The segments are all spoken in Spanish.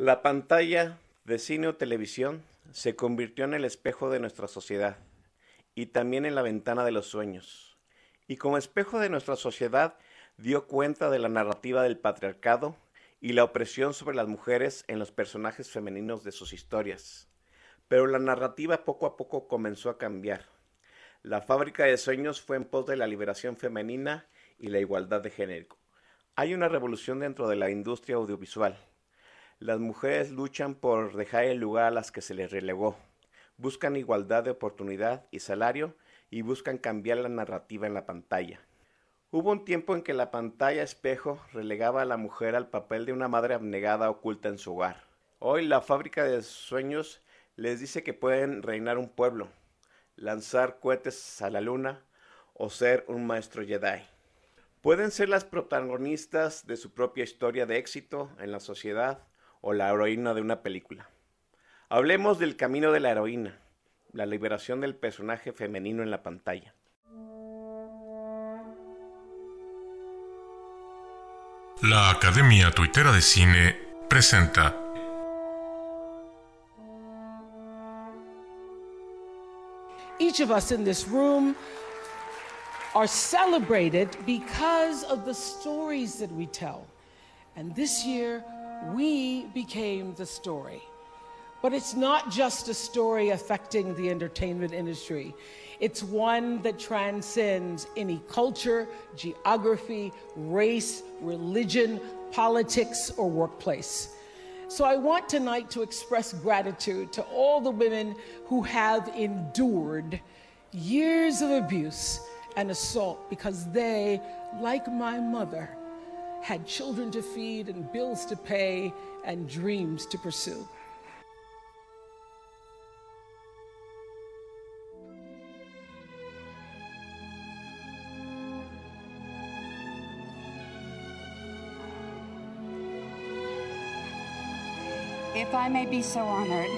La pantalla de cine o televisión se convirtió en el espejo de nuestra sociedad y también en la ventana de los sueños. Y como espejo de nuestra sociedad dio cuenta de la narrativa del patriarcado y la opresión sobre las mujeres en los personajes femeninos de sus historias. Pero la narrativa poco a poco comenzó a cambiar. La fábrica de sueños fue en pos de la liberación femenina y la igualdad de género. Hay una revolución dentro de la industria audiovisual las mujeres luchan por dejar el lugar a las que se les relegó, buscan igualdad de oportunidad y salario y buscan cambiar la narrativa en la pantalla. Hubo un tiempo en que la pantalla espejo relegaba a la mujer al papel de una madre abnegada oculta en su hogar. Hoy la fábrica de sueños les dice que pueden reinar un pueblo, lanzar cohetes a la luna o ser un maestro Jedi. Pueden ser las protagonistas de su propia historia de éxito en la sociedad o la heroína de una película. Hablemos del camino de la heroína, la liberación del personaje femenino en la pantalla. La Academia Tuitera de Cine presenta Each of us in this room are celebrated because of the stories that we tell. And this year, we became the story. But it's not just a story affecting the entertainment industry. It's one that transcends any culture, geography, race, religion, politics, or workplace. So I want tonight to express gratitude to all the women who have endured years of abuse and assault because they, like my mother, had children to feed and bills to pay and dreams to pursue. If I may be so honored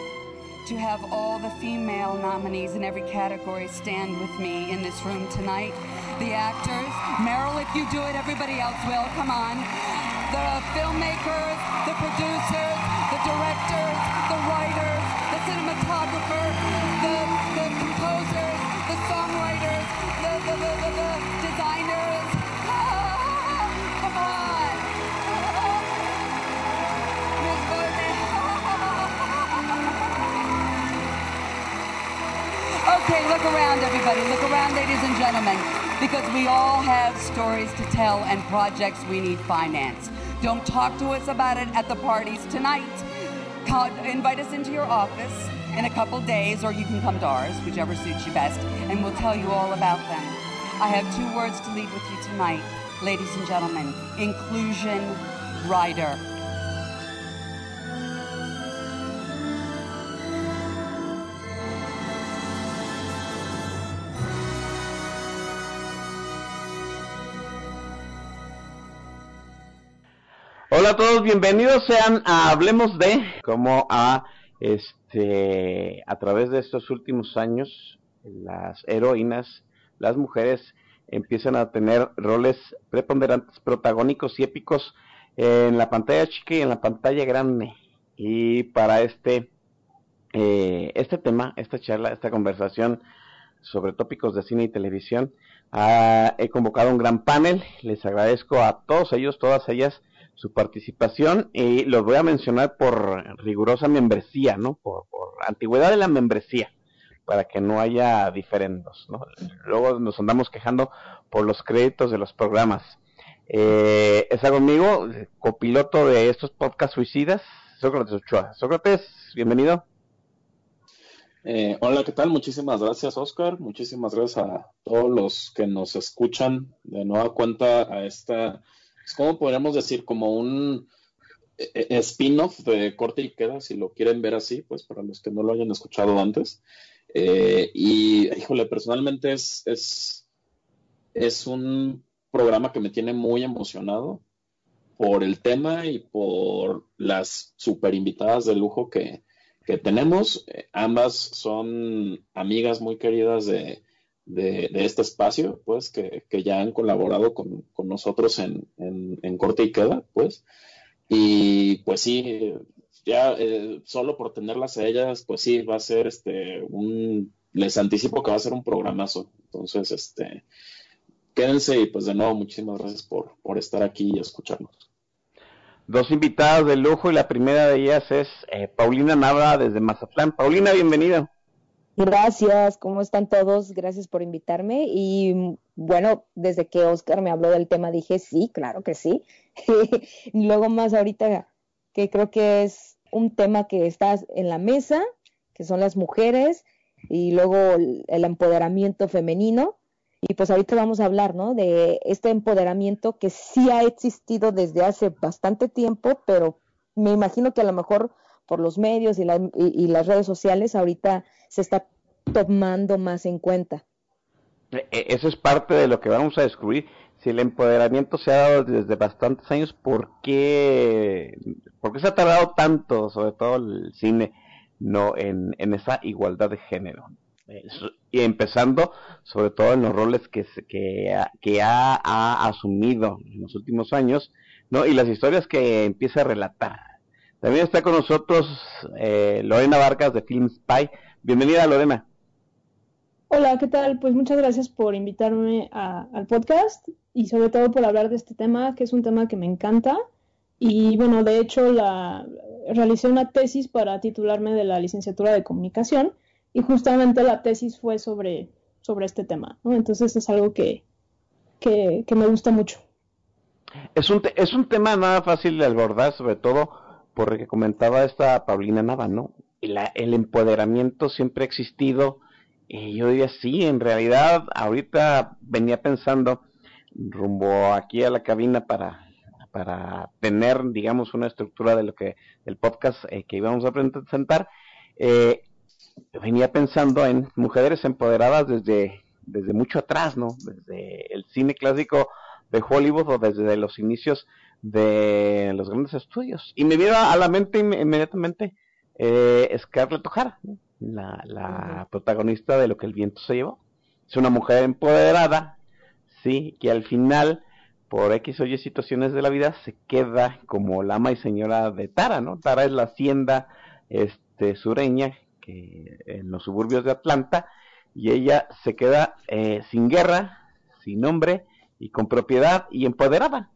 to have all the female nominees in every category stand with me in this room tonight the actors. Meryl, if you do it, everybody else will. Come on. The filmmakers, the producers, the directors, Okay, look around, everybody. Look around, ladies and gentlemen because we all have stories to tell and projects we need finance. Don't talk to us about it at the parties tonight. Call, invite us into your office in a couple days, or you can come to ours, whichever suits you best, and we'll tell you all about them. I have two words to leave with you tonight, ladies and gentlemen inclusion rider. Hola a todos, bienvenidos sean a Hablemos de, como a este a través de estos últimos años las heroínas, las mujeres empiezan a tener roles preponderantes, protagónicos y épicos en la pantalla chica y en la pantalla grande. Y para este eh, este tema, esta charla, esta conversación sobre tópicos de cine y televisión, ah, he convocado un gran panel. Les agradezco a todos ellos, todas ellas su participación y los voy a mencionar por rigurosa membresía, ¿no? Por, antigüedad de la membresía, para que no haya diferendos, ¿no? Luego nos andamos quejando por los créditos de los programas. Eh, conmigo, copiloto de estos podcasts suicidas, Sócrates Ochoa. Sócrates, bienvenido. Eh, hola, ¿qué tal? Muchísimas gracias, Oscar. Muchísimas gracias a todos los que nos escuchan de nueva cuenta a esta ¿cómo podríamos decir? Como un eh, eh, spin-off de corte y queda, si lo quieren ver así, pues para los que no lo hayan escuchado antes. Eh, y, híjole, personalmente es, es, es un programa que me tiene muy emocionado por el tema y por las super invitadas de lujo que, que tenemos. ambas son amigas muy queridas de, de, este espacio, pues, que, ya han colaborado con, nosotros en, en, Corte y Queda, pues. Y pues sí, ya eh, solo por tenerlas a ellas, pues sí, va a ser este un, les anticipo que va a ser un programazo. Entonces, este, quédense y pues de nuevo muchísimas gracias por, por estar aquí y escucharnos. Dos invitadas de lujo y la primera de ellas es eh, Paulina Nava desde Mazatlán. Paulina, bienvenida. Gracias, ¿cómo están todos? Gracias por invitarme. Y bueno, desde que Oscar me habló del tema dije, sí, claro que sí. Luego más ahorita que creo que es un tema que está en la mesa, que son las mujeres, y luego el, empoderamiento femenino. Y pues ahorita vamos a hablar, ¿no? De este empoderamiento que sí ha existido desde hace bastante tiempo, pero me imagino que a lo mejor por los medios y, y las redes sociales ahorita se está tomando más en cuenta. E, e, eso es parte de lo que vamos a descubrir. Si el empoderamiento se ha dado desde bastantes años, ¿por qué, por qué se ha tardado tanto, sobre todo el cine, no en, en esa igualdad de género? y empezando sobre todo en los roles que, que, que ha, ha, asumido en los últimos años, ¿no? Y las historias que empieza a relatar. También está con nosotros eh, Lorena Vargas de Film Spy. Bienvenida, Lorena. Hola, ¿qué tal? Pues muchas gracias por invitarme al podcast y sobre todo por hablar de este tema, que es un tema que me encanta. Y bueno, de hecho, la, realicé una tesis para titularme de la licenciatura de comunicación y justamente la tesis fue sobre, sobre este tema, ¿no? Entonces es algo que, que, me gusta mucho. Es un, es un tema nada fácil de abordar, sobre todo porque comentaba esta Paulina Nava, ¿no? el empoderamiento siempre ha existido y yo diría, sí, en realidad ahorita venía pensando rumbo aquí a la cabina para, para tener, digamos, una estructura de lo que, el podcast eh, que íbamos a presentar, eh, venía pensando en mujeres empoderadas desde, desde mucho atrás, ¿no? Desde el cine clásico de Hollywood o desde los inicios de los grandes estudios. Y me vino a la mente inmediatamente eh, Scarlett O'Hara, la, la protagonista de Lo que el viento se llevó. Es una mujer empoderada, sí, que al final, por X o Y situaciones de la vida, se queda como la ama y señora de Tara, ¿no? Tara es la hacienda este, sureña que en los suburbios de Atlanta, y ella se queda eh, sin guerra, sin nombre y con propiedad y empoderada.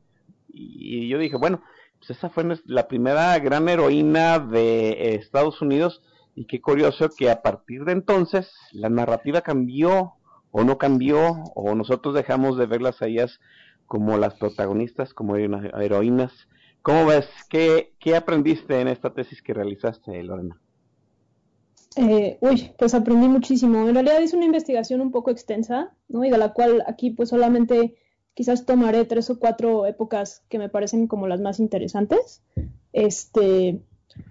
Y, yo dije, bueno, pues esa fue la primera gran heroína de Estados Unidos y qué curioso que a partir de entonces la narrativa cambió o no cambió o nosotros dejamos de verlas a ellas como las protagonistas, como heroínas. ¿Cómo ves? ¿Qué, qué aprendiste en esta tesis que realizaste, Lorena? Eh, uy, pues aprendí muchísimo. En realidad es una investigación un poco extensa, ¿no? Y de la cual aquí pues solamente quizás tomaré tres o cuatro épocas que me parecen como las más interesantes. Este,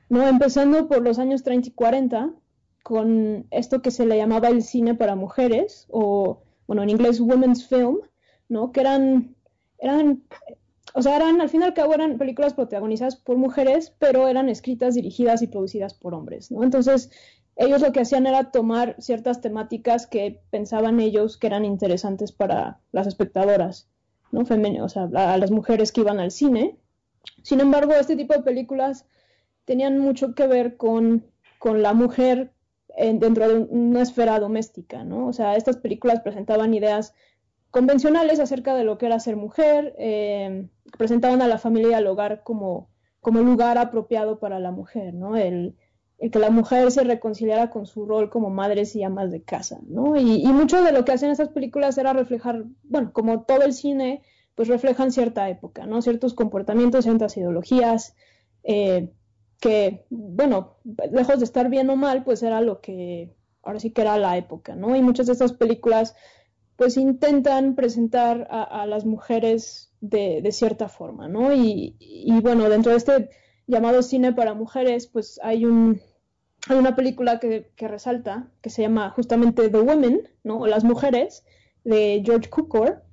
no, empezando por los años 30 y 40, con esto que se le llamaba el cine para mujeres, o bueno, en inglés women's film, ¿no? Que eran, eran, o sea, eran, al fin y al cabo eran películas protagonizadas por mujeres, pero eran escritas, dirigidas y producidas por hombres, ¿no? Entonces, ellos lo que hacían era tomar ciertas temáticas que pensaban ellos que eran interesantes para las espectadoras, ¿no? o sea, a las mujeres que iban al cine. Sin embargo, este tipo de películas tenían mucho que ver con, con la mujer dentro de una esfera doméstica, ¿no? O sea, estas películas presentaban ideas convencionales acerca de lo que era ser mujer, eh, presentaban a la familia y al hogar como, como lugar apropiado para la mujer, ¿no? El, que la mujer se reconciliara con su rol como madres y amas de casa, ¿no? Y, mucho de lo que hacen estas películas era reflejar, bueno, como todo el cine, pues reflejan cierta época, ¿no? Ciertos comportamientos, ciertas ideologías, eh, que, bueno, lejos de estar bien o mal, pues era lo que ahora sí que era la época, ¿no? Y muchas de estas películas pues intentan presentar a, las mujeres de, de, cierta forma, ¿no? Y, y, bueno, dentro de este llamado cine para mujeres, pues hay, un, hay una película que, que resalta, que se llama justamente The Women, ¿no? O Las Mujeres, de George Cukor,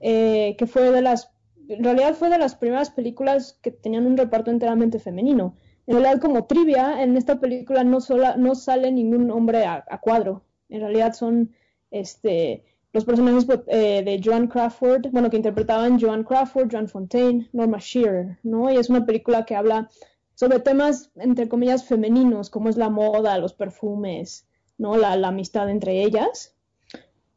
eh, que fue de las, en realidad fue de las primeras películas que tenían un reparto enteramente femenino. En realidad, como trivia, en esta película no, sola, no sale ningún hombre a, cuadro. En realidad son este, los personajes eh, de Joan Crawford, bueno, que interpretaban Joan Crawford, Joan Fontaine, Norma Shearer, ¿no? Y es una película que habla sobre temas, entre comillas, femeninos, como es la moda, los perfumes, ¿no? La, la amistad entre ellas.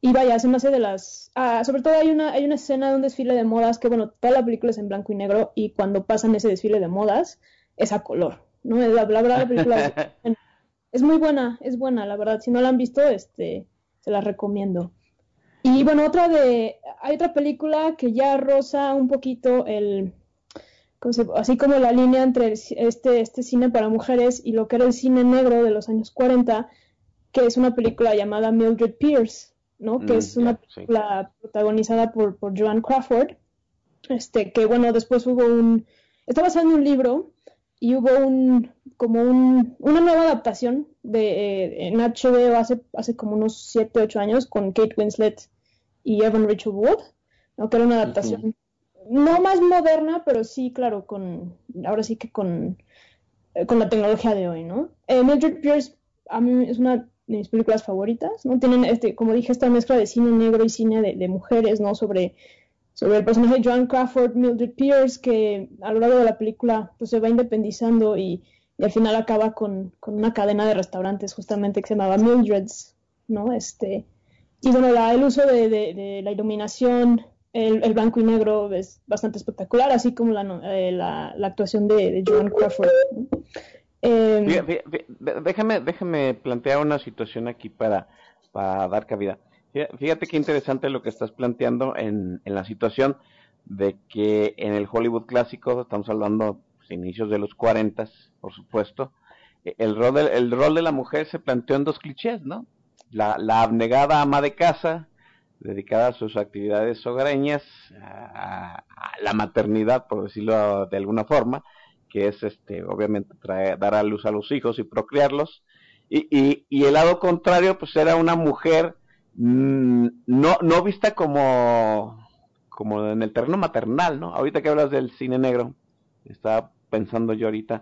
Y vaya, se me hace de las... Ah, sobre todo hay una, hay una escena de un desfile de modas que, bueno, toda la película es en blanco y negro y cuando pasan ese desfile de modas es a color, ¿no? La, la verdad la película es, es, muy buena, es buena, la verdad. Si no la han visto, este, se la recomiendo. Y bueno, otra de... Hay otra película que ya roza un poquito el... Así como la línea entre este, este cine para mujeres y lo que era el cine negro de los años 40, que es una película llamada Mildred Pierce ¿no? que mm, es una película protagonizada por, por Joan Crawford, este, que bueno, después hubo un, está basado en un libro y hubo un, como un, una nueva adaptación de, eh, en HBO hace, hace como unos 7, 8 años con Kate Winslet y Evan Rachel Wood, ¿no? que era una adaptación no más moderna, pero sí, claro, con, ahora sí que con, eh, con la tecnología de hoy, ¿no? Eh, Mildred Pierce a mí es una de mis películas favoritas, ¿no? Tienen, este, como dije, esta mezcla de cine negro y cine de, mujeres, ¿no? Sobre, sobre el personaje de Joan Crawford, Mildred Pierce, que a lo largo de la película pues, se va independizando y, al final acaba con, una cadena de restaurantes justamente que se llamaba Mildred's, ¿no? Este, y bueno, la, el uso de, la iluminación, el, blanco y negro es bastante espectacular, así como la, eh, la, actuación de, Joan Crawford. Eh, déjame, déjame plantear una situación aquí para, dar cabida. Fíjate qué interesante lo que estás planteando en, en la situación de que en el Hollywood clásico, estamos hablando pues, inicios de los 40, por supuesto, e, el rol, de, el rol de la mujer se planteó en dos clichés, ¿no? La, la abnegada ama de casa, dedicada a sus actividades hogareñas, a, la maternidad, por decirlo de alguna forma, que es este, obviamente traer, dar a luz a los hijos y procrearlos. Y, y, y el lado contrario, pues era una mujer mmm, no, no vista como, como en el terreno maternal, ¿no? Ahorita que hablas del cine negro, estaba pensando yo ahorita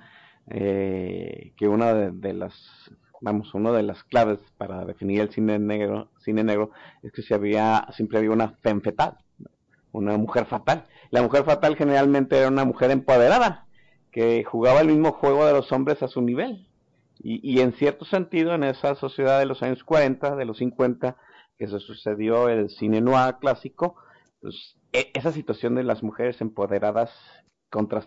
eh, que una de, las, vamos, una de las claves para definir el cine negro, cine negro es que había, siempre había una femme fatal, una mujer fatal. La mujer fatal generalmente era una mujer empoderada, que jugaba el mismo juego de los hombres a su nivel. Y, y, en cierto sentido, en esa sociedad de los años 40, de los 50, que se sucedió el cine noir clásico, pues e, esa situación de las mujeres empoderadas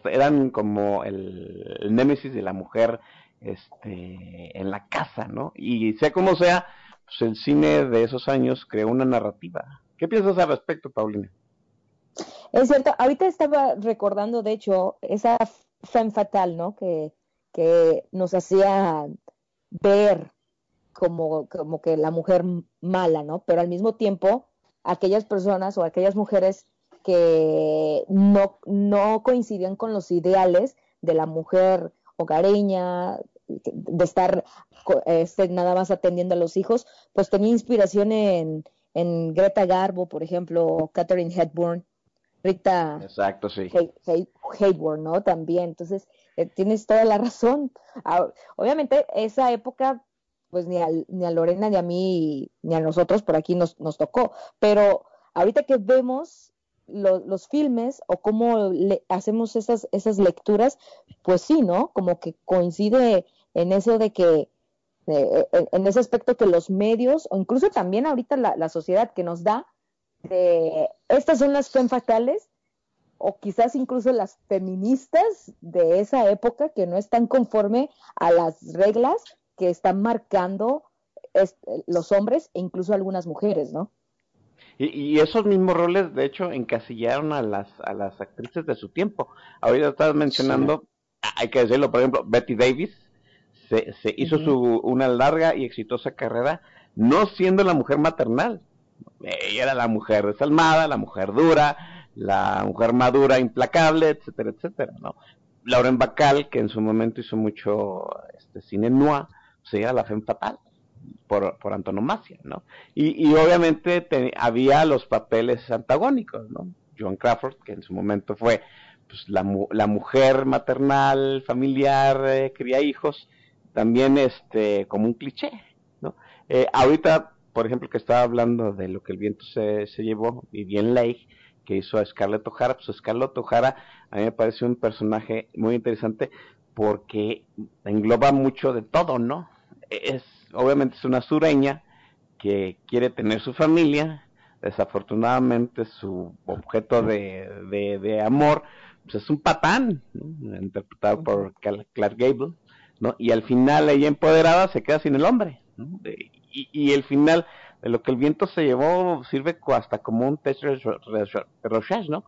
eran como el, el, némesis de la mujer este, en la casa, ¿no? Y sea como sea, pues el cine de esos años creó una narrativa. ¿Qué piensas al respecto, Paulina? Es cierto, ahorita estaba recordando, de hecho, esa femme fatal, ¿no? Que, que nos hacía ver como, como que la mujer mala, ¿no? Pero al mismo tiempo, aquellas personas o aquellas mujeres que no, no coincidían con los ideales de la mujer hogareña, de estar este, nada más atendiendo a los hijos, pues tenía inspiración en, en Greta Garbo, por ejemplo, Catherine Hepburn, Rita Exacto, sí. Hayward, ¿no? También, entonces, eh, tienes toda la razón. Ah, obviamente, esa época, pues ni a, ni a Lorena, ni a mí, ni a nosotros por aquí nos, nos tocó, pero ahorita que vemos lo, los filmes o cómo le, hacemos esas, esas lecturas, pues sí, ¿no? Como que coincide en eso de que eh, en ese aspecto que los medios, o incluso también ahorita la, la sociedad que nos da, de estas son las fem fatales o quizás incluso las feministas de esa época que no están conforme a las reglas que están marcando los hombres e incluso algunas mujeres, ¿no? Y, y, esos mismos roles, de hecho, encasillaron a las, a las actrices de su tiempo. Ahorita estabas mencionando, sí. hay que decirlo, por ejemplo, Betty Davis se, se hizo uh -huh. su, una larga y exitosa carrera, no siendo la mujer maternal, ella era la mujer desalmada, la mujer dura, la mujer madura, implacable, etcétera, etcétera, ¿no? Lauren Bacall, que en su momento hizo mucho este, cine noir, pues ella era la femme fatal, por, por antonomasia, ¿no? Y, y obviamente te, había los papeles antagónicos, ¿no? Joan Crawford, que en su momento fue pues, la, la mujer maternal, familiar, eh, cría hijos, también este, como un cliché, ¿no? Eh, ahorita por ejemplo, que estaba hablando de lo que el viento se, se llevó, Vivien Leigh, que hizo a Scarlett O'Hara, pues Scarlett O'Hara a mí me parece un personaje muy interesante porque engloba mucho de todo, ¿no? Es, obviamente es una sureña que quiere tener su familia, desafortunadamente su objeto de, amor pues es un patán, interpretado por Clark Gable, ¿no? Y al final ella empoderada se queda sin el hombre, ¿no? y, y, el final de lo que el viento se llevó sirve hasta como un test de ¿no?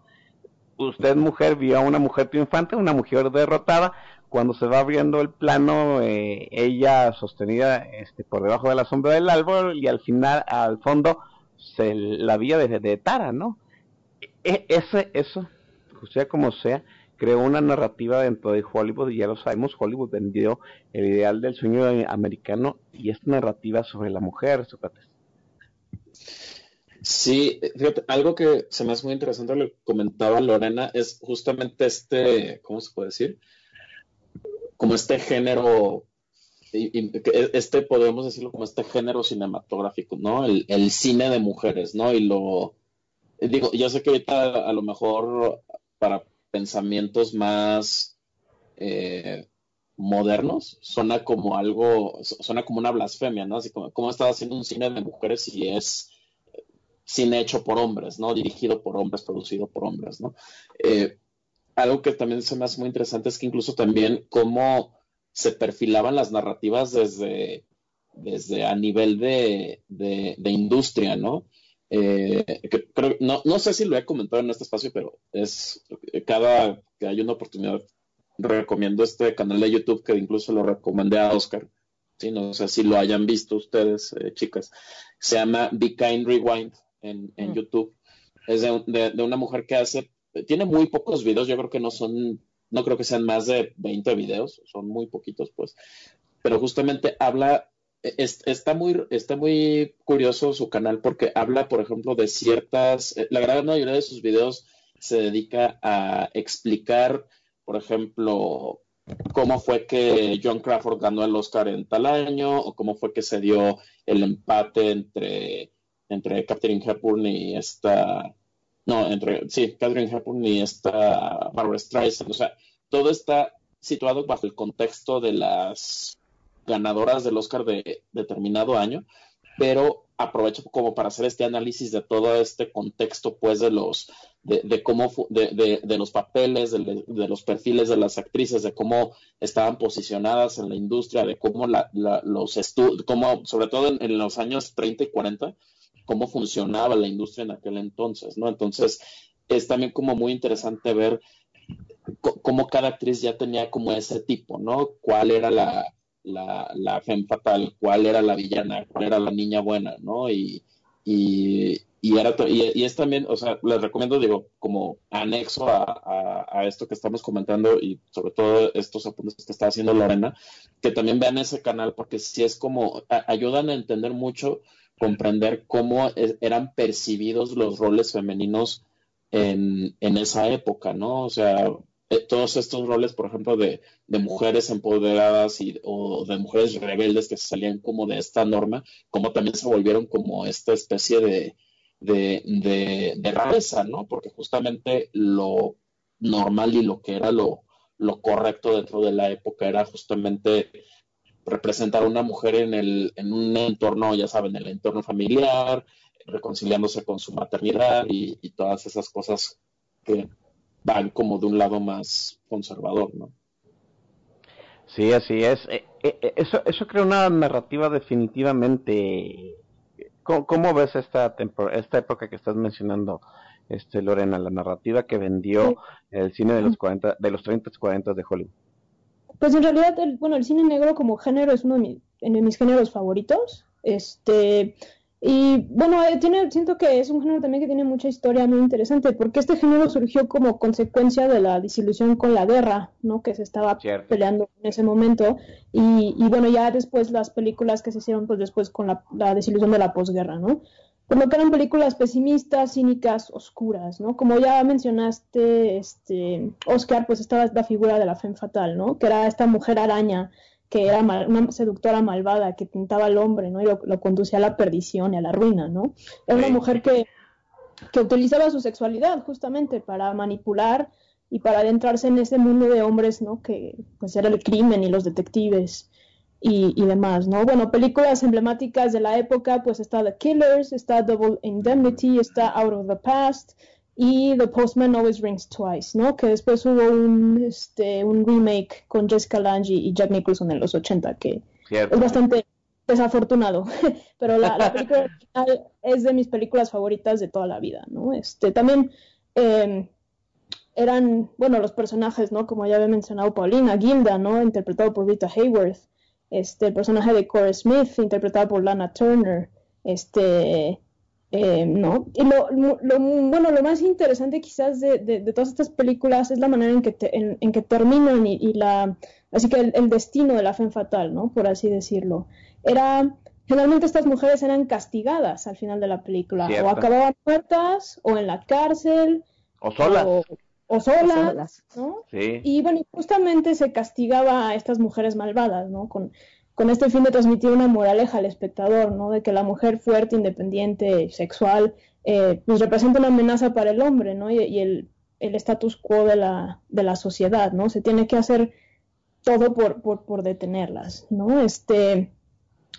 Usted mujer vio a una mujer triunfante, una mujer derrotada, cuando se va abriendo el plano, eh, ella sostenida este, por debajo de la sombra del árbol y al final, al fondo, se la vía de, de Tara, ¿no? E, ese, eso, sea como sea, creó una narrativa dentro de Hollywood y ya lo sabemos, Hollywood vendió el ideal del sueño americano y esta narrativa sobre la mujer, Sócrates. Sí, fíjate, algo que se me hace muy interesante, lo comentaba Lorena, es justamente este, ¿cómo se puede decir? Como este género este podemos decirlo como este género cinematográfico, ¿no? El, cine de mujeres, ¿no? Y lo digo, yo sé que ahorita a lo mejor para pensamientos más eh, modernos suena como algo, suena como una blasfemia, ¿no? Así como, ¿cómo estás haciendo un cine de mujeres si es cine hecho por hombres, ¿no? Dirigido por hombres, producido por hombres, ¿no? Eh, algo que también se me hace muy interesante es que incluso también cómo se perfilaban las narrativas desde, desde a nivel de, de, industria, ¿no? Eh, no, no, sé si lo he comentado en este espacio, pero es cada que hay una oportunidad, recomiendo este canal de YouTube que incluso lo recomendé a Oscar. ¿sí? No sé si lo hayan visto ustedes, eh, chicas. Se llama Be Kind Rewind en, en mm. YouTube. Es de, de, una mujer que hace, tiene muy pocos videos, yo creo que no son no creo que sean más de 20 videos, son muy poquitos, pues, pero justamente habla, está muy, está muy curioso su canal porque habla, por ejemplo, de ciertas, eh, la gran mayoría de sus videos se dedica a explicar, por ejemplo, cómo fue que John Crawford ganó el Oscar en tal año, o cómo fue que se dio el empate entre, entre Catherine Hepburn y esta no, entre, sí, Catherine Hepburn y esta Barbara Streisand, o sea, todo está situado bajo el contexto de las ganadoras del Oscar de determinado año, pero aprovecho como para hacer este análisis de todo este contexto, pues, de los, de, cómo, de, de, los papeles, de, los perfiles de las actrices, de cómo estaban posicionadas en la industria, de cómo la, los estudios, cómo, sobre todo en, en, los años 30 y 40, cómo funcionaba la industria en aquel entonces, ¿no? Entonces, es también como muy interesante ver cómo cada actriz ya tenía como ese tipo, ¿no? ¿Cuál era la, la, la femme fatal? ¿Cuál era la villana? ¿Cuál era la niña buena? ¿No? Y, y, y, era, y, es también, o sea, les recomiendo, digo, como anexo a, a, esto que estamos comentando y sobre todo estos apuntes que está haciendo Lorena, que también vean ese canal porque si es como, ayudan a entender mucho comprender cómo eran percibidos los roles femeninos en, esa época, ¿no? O sea, eh, todos estos roles, por ejemplo, de, mujeres empoderadas y, o de mujeres rebeldes que salían como de esta norma, como también se volvieron como esta especie de, de, de, rareza, ¿no? Porque justamente lo normal y lo que era lo, lo correcto dentro de la época era justamente representar a una mujer en, el, en un entorno, ya saben, en el entorno familiar, reconciliándose con su maternidad y, todas esas cosas que van como de un lado más conservador, ¿no? Sí, así es. Eh, eh, eh, eso, eso crea una narrativa definitivamente. ¿Cómo, ves esta, esta época que estás mencionando, este Lorena, la narrativa que vendió el cine de los 40, de los 30 y 40 de Hollywood? Pues en realidad, el, bueno, el cine negro como género es uno de, mis, de mis géneros favoritos. Este, y bueno, eh, tiene, siento que es un género también que tiene mucha historia muy interesante, porque este género surgió como consecuencia de la disilusión con la guerra, ¿no? Que se estaba peleando en ese momento. Y, y, bueno, ya después las películas que se hicieron, pues después con la, la desilusión de la posguerra, ¿no? Como que eran películas pesimistas, cínicas, oscuras, ¿no? Como ya mencionaste, este, Oscar, pues estaba la figura de la femme fatal, ¿no? Que era esta mujer araña, que era una seductora malvada, que pintaba al hombre, ¿no? Y lo, conducía a la perdición y a la ruina, ¿no? Era una mujer que, que utilizaba su sexualidad justamente para manipular y para adentrarse en ese mundo de hombres, ¿no? Que pues era el crimen y los detectives y, y, demás, ¿no? Bueno, películas emblemáticas de la época, pues está The Killers, está Double Indemnity, está Out of the Past y The Postman Always Rings Twice, ¿no? Que después hubo un, este, un remake con Jessica Lange y Jack Nicholson en los 80, que es bastante desafortunado, pero la, la película original es de mis películas favoritas de toda la vida, ¿no? Este, también... Eh, eran, bueno, los personajes, ¿no? Como ya había mencionado Paulina, Gilda, ¿no? Interpretado por Rita Hayworth, este, el personaje de Corey Smith, interpretado por Lana Turner, este, eh, ¿no? Y lo, lo, bueno, lo más interesante quizás de, de, todas estas películas es la manera en que, en, que terminan y, la, así que el, destino de la fe fatal, ¿no? Por así decirlo. Era, generalmente estas mujeres eran castigadas al final de la película, o acababan muertas, o en la cárcel, o solas o solas, ¿no? Sí. Y bueno, justamente se castigaba a estas mujeres malvadas, ¿no? Con, con este fin de transmitir una moraleja al espectador, ¿no? De que la mujer fuerte, independiente, sexual, eh, pues representa una amenaza para el hombre, ¿no? Y, el, el, status quo de la, de la sociedad, ¿no? Se tiene que hacer todo por, por, por detenerlas, ¿no? Este,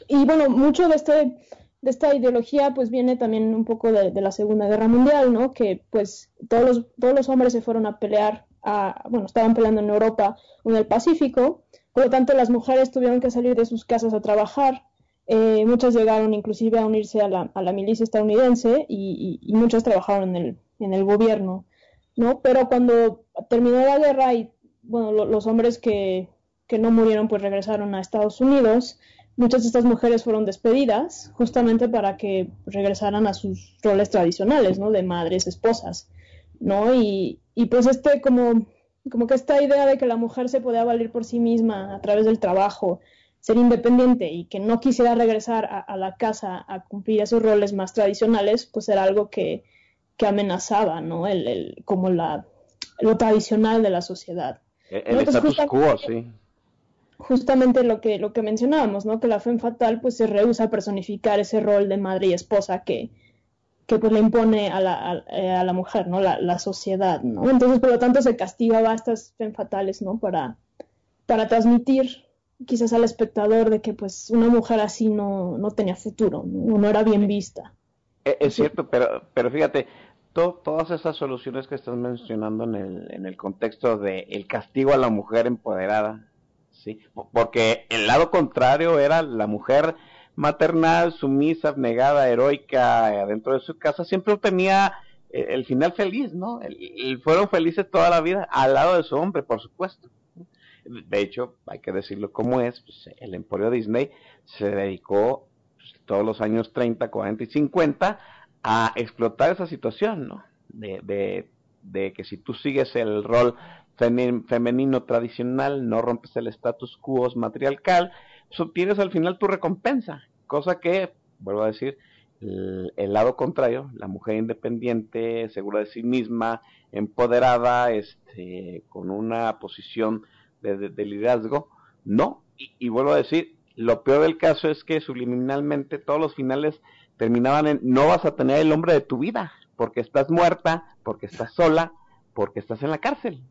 y bueno, mucho de este de esta ideología pues viene también un poco de, la Segunda Guerra Mundial, ¿no? Que pues todos los, todos los hombres se fueron a pelear, a, bueno, estaban peleando en Europa o en el Pacífico, por lo tanto las mujeres tuvieron que salir de sus casas a trabajar, eh, muchas llegaron inclusive a unirse a la, a la milicia estadounidense y, y, muchas trabajaron en el, en el gobierno, ¿no? Pero cuando terminó la guerra y, bueno, los hombres que, que no murieron pues regresaron a Estados Unidos, muchas de estas mujeres fueron despedidas justamente para que regresaran a sus roles tradicionales, ¿no? De madres, esposas, ¿no? Y, y pues este como, como que esta idea de que la mujer se podía valer por sí misma a través del trabajo, ser independiente y que no quisiera regresar a, la casa a cumplir esos roles más tradicionales, pues era algo que, que amenazaba, ¿no? El, el, como la, lo tradicional de la sociedad. El, status quo, sí justamente lo que, lo que mencionábamos, ¿no? Que la fe fatal pues se rehúsa a personificar ese rol de madre y esposa que, que pues le impone a la, eh, a, la mujer, ¿no? La, la, sociedad, ¿no? Entonces, por lo tanto, se castigaba a estas fen fatales, ¿no? Para, para transmitir quizás al espectador de que pues una mujer así no, no tenía futuro, ¿no? no era bien vista. E, es, cierto, pero, pero fíjate, todas esas soluciones que estás mencionando en el, en el contexto de el castigo a la mujer empoderada, ¿sí? Porque el lado contrario era la mujer maternal, sumisa, abnegada, heroica, dentro de su casa, siempre tenía eh, el final feliz, ¿no? fueron felices toda la vida, al lado de su hombre, por supuesto. De hecho, hay que decirlo como es, pues, el Emporio Disney se dedicó pues, todos los años 30, 40 y 50 a explotar esa situación, ¿no? De, de que si tú sigues el rol femenino tradicional, no rompes el status quo matriarcal, pues obtienes al final tu recompensa, cosa que, vuelvo a decir, el, lado contrario, la mujer independiente, segura de sí misma, empoderada, este, con una posición de, liderazgo, no, y, y, vuelvo a decir, lo peor del caso es que subliminalmente todos los finales terminaban en no vas a tener el hombre de tu vida, porque estás muerta, porque estás sola, porque estás en la cárcel.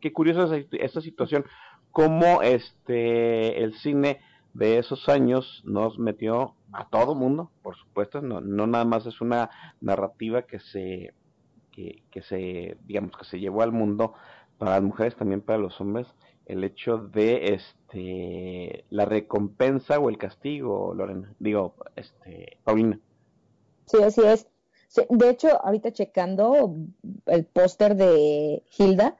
Qué, curiosa esa, situación, cómo este, el cine de esos años nos metió a todo mundo, por supuesto, no, no nada más es una narrativa que se, que, que, se, digamos, que se llevó al mundo para las mujeres, también para los hombres, el hecho de este la recompensa o el castigo, Lorena, digo, este, Paulina. Sí, así es. De hecho, ahorita checando el póster de Hilda,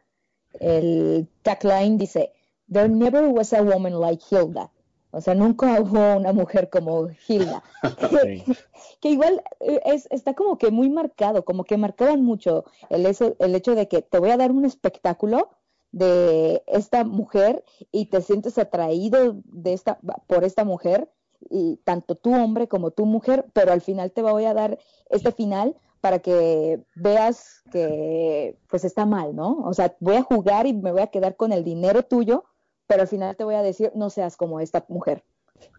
el tagline dice, There never was a woman like Hilda. O sea, nunca hubo una mujer como Hilda. que, igual eh, es, está como que muy marcado, como que marcaban mucho el, eso, el hecho de que te voy a dar un espectáculo de esta mujer y te sientes atraído de esta, por esta mujer y tanto tu hombre como tu mujer, pero al final te voy a dar este final para que veas que pues está mal, ¿no? O sea, voy a jugar y me voy a quedar con el dinero tuyo, pero al final te voy a decir, no seas como esta mujer.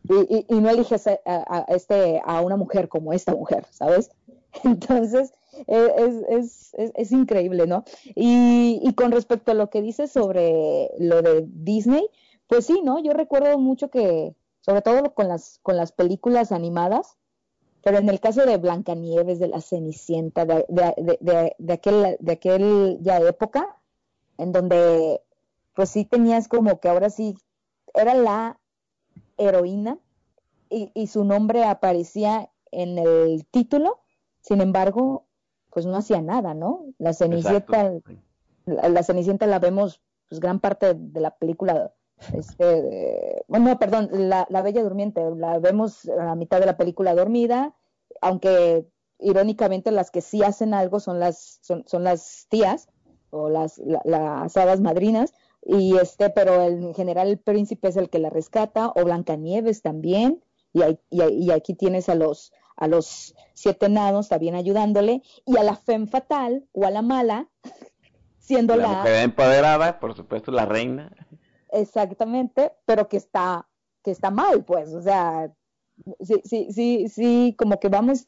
Y, no eliges a, este, a una mujer como esta mujer, ¿sabes? Entonces, e, es, es, es, increíble, ¿no? Y, y, con respecto a lo que dices sobre lo de Disney, pues sí, ¿no? Yo recuerdo mucho que, sobre todo con las, con las películas animadas, pero en el caso de Blancanieves, de la Cenicienta, de, de, de, de aquel, de aquel ya época, en donde pues sí tenías como que ahora sí era la heroína y, y su nombre aparecía en el título, sin embargo, pues no hacía nada, ¿no? La Cenicienta, la, la, Cenicienta la vemos, pues gran parte de la película, este, bueno, perdón, la, la, Bella Durmiente, la vemos a la mitad de la película dormida, aunque irónicamente las que sí hacen algo son las, son, son las tías o las, la, las hadas madrinas, y este, pero en general el príncipe es el que la rescata, o Blancanieves también, y, hay, y, y aquí tienes a los, a los siete enanos también ayudándole, y a la femme fatal o a la mala, siendo la, la mujer empoderada, por supuesto, la reina. Exactamente, pero que está, que está mal, pues, o sea, sí, sí, sí, sí, como que vamos,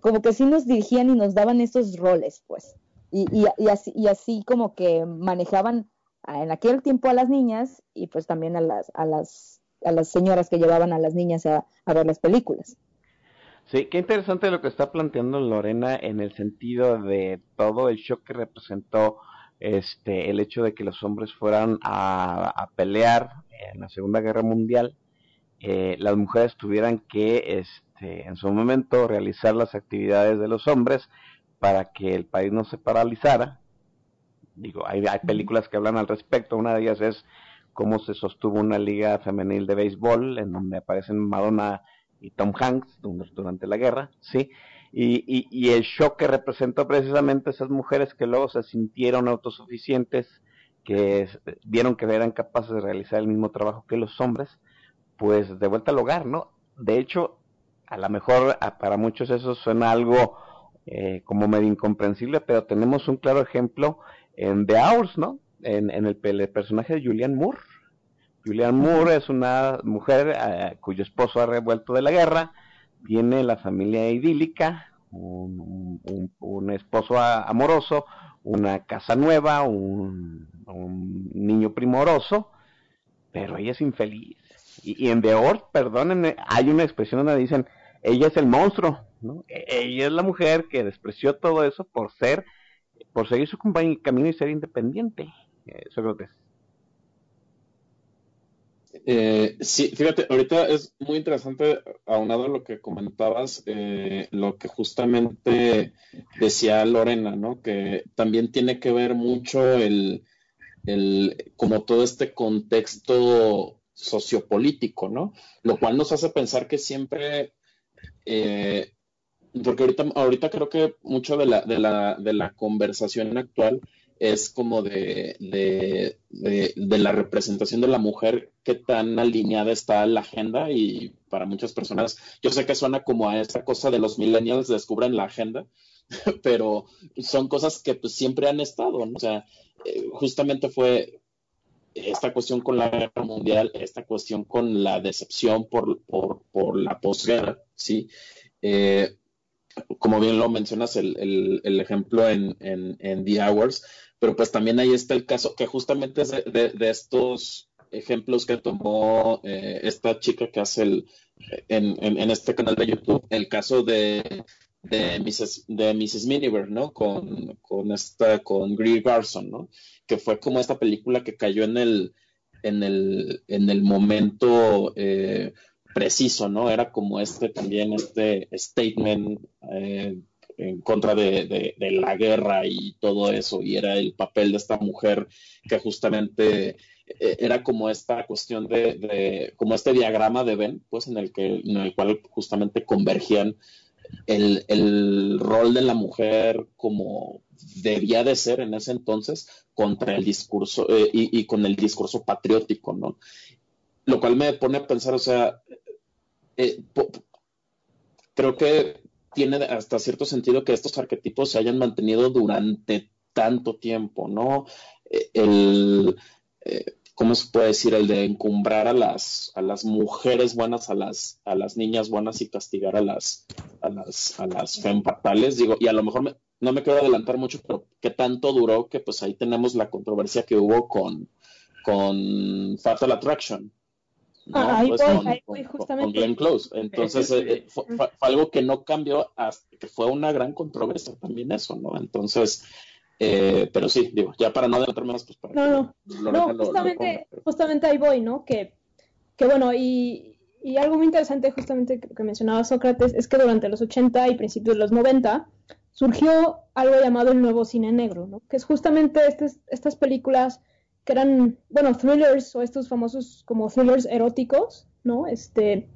como que sí nos dirigían y nos daban estos roles, pues, y, y, y así, y así como que manejaban en aquel tiempo a las niñas y pues también a las, a las, a las señoras que llevaban a las niñas a, a ver las películas. Sí, qué interesante lo que está planteando Lorena en el sentido de todo el shock que representó este el hecho de que los hombres fueran a, a pelear en la Segunda Guerra Mundial, eh, las mujeres tuvieran que este, en su momento realizar las actividades de los hombres para que el país no se paralizara. Digo, hay, hay películas que hablan al respecto, una de ellas es cómo se sostuvo una liga femenil de béisbol en donde aparecen Madonna y Tom Hanks durante la guerra, ¿sí? Y, y, y, el shock que representó precisamente esas mujeres que luego se sintieron autosuficientes, que vieron que eran capaces de realizar el mismo trabajo que los hombres, pues de vuelta al hogar, ¿no? De hecho, a lo mejor para muchos eso suena algo eh, como medio incomprensible, pero tenemos un claro ejemplo en The Hours, ¿no? En, en el, el, personaje de Julianne Moore. Julianne Moore es una mujer eh, cuyo esposo ha revuelto de la guerra, tiene la familia idílica, un, esposo amoroso, una casa nueva, un, un, niño primoroso, pero ella es infeliz. Y, en The Hours, perdonen, hay una expresión donde dicen, ella es el monstruo, ¿no? Ella es la mujer que despreció todo eso por ser, por seguir su camino y ser independiente. Sócrates. Eh, sí, fíjate, ahorita es muy interesante, aunado a lo que comentabas, eh, lo que justamente decía Lorena, ¿no? Que también tiene que ver mucho el, el como todo este contexto sociopolítico, ¿no? Lo cual nos hace pensar que siempre, eh, porque ahorita, ahorita creo que mucho de la, de la, de la conversación actual es como de, de, de, la representación de la mujer, qué tan alineada está la agenda y para muchas personas, yo sé que suena como a esta cosa de los millennials descubren la agenda, pero son cosas que pues siempre han estado. O sea, eh, justamente fue esta cuestión con la guerra mundial, esta cuestión con la decepción por, por, por la posguerra, ¿sí? Eh, como bien lo mencionas, el, el, el ejemplo en, en, The Hours, pero pues también ahí está el caso que justamente es de, de, estos ejemplos que tomó eh, esta chica que hace el, en, en, este canal de YouTube, el caso de, de Mrs. de Mrs. Miniver, ¿no? Con, con esta, con Greer Garson, ¿no? Que fue como esta película que cayó en el, en el, en el momento eh, preciso, ¿no? Era como este también, este statement eh, en contra de, de, la guerra y todo eso, y era el papel de esta mujer que justamente eh, era como esta cuestión de, de, como este diagrama de Ben, pues en el que, en el cual justamente convergían el, el rol de la mujer como debía de ser en ese entonces contra el discurso eh, y, y, con el discurso patriótico, ¿no? Lo cual me pone a pensar, o sea, eh, creo que tiene hasta cierto sentido que estos arquetipos se hayan mantenido durante tanto tiempo, ¿no? El, eh, ¿cómo se puede decir? El de encumbrar a las, a las mujeres buenas, a las, a las niñas buenas y castigar a las, a las, a las. Digo, y a lo mejor no me quiero adelantar mucho, pero qué tanto duró que pues ahí tenemos la controversia que hubo con, con Fatal Attraction. Ah, ahí pues, con, justamente. Glenn Close. Entonces, eh, eh, fue, algo que no cambió hasta que fue una gran controversia también eso, ¿no? Entonces, eh, pero sí, digo, ya para no adelantarme más, pues para No, no, no, justamente, justamente ahí voy, ¿no? Que, que bueno, y, y algo muy interesante justamente que, mencionaba Sócrates es que durante los 80 y principios de los 90 surgió algo llamado el nuevo cine negro, ¿no? Que es justamente estas, estas películas que eran, bueno, thrillers o estos famosos como thrillers eróticos, ¿no? Este,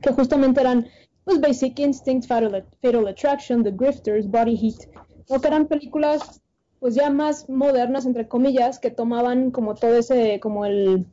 que justamente eran, pues, Basic Instinct, Fatal, Fatal Attraction, The Grifters, Body Heat, o que eran películas pues ya más modernas, entre comillas, que tomaban como todo ese, como el,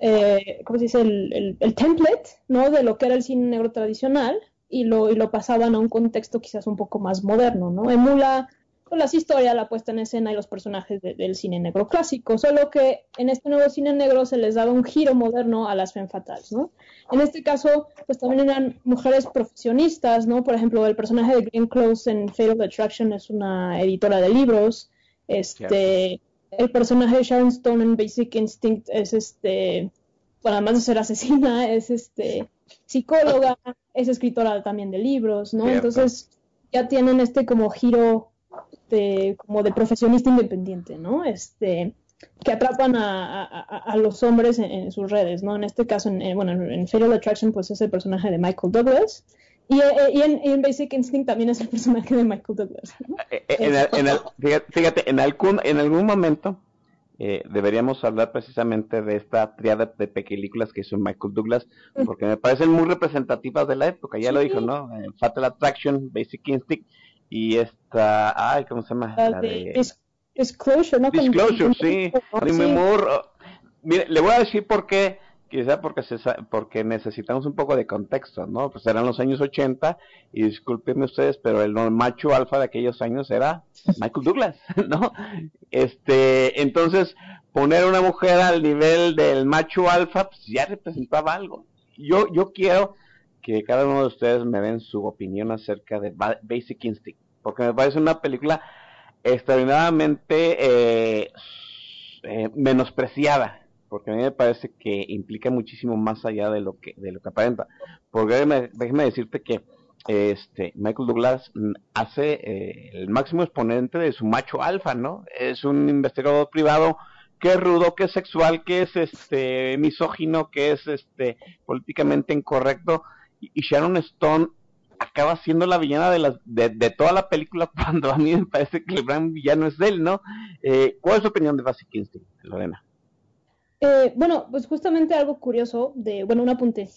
eh, ¿cómo se dice? El, el, template, ¿no? De lo que era el cine negro tradicional y lo, y lo pasaban a un contexto quizás un poco más moderno, ¿no? Emula con las historias, la puesta en escena y los personajes del cine negro clásico, solo que en este nuevo cine negro se les daba un giro moderno a las femme fatales, ¿no? En este caso, pues también eran mujeres profesionistas, ¿no? Por ejemplo, el personaje de Green Close en Fatal Attraction es una editora de libros, este, el personaje de Sharon Stone en Basic Instinct es este, bueno, además de ser asesina, es este psicóloga, es escritora también de libros, ¿no? Entonces ya tienen este como giro de como de profesionista independiente, ¿no? Este que atrapan a, a, los hombres en, sus redes, ¿no? En este caso, en, bueno, en Fatal Attraction, pues es el personaje de Michael Douglas, y, eh, en, Basic Instinct también es el personaje de Michael Douglas. Eh, eh, fíjate, en algún, en algún momento deberíamos hablar precisamente de esta triada de películas que hizo Michael Douglas, porque me parecen muy representativas de la época. Ya lo dijo, ¿no? Fatal Attraction, Basic Instinct y esta, ay, ¿cómo se llama? La, de, Disclosure, ¿no? Disclosure, sí. Mire, le voy a decir por qué Quizá porque, se, porque necesitamos un poco de contexto, ¿no? Pues eran los años 80 y discúlpenme ustedes, pero el macho alfa de aquellos años era Michael Douglas, ¿no? Este, entonces, poner a una mujer al nivel del macho alfa, pues ya representaba algo. Yo, yo quiero que cada uno de ustedes me den su opinión acerca de Basic Instinct, porque me parece una película extraordinariamente eh, eh, menospreciada porque a mí me parece que implica muchísimo más allá de lo que de lo que aparenta. Porque déjeme, decirte que este Michael Douglas hace eh, el máximo exponente de su macho alfa, ¿no? Es un investigador privado que es rudo, que es sexual, que es este misógino, que es este políticamente incorrecto y, Sharon Stone acaba siendo la villana de, las, de, toda la película cuando a mí me parece que el gran villano es él, ¿no? Eh, ¿Cuál es su opinión de Basic Instinct, Lorena? Eh, bueno, pues justamente algo curioso de, bueno, un apunte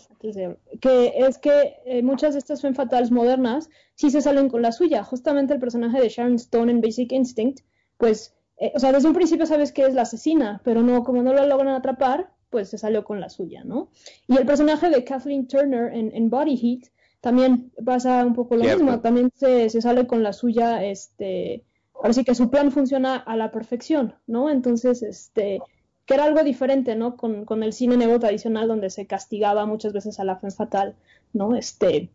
que es que eh, muchas de estas femme fatales modernas sí se salen con la suya. Justamente el personaje de Sharon Stone en Basic Instinct, pues, eh, o sea, desde un principio sabes que es la asesina, pero no, como no la logran atrapar, pues se salió con la suya, ¿no? Y el personaje de Kathleen Turner en, Body Heat también pasa un poco lo mismo, también se, se sale con la suya, este, ahora sí que su plan funciona a la perfección, ¿no? Entonces, este que era algo diferente, ¿no? Con, con el cine negro tradicional donde se castigaba muchas veces a la fe fatal, ¿no? Este,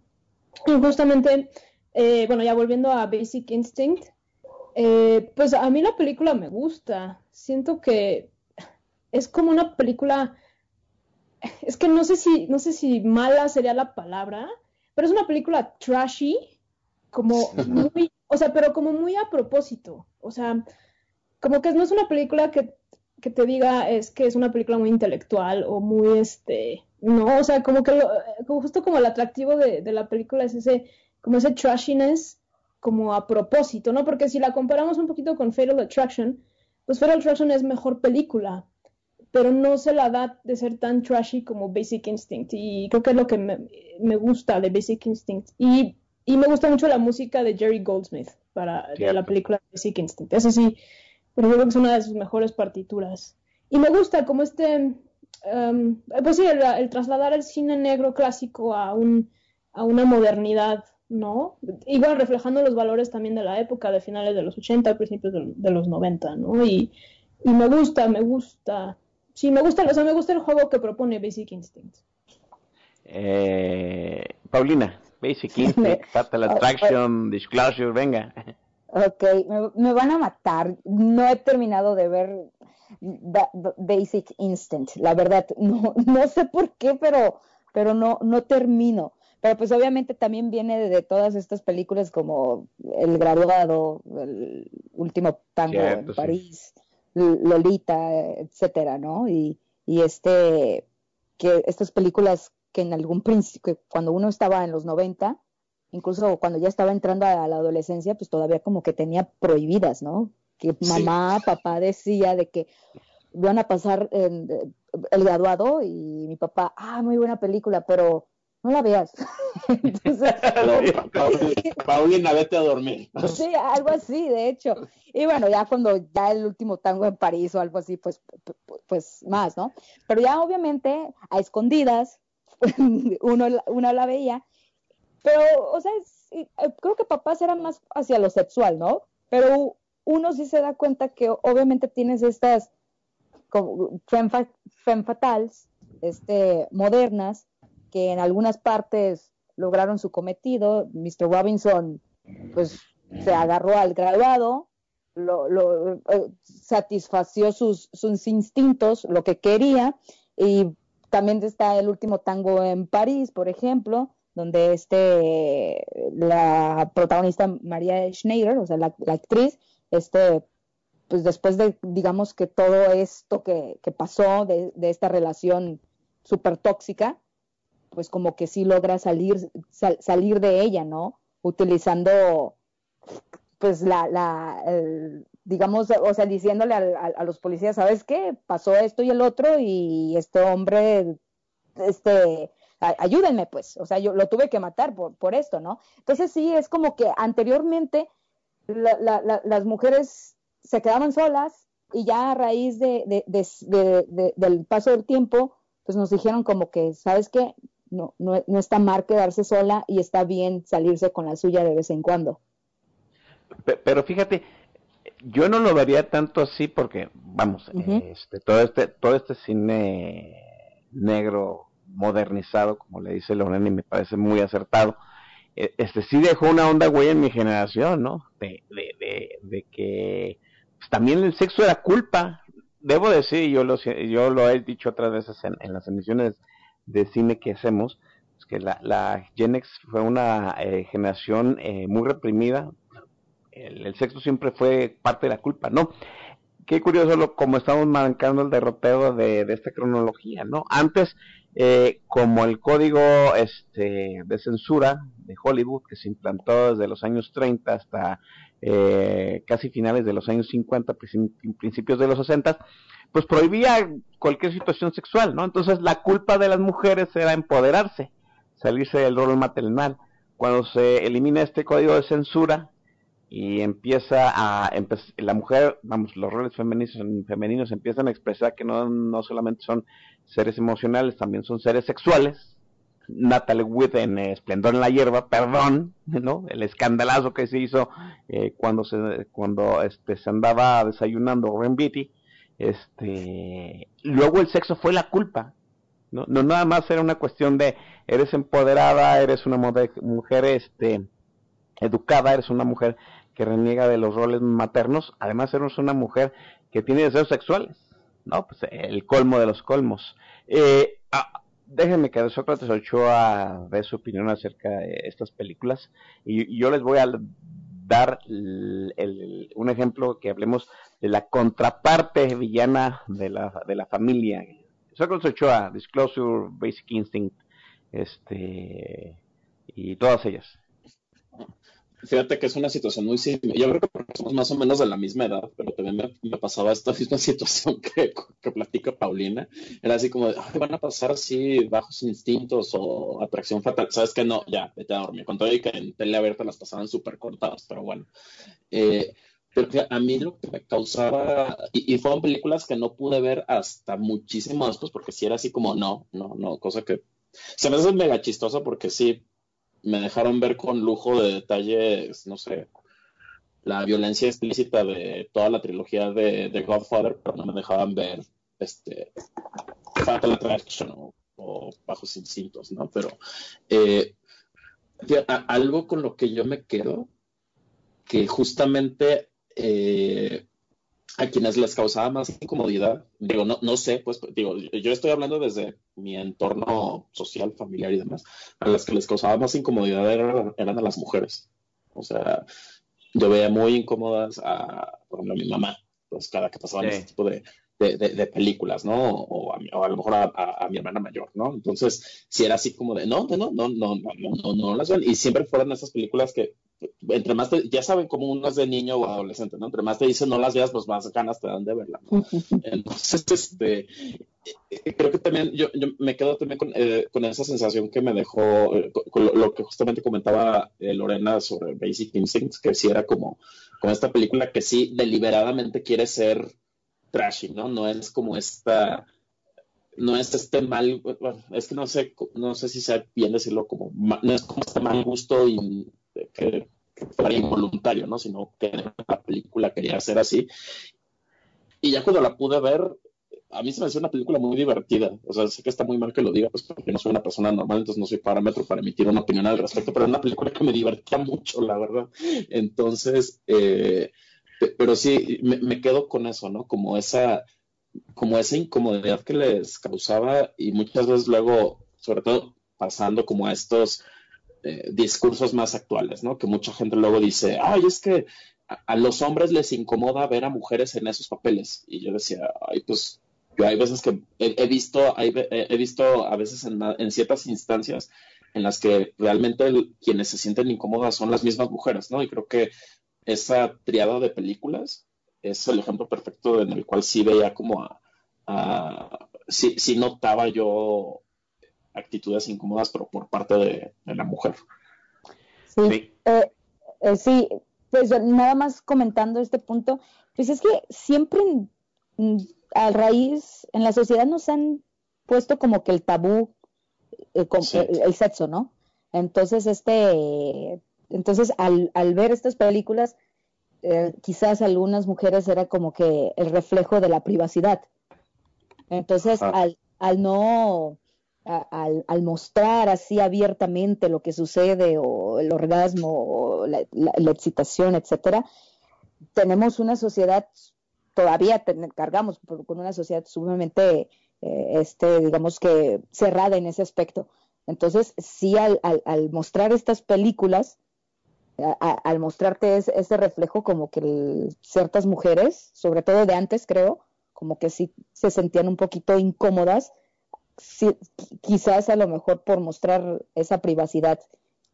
y justamente, eh, bueno, ya volviendo a Basic Instinct, eh, pues a mí la película me gusta, siento que es como una película, es que no sé si, no sé si mala sería la palabra, pero es una película trashy, como muy, o sea, pero como muy a propósito, o sea, como que no es una película que que te diga es que es una película muy intelectual o muy, este, no, o sea, como que justo como el atractivo de, la película es ese, como ese trashiness como a propósito, ¿no? Porque si la comparamos un poquito con Fatal Attraction, pues Fatal Attraction es mejor película, pero no se la da de ser tan trashy como Basic Instinct. Y creo que es lo que me, gusta de Basic Instinct. Y, y, me gusta mucho la música de Jerry Goldsmith para la película Basic Instinct. Eso sí, pero yo creo que es una de sus mejores partituras. Y me gusta como este, um, pues sí, el, trasladar el cine negro clásico a, un, a una modernidad, ¿no? Igual reflejando los valores también de la época, de finales de los 80, principios de, los 90, ¿no? Y, y, me gusta, me gusta. Sí, me gusta, o sea, me gusta el juego que propone Basic Instinct. Eh, Paulina, Basic Instinct, Fatal Attraction, Disclosure, venga. Ok, me, van a matar. No he terminado de ver Basic Instinct, la verdad. No, no sé por qué, pero, pero no, no termino. Pero pues obviamente también viene de, todas estas películas como El Graduado, El Último Tango en París, Lolita, etcétera, ¿no? Y, y este, que estas películas que en algún principio, cuando uno estaba en los 90, incluso cuando ya estaba entrando a la adolescencia, pues todavía como que tenía prohibidas, ¿no? Que mamá, papá decía de que van a pasar el graduado y mi papá, ah, muy buena película, pero no la veas. Entonces, Paulina, vete a dormir. sí, algo así, de hecho. Y bueno, ya cuando ya el último tango en París o algo así, pues, pues más, ¿no? Pero ya obviamente a escondidas, uno, uno la veía. Pero, o sea, eh, creo que papás era más hacia lo sexual, ¿no? Pero uno sí se da cuenta que obviamente tienes estas como femme, fatales, este, modernas, que en algunas partes lograron su cometido. Mr. Robinson, pues, se agarró al graduado, lo, eh, satisfació sus, sus instintos, lo que quería, y también está el último tango en París, por ejemplo, donde este, la protagonista María Schneider, o sea, la, actriz, este, pues después de, digamos que todo esto que, pasó de, de, esta relación súper tóxica, pues como que sí logra salir, salir de ella, ¿no? Utilizando, pues la, la digamos, o sea, diciéndole a, los policías, ¿sabes qué? Pasó esto y el otro y este hombre, este, ayúdenme, pues, o sea, yo lo tuve que matar por, por esto, ¿no? Entonces sí, es como que anteriormente las mujeres se quedaban solas y ya a raíz de, del paso del tiempo, pues nos dijeron como que, ¿sabes qué? No, no, no está mal quedarse sola y está bien salirse con la suya de vez en cuando. Pero fíjate, yo no lo vería tanto así porque, vamos, este, todo este, todo este cine negro modernizado, como le dice Leonel, y me parece muy acertado. E, este sí dejó una onda güey en mi generación, ¿no? De, de, de, que pues, también el sexo era culpa. Debo decir, yo lo, yo lo he dicho otras veces en las emisiones de cine que hacemos, es que la, la Gen X fue una eh, generación eh, muy reprimida, el, sexo siempre fue parte de la culpa, ¿no? Qué curioso lo, como estamos marcando el derrotero de, de esta cronología, ¿no? Antes, eh, como el código este, de censura de Hollywood, que se implantó desde los años 30 hasta casi finales de los años 50, principios de los 60, pues prohibía cualquier situación sexual, ¿no? Entonces la culpa de las mujeres era empoderarse, salirse del rol maternal. Cuando se elimina este código de censura y empieza a la mujer, vamos, los roles femeninos, femeninos empiezan a expresar que no, no solamente son seres emocionales, también son seres sexuales. Natalie Wood en Esplendor en la hierba, perdón, ¿no? El escandalazo que se hizo eh, cuando se cuando este se andaba desayunando Ren Beatty este, luego el sexo fue la culpa. No, no nada más era una cuestión de eres empoderada, eres una mujer este, educada, eres una mujer que reniega de los roles maternos, además eres una mujer que tiene deseos sexuales, ¿no? Pues el colmo de los colmos. Eh, déjenme que Sócrates Ochoa dé su opinión acerca de estas películas y, yo les voy a dar un ejemplo que hablemos de la contraparte villana de la, de la familia. Sócrates Ochoa, Disclosure, Basic Instinct, este, y todas ellas. Fíjate que es una situación muy simple. Yo creo que somos más o menos de la misma edad, pero también me, pasaba esta misma situación que, que platica Paulina. Era así como, van a pasar así bajos instintos o atracción fatal. ¿Sabes que No, ya, vete a dormir. Con todo y que en tele abierta las pasaban súper cortadas, pero bueno. Eh, pero a mí lo que me causaba, y, fueron películas que no pude ver hasta muchísimo después, porque si era así como, no, no, no, cosa que se me hace mega chistosa porque sí, me dejaron ver con lujo de detalles, no sé, la violencia explícita de toda la trilogía de, Godfather, pero no me dejaban ver este, Fatal Attraction o, Bajos Instintos, ¿no? Pero eh, algo con lo que yo me quedo, que justamente eh, a quienes les causaba más incomodidad, digo, no, no sé, pues digo, yo estoy hablando desde mi entorno social, familiar y demás, a las que les causaba más incomodidad eran, eran a las mujeres. O sea, yo veía muy incómodas a, por ejemplo, a mi mamá, pues cada que pasaban este tipo de, de, películas, ¿no? O a, a lo mejor a, mi hermana mayor, ¿no? Entonces, si era así como de, no, no, no, no, no, no, no, no las ven. Y siempre fueron esas películas que, entre más te, ya saben como unas de niño o adolescente, ¿no? Entre más te dicen no las veas, pues más ganas te dan de verla, ¿no? Entonces, este, eh, creo que también yo, yo me quedo también con, eh, con, esa sensación que me dejó, eh, con, lo, que justamente comentaba Lorena sobre Basic Instincts, que sí era como, como esta película que sí deliberadamente quiere ser trashy, ¿no? No es como esta, no es este mal, es que no sé, no sé si sea bien decirlo como, no es como este mal gusto y que, fuera involuntario, ¿no? Sino que la película quería ser así. Y ya cuando la pude ver, a mí se me hace una película muy divertida. O sea, sé que está muy mal que lo diga, pues porque no soy una persona normal, entonces no soy parámetro para emitir una opinión al respecto, pero es una película que me divertía mucho, la verdad. Entonces, eh, pero sí, me, quedo con eso, ¿no? Como esa, como esa incomodidad que les causaba y muchas veces luego, sobre todo pasando como a estos eh, discursos más actuales, ¿no? Que mucha gente luego dice, ay, es que a, los hombres les incomoda ver a mujeres en esos papeles. Y yo decía, ay, pues yo hay veces que he, visto, he, visto a veces en, ciertas instancias en las que realmente quienes se sienten incómodas son las mismas mujeres, ¿no? Y creo que esa triada de películas es el ejemplo perfecto en el cual sí veía como a, sí, notaba yo actitudes incómodas, pero por parte de, la mujer. Sí, eh, eh, sí, pues nada más comentando este punto, pues es que siempre a raíz, en la sociedad nos han puesto como que el tabú, eh, el, sexo, ¿no? Entonces, este, entonces, al, al ver estas películas, eh, quizás algunas mujeres era como que el reflejo de la privacidad. Entonces, al, al, no, al, al, mostrar así abiertamente lo que sucede o el orgasmo o la, la, excitación, etcétera, tenemos una sociedad, todavía cargamos con una sociedad sumamente, eh, este, digamos que cerrada en ese aspecto. Entonces, sí, al, al mostrar estas películas, al mostrarte ese, reflejo como que ciertas mujeres, sobre todo de antes creo, como que sí se sentían un poquito incómodas, quizás a lo mejor por mostrar esa privacidad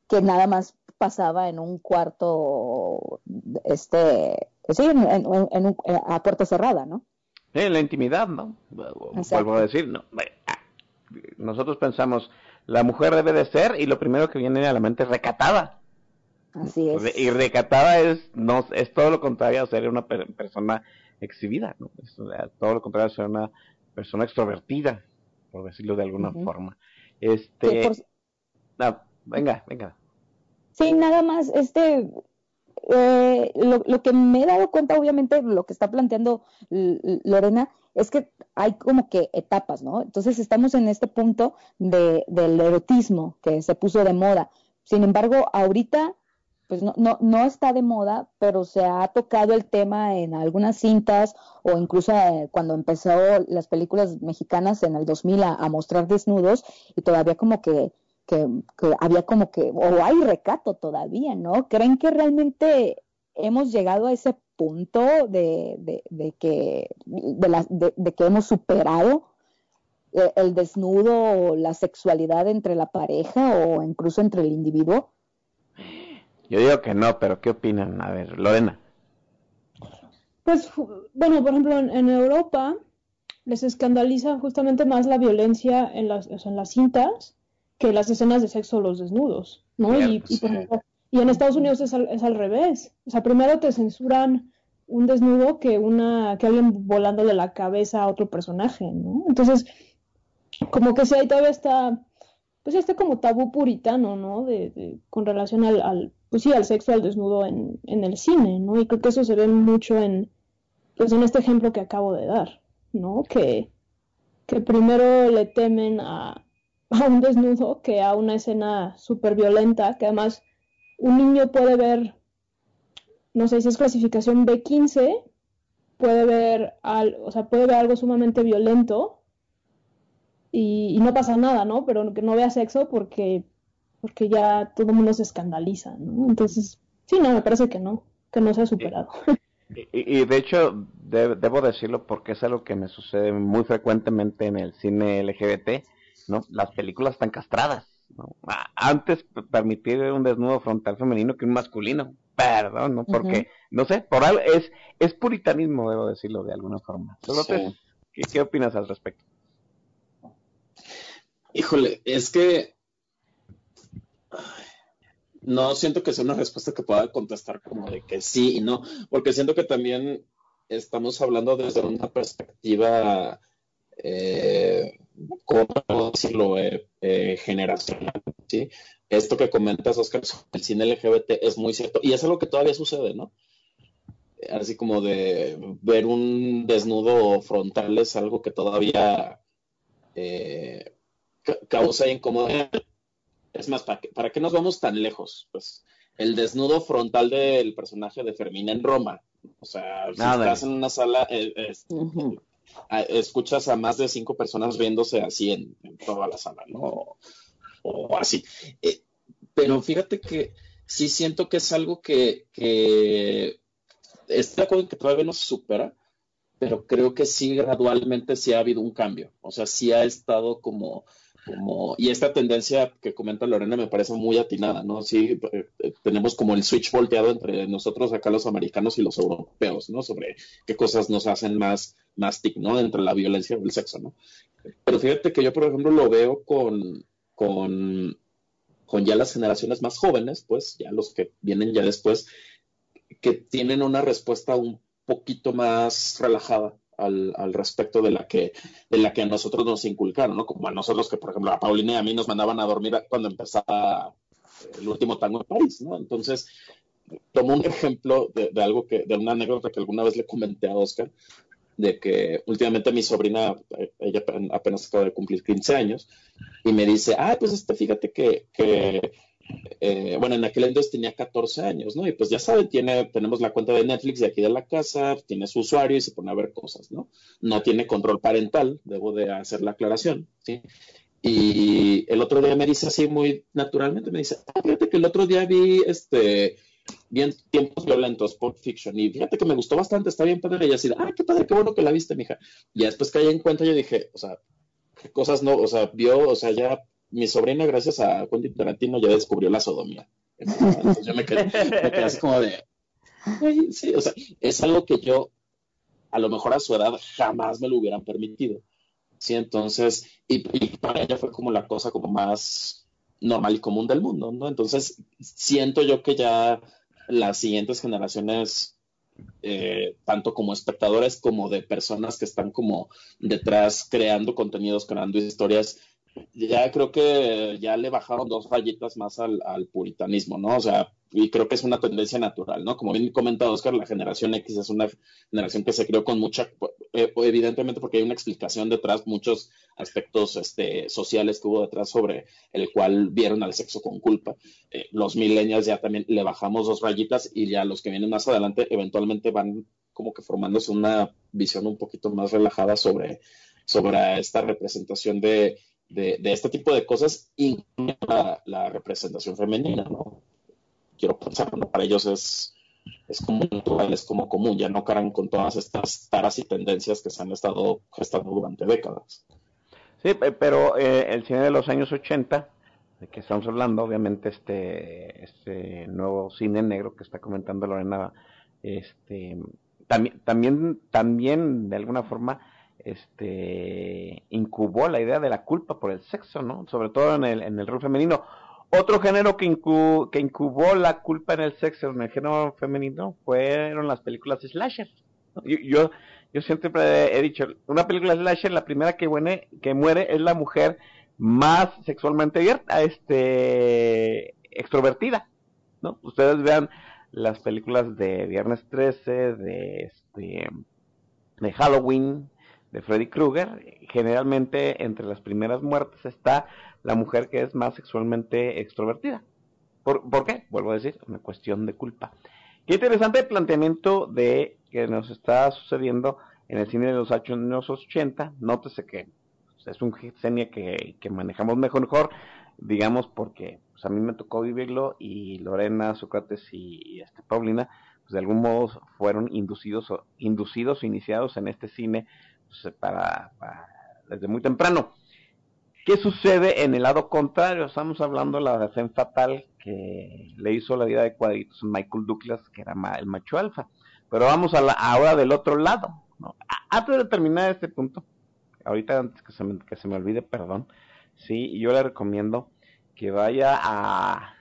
que nada más pasaba en un cuarto, este, pues sí, en, a puerta cerrada, ¿no? En la intimidad, ¿no? Vuelvo a decir, no. Ah, nosotros pensamos, la mujer debe de ser, y lo primero que viene a la mente es recatada. Así es. Y recatada es, no, es todo lo contrario a ser una persona exhibida, ¿no? Es, todo lo contrario a ser una persona extrovertida, por decirlo de alguna forma. Este, venga, venga. Sí, nada más, este, eh, lo, lo, que me he dado cuenta, obviamente, lo que está planteando Lorena, es que hay como que etapas, ¿no? Entonces estamos en este punto de, del erotismo que se puso de moda. Sin embargo, ahorita pues no, no, no está de moda, pero se ha tocado el tema en algunas cintas o incluso eh, cuando empezó las películas mexicanas en el 2000 a, mostrar desnudos y todavía como que, que, había como que, o hay recato todavía, ¿no? ¿Creen que realmente hemos llegado a ese punto de, de, que, de, que hemos superado eh, el desnudo o la sexualidad entre la pareja o incluso entre el individuo? Yo digo que no, pero ¿qué opinan? A ver, Lorena. Pues, bueno, por ejemplo, en, Europa les escandaliza justamente más la violencia en las, en las cintas que las escenas de sexo o los desnudos, ¿no? y, y, en Estados Unidos es al, es al revés. O sea, primero te censuran un desnudo que una que alguien volándole la cabeza a otro personaje, ¿no? Entonces, como que si ahí todavía está, pues este como tabú puritano, ¿no? De, con relación al, pues sí, al sexo, al desnudo en, en el cine, ¿no? Y creo que eso se ve mucho en, pues en este ejemplo que acabo de dar, ¿no? Que, que primero le temen a, a un desnudo que a una escena súper violenta, que además un niño puede ver, no sé si es clasificación B15, puede ver, al, o sea, puede ver algo sumamente violento y, y, no pasa nada, ¿no? Pero que no vea sexo porque, porque ya todo el mundo se escandaliza, ¿no? Entonces, sí, no, me parece que no, que no se ha superado. Y, y de hecho, de, debo decirlo porque es algo que me sucede muy frecuentemente en el cine LGBT, ¿no? Las películas están castradas. ¿no? Antes permitir un desnudo frontal femenino que un masculino. Perdón, ¿no? Porque, uh -huh. no sé, por algo, es, es puritanismo, debo decirlo de alguna forma. Sí. ¿qué, ¿Qué opinas al respecto? Híjole, es que no siento que sea una respuesta que pueda contestar como de que sí y no, porque siento que también estamos hablando desde una perspectiva, eh, ¿cómo decirlo?, eh, eh, generacional, ¿sí? Esto que comentas, Oscar, sobre el cine LGBT es muy cierto, y es algo que todavía sucede, ¿no? Así como de ver un desnudo frontal es algo que todavía eh, causa incomodidad. Es más, ¿para qué, ¿para qué nos vamos tan lejos? Pues el desnudo frontal del personaje de Fermín en Roma. O sea, si Nada. estás en una sala, eh, uh -huh. escuchas a más de cinco personas riéndose así en, en toda la sala, ¿no? O, o así. Eh, pero fíjate que sí siento que es algo que, que estoy de acuerdo en que todavía no se supera, pero creo que sí gradualmente sí ha habido un cambio. O sea, sí ha estado como como, y esta tendencia que comenta Lorena me parece muy atinada, ¿no? Sí, eh, tenemos como el switch volteado entre nosotros acá los americanos y los europeos, ¿no? Sobre qué cosas nos hacen más, más tic, ¿no? Entre la violencia y el sexo, ¿no? Pero fíjate que yo, por ejemplo, lo veo con, con, con ya las generaciones más jóvenes, pues, ya los que vienen ya después, que tienen una respuesta un poquito más relajada al, respecto de la que de la que a nosotros nos inculcaron, ¿no? Como a nosotros que, por ejemplo, a Paulina y a mí nos mandaban a dormir cuando empezaba el último tango en París, ¿no? Entonces, tomo un ejemplo de, de, algo que, de una anécdota que alguna vez le comenté a Oscar, de que últimamente mi sobrina, ella apenas acaba de cumplir 15 años, y me dice, ah, pues este, fíjate que, que eh, bueno, en aquel entonces tenía 14 años, ¿no? Y pues ya saben, tenemos la cuenta de Netflix de aquí de la casa, tiene su usuario y se pone a ver cosas, ¿no? No tiene control parental, debo de hacer la aclaración, ¿sí? Y el otro día me dice así muy naturalmente, me dice, ah, fíjate que el otro día vi, este, bien tiempos violentos, Pulp Fiction, y fíjate que me gustó bastante, está bien padre, y así, ah, qué padre, qué bueno que la viste, mija. Y después caí en cuenta, yo dije, o sea, cosas no, o sea, vio, o sea, ya mi sobrina, gracias a Quentin Tarantino, ya descubrió la sodomía. Entonces yo me quedé, me quedé así como de, sí, o sea, es algo que yo, a lo mejor a su edad, jamás me lo hubieran permitido. Sí, entonces, y, y para ella fue como la cosa como más normal y común del mundo, ¿no? Entonces, siento yo que ya las siguientes generaciones eh, tanto como espectadores como de personas que están como detrás creando contenidos, creando historias, ya creo que ya le bajaron dos rayitas más al, puritanismo, ¿no? O sea, y creo que es una tendencia natural, ¿no? Como bien comentado Oscar, la generación X es una generación que se creó con mucha, eh, evidentemente porque hay una explicación detrás, muchos aspectos este, sociales que hubo detrás sobre el cual vieron al sexo con culpa. Eh, los millennials ya también le bajamos dos rayitas y ya los que vienen más adelante eventualmente van como que formándose una visión un poquito más relajada sobre, sobre esta representación de de, este tipo de cosas, incluye la, representación femenina, ¿no? Quiero pensar, ¿no? para ellos es, es como es como común, ya no cargan con todas estas taras y tendencias que se han estado gestando durante décadas. Sí, pero eh, el cine de los años 80, de que estamos hablando, obviamente este, este nuevo cine negro que está comentando Lorena, este, también, también, también de alguna forma este incubó la idea de la culpa por el sexo, ¿no? Sobre todo en el, en el rol femenino. Otro género que, incu que incubó la culpa en el sexo, en el género femenino, fueron las películas slasher. Yo, yo, siempre he dicho, una película slasher, la primera que, muere, que muere es la mujer más sexualmente abierta, este, extrovertida, ¿no? Ustedes vean las películas de Viernes 13, de, este, de Halloween, de Freddy Krueger, generalmente entre las primeras muertes está la mujer que es más sexualmente extrovertida. ¿Por, ¿Por, qué? Vuelvo a decir, una cuestión de culpa. Qué interesante el planteamiento de que nos está sucediendo en el cine de los años 80. Nótese que pues, es un cine que, que manejamos mejor, mejor, digamos, porque pues, a mí me tocó vivirlo y Lorena, Sócrates y, este, Paulina, pues de algún modo fueron inducidos o inducidos, iniciados en este cine para, para, desde muy temprano. ¿Qué sucede en el lado contrario? Estamos hablando de la fe fatal que le hizo la vida de cuadritos Michael Douglas, que era el macho alfa. Pero vamos a la, ahora del otro lado. Antes de terminar este punto, ahorita antes que se me, que se me olvide, perdón, sí, yo le recomiendo que vaya a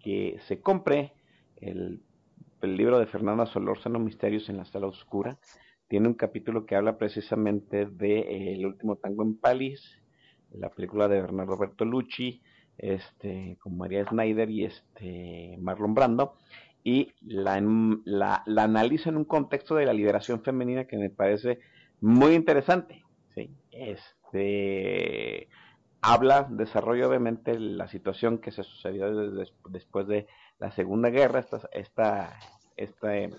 que se compre el, el libro de Fernanda Solórzano, Misterios en la Sala Oscura. Tiene un capítulo que habla precisamente de eh, El último tango en París, la película de Bernardo Bertolucci, este, con María Snyder y este Marlon Brando, y la, la, la analiza en un contexto de la liberación femenina que me parece muy interesante. ¿sí? Este, habla, desarrolla obviamente la situación que se sucedió desde, después de la Segunda Guerra, esta, esta, este,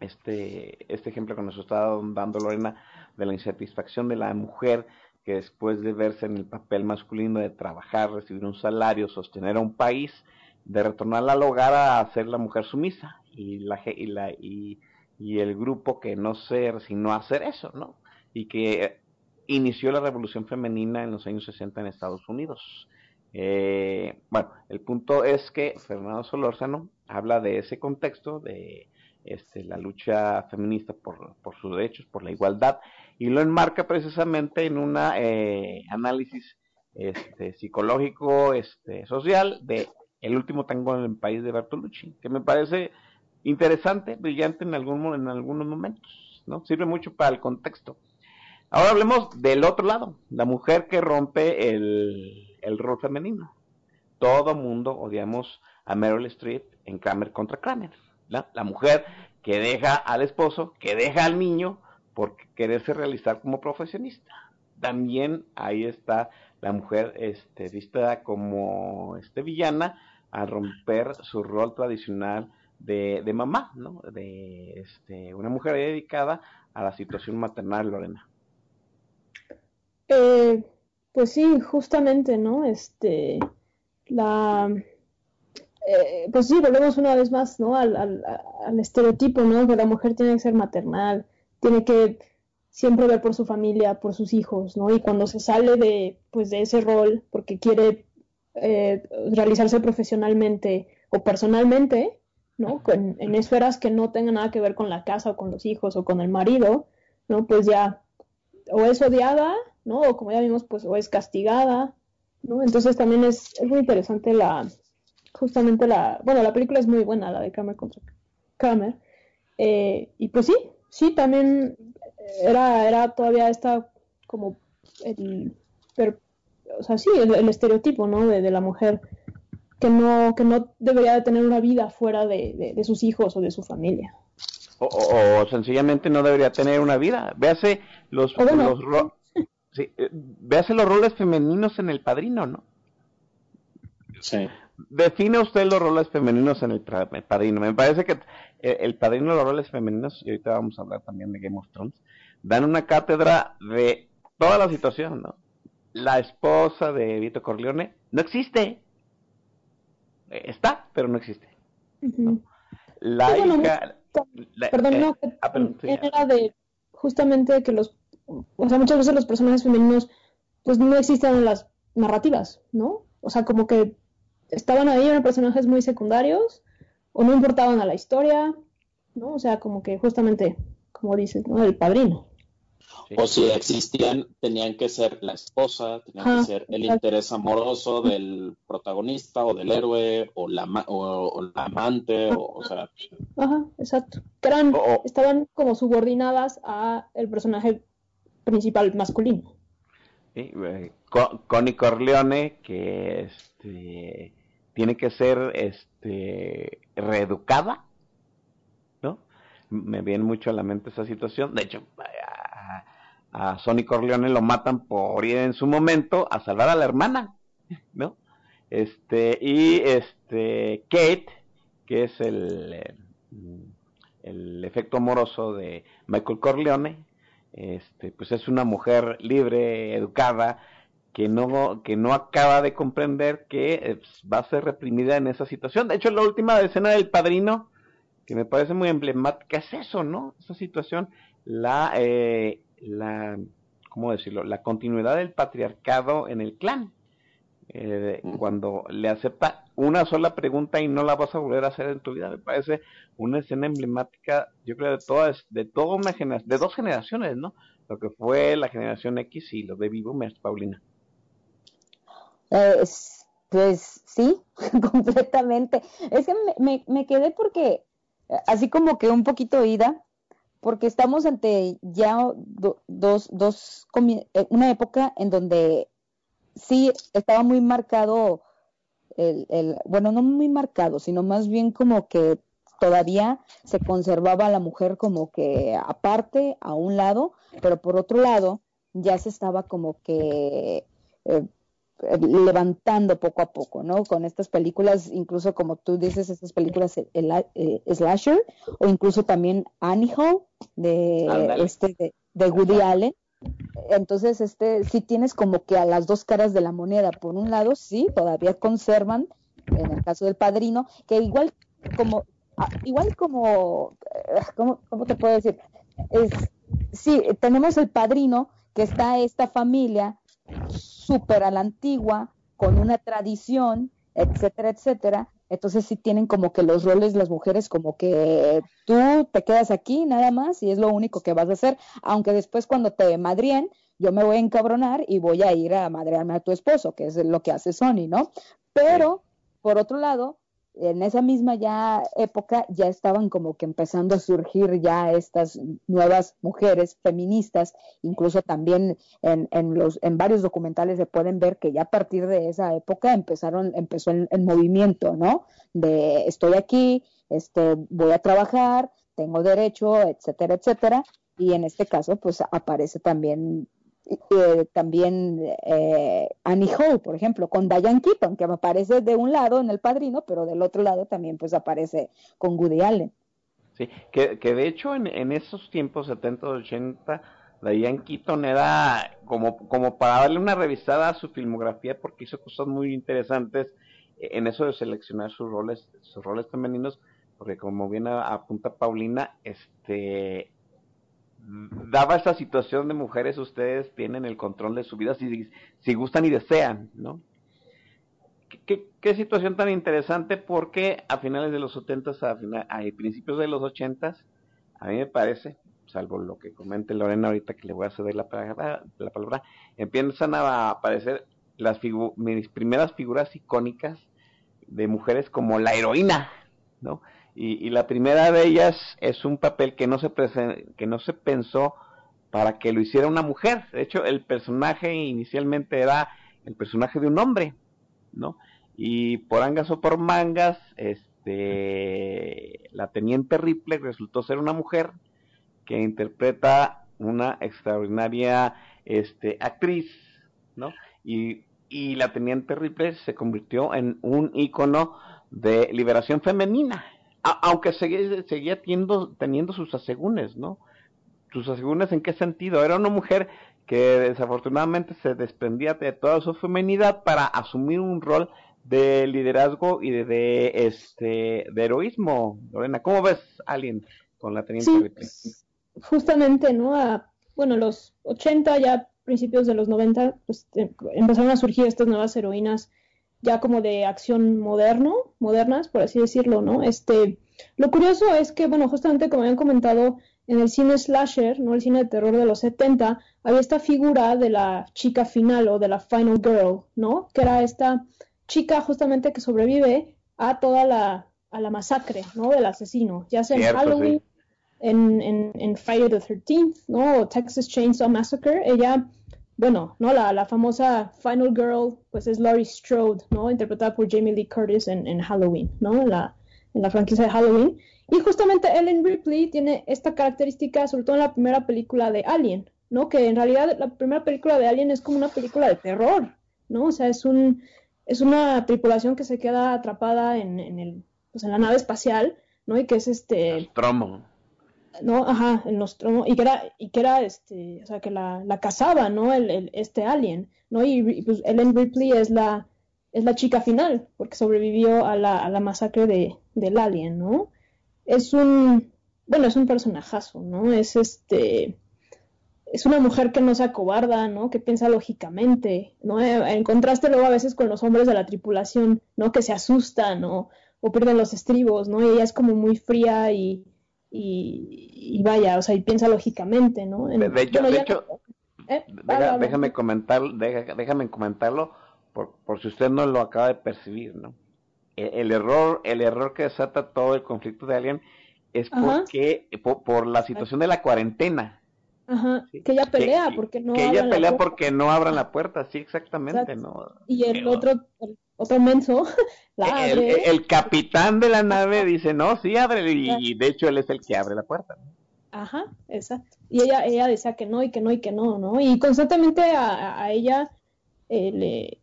este, este ejemplo que nos está dando Lorena de la insatisfacción de la mujer que después de verse en el papel masculino de trabajar, recibir un salario, sostener a un país, de retornar al hogar a ser la mujer sumisa y la y la y, y el grupo que no ser sino hacer eso, ¿no? Y que inició la revolución femenina en los años 60 en Estados Unidos. Eh, bueno, el punto es que Fernando Solórzano habla de ese contexto, de este, la lucha feminista por, sus derechos, por la igualdad, y lo enmarca precisamente en un eh, análisis este, psicológico, este, social de El último tango en el país de Bertolucci, que me parece interesante, brillante en, algún, en algunos momentos, ¿no? Sirve mucho para el contexto. Ahora hablemos del otro lado, la mujer que rompe el, el rol femenino. Todo mundo odiamos a Meryl Streep en Kramer contra Kramer. ¿La? mujer que deja al esposo, que deja al niño por quererse realizar como profesionista. También ahí está la mujer este, vista como este, villana al romper su rol tradicional de, de mamá, ¿no? De este, una mujer dedicada a la situación maternal, Lorena. Eh, pues sí, justamente, ¿no? Este, la, eh, pues sí, volvemos una vez más, ¿no? Al, al, al, estereotipo, ¿no? Que la mujer tiene que ser maternal, tiene que siempre ver por su familia, por sus hijos, ¿no? Y cuando se sale de, pues, de ese rol porque quiere eh, realizarse profesionalmente o personalmente, ¿no? En, en, esferas que no tengan nada que ver con la casa o con los hijos o con el marido, ¿no? Pues ya o es odiada, ¿no? O como ya vimos, pues o es castigada, ¿no? Entonces también es, es muy interesante la, justamente la, bueno, la película es muy buena, la de Kramer contra Kramer, eh, y pues sí, sí, también era, era todavía esta como el, pero, o sea, sí, el, el estereotipo, ¿no? De, de, la mujer que no, que no debería de tener una vida fuera de, de, de sus hijos o de su familia. O, o, o, sencillamente no debería tener una vida. Véase los, bueno, los ro sí, véase los roles femeninos en el padrino, ¿no? Sí. Define usted los roles femeninos en el padrino. Me parece que el padrino de los roles femeninos, y ahorita vamos a hablar también de Game of Thrones, dan una cátedra de toda la situación, ¿no? La esposa de Vito Corleone no existe. Está, pero no existe. Uh -huh. ¿no? La sí, bueno, hija. La, perdón, eh, no, que ah, perdón, sí, era de justamente que los. O sea, muchas veces los personajes femeninos, pues no existen en las narrativas, ¿no? O sea, como que estaban ahí, eran personajes muy secundarios, o no importaban a la historia, ¿no? O sea, como que justamente, como dices, ¿no? El padrino. Sí. O si existían, tenían que ser la esposa, tenían ah, que ser el exacto. interés amoroso del protagonista o del héroe o la, o, o la amante, o, o, sea. Ajá, exacto. Eran, oh, estaban como subordinadas a el personaje principal masculino. Sí, eh, Connie Corleone, que este, tiene que ser este, reeducada, ¿no? Me viene mucho a la mente esa situación. De hecho, a Sonny Corleone lo matan por ir en su momento a salvar a la hermana, ¿no? Este, y este, Kate, que es el, el efecto amoroso de Michael Corleone, este, pues es una mujer libre, educada, que no, que no acaba de comprender que eh, pues, va a ser reprimida en esa situación. De hecho, la última escena del padrino, que me parece muy emblemática, es eso, ¿no? Esa situación, la, eh, la, ¿cómo decirlo? La continuidad del patriarcado en el clan. Eh, cuando le acepta una sola pregunta y no la vas a volver a hacer en tu vida, me parece una escena emblemática, yo creo, de todas, de toda una generación, de dos generaciones, ¿no? Lo que fue la generación X y lo de Vivo Paulina. Pues sí, completamente. Es que me, me, quedé porque, así como que un poquito ida, porque estamos ante ya dos, dos, eh, una época en donde sí estaba muy marcado, el, el, bueno, no muy marcado, sino más bien como que todavía se conservaba la mujer como que aparte, a un lado, pero por otro lado ya se estaba como que eh, levantando poco a poco, ¿no? Con estas películas, incluso como tú dices, estas películas el, eh, slasher o incluso también Annie Hall de, este, de, de Woody Allen, entonces, este, sí tienes como que a las dos caras de la moneda. Por un lado, sí, todavía conservan, en el caso del padrino, que igual como, ah, igual como, eh, ¿cómo, cómo te puedo decir? Es, sí, tenemos el padrino, que está esta familia súper a la antigua, con una tradición, etcétera, etcétera, entonces sí tienen como que los roles las mujeres como que tú te quedas aquí nada más y es lo único que vas a hacer, aunque después cuando te madrien, yo me voy a encabronar y voy a ir a madrearme a tu esposo, que es lo que hace Sony, ¿no? Pero, por otro lado, en esa misma ya época ya estaban como que empezando a surgir ya estas nuevas mujeres feministas, incluso también en, en los en varios documentales se pueden ver que ya a partir de esa época empezaron empezó el, movimiento, ¿no? De estoy aquí, este voy a trabajar, tengo derecho, etcétera, etcétera, y en este caso pues aparece también eh, también eh, Annie Hall, por ejemplo, con Diane Keaton, que aparece de un lado en El Padrino, pero del otro lado también pues aparece con Woody Allen. Sí, que, de hecho en, en esos tiempos 70, 80, Diane Keaton era como, como para darle una revisada a su filmografía porque hizo cosas muy interesantes en eso de seleccionar sus roles, sus roles femeninos, porque como bien apunta Paulina, este daba esa situación de mujeres, ustedes tienen el control de su vida si, si gustan y desean, ¿no? ¿Qué, qué, situación tan interesante porque a finales de los 70 a, a principios de los 80 a mí me parece, salvo lo que comente Lorena ahorita que le voy a ceder la palabra, la palabra empiezan a aparecer las mis primeras figuras icónicas de mujeres como la heroína, ¿no? Y, la primera de ellas es un papel que no se que no se pensó para que lo hiciera una mujer. De hecho, el personaje inicialmente era el personaje de un hombre, ¿no? Y por angas o por mangas, este, la teniente Ripley resultó ser una mujer que interpreta una extraordinaria este, actriz, ¿no? Y, y la teniente Ripley se convirtió en un ícono de liberación femenina aunque seguía, seguía teniendo, teniendo sus asegúnes, ¿no? Sus asegúnes en qué sentido? Era una mujer que desafortunadamente se desprendía de toda su feminidad para asumir un rol de liderazgo y de, este de heroísmo. Lorena, ¿cómo ves alguien con la teniente sí, Justamente, ¿no? bueno, los 80 ya principios de los 90 pues, eh, empezaron a surgir estas nuevas heroínas ya como de acción moderno, modernas, por así decirlo, ¿no? Este, lo curioso es que, bueno, justamente como habían comentado, en el cine slasher, ¿no? El cine de terror de los 70, había esta figura de la chica final o de la final girl, ¿no? Que era esta chica justamente que sobrevive a toda la, a la masacre, ¿no? Del asesino, ya sea en Halloween, en, en, en Friday the 13th, ¿no? O Texas Chainsaw Massacre, ella bueno, ¿no? La, la, famosa Final Girl, pues es Laurie Strode, ¿no? Interpretada por Jamie Lee Curtis en, en Halloween, ¿no? En la, en la franquicia de Halloween. Y justamente Ellen Ripley tiene esta característica, sobre todo en la primera película de Alien, ¿no? Que en realidad la primera película de Alien es como una película de terror, ¿no? O sea, es un es una tripulación que se queda atrapada en, en el pues en la nave espacial, ¿no? Y que es este. No, ajá, el Nostromo, y que era, y que era este, o sea, que la, la cazaba, ¿no? El, el- este alien, ¿no? Y, pues Ellen Ripley es la, es la chica final, porque sobrevivió a la, a la masacre de, del alien, ¿no? Es un, bueno, es un personajazo, ¿no? Es este, es una mujer que no se acobarda, ¿no? Que piensa lógicamente, ¿no? Eh, En contraste luego a veces con los hombres de la tripulación, ¿no? Que se asustan, ¿no? O pierden los estribos, ¿no? Y ella es como muy fría y, y, y vaya, o sea, y piensa lógicamente, ¿no? En- De, hecho, bueno, de hecho, no- ¿eh? deja- déjame comentar, deja- déjame comentarlo por, por si usted no lo acaba de percibir, ¿no? El, el error, el error que desata todo el conflicto de Alien es porque por, por la situación de la cuarentena. Ajá, Sí. que ella pelea que, porque no que ella la pelea puerta. porque no abran la puerta, sí, exactamente, Exacto. ¿no? Y el Pero- otro, el otro menso, la el, abre. el capitán de la nave dice, no, sí, abre, y, y de hecho él es el que abre la puerta. Ajá, exacto. Y ella, ella decía que no y que no y que no, ¿no? Y constantemente a, ella eh, le,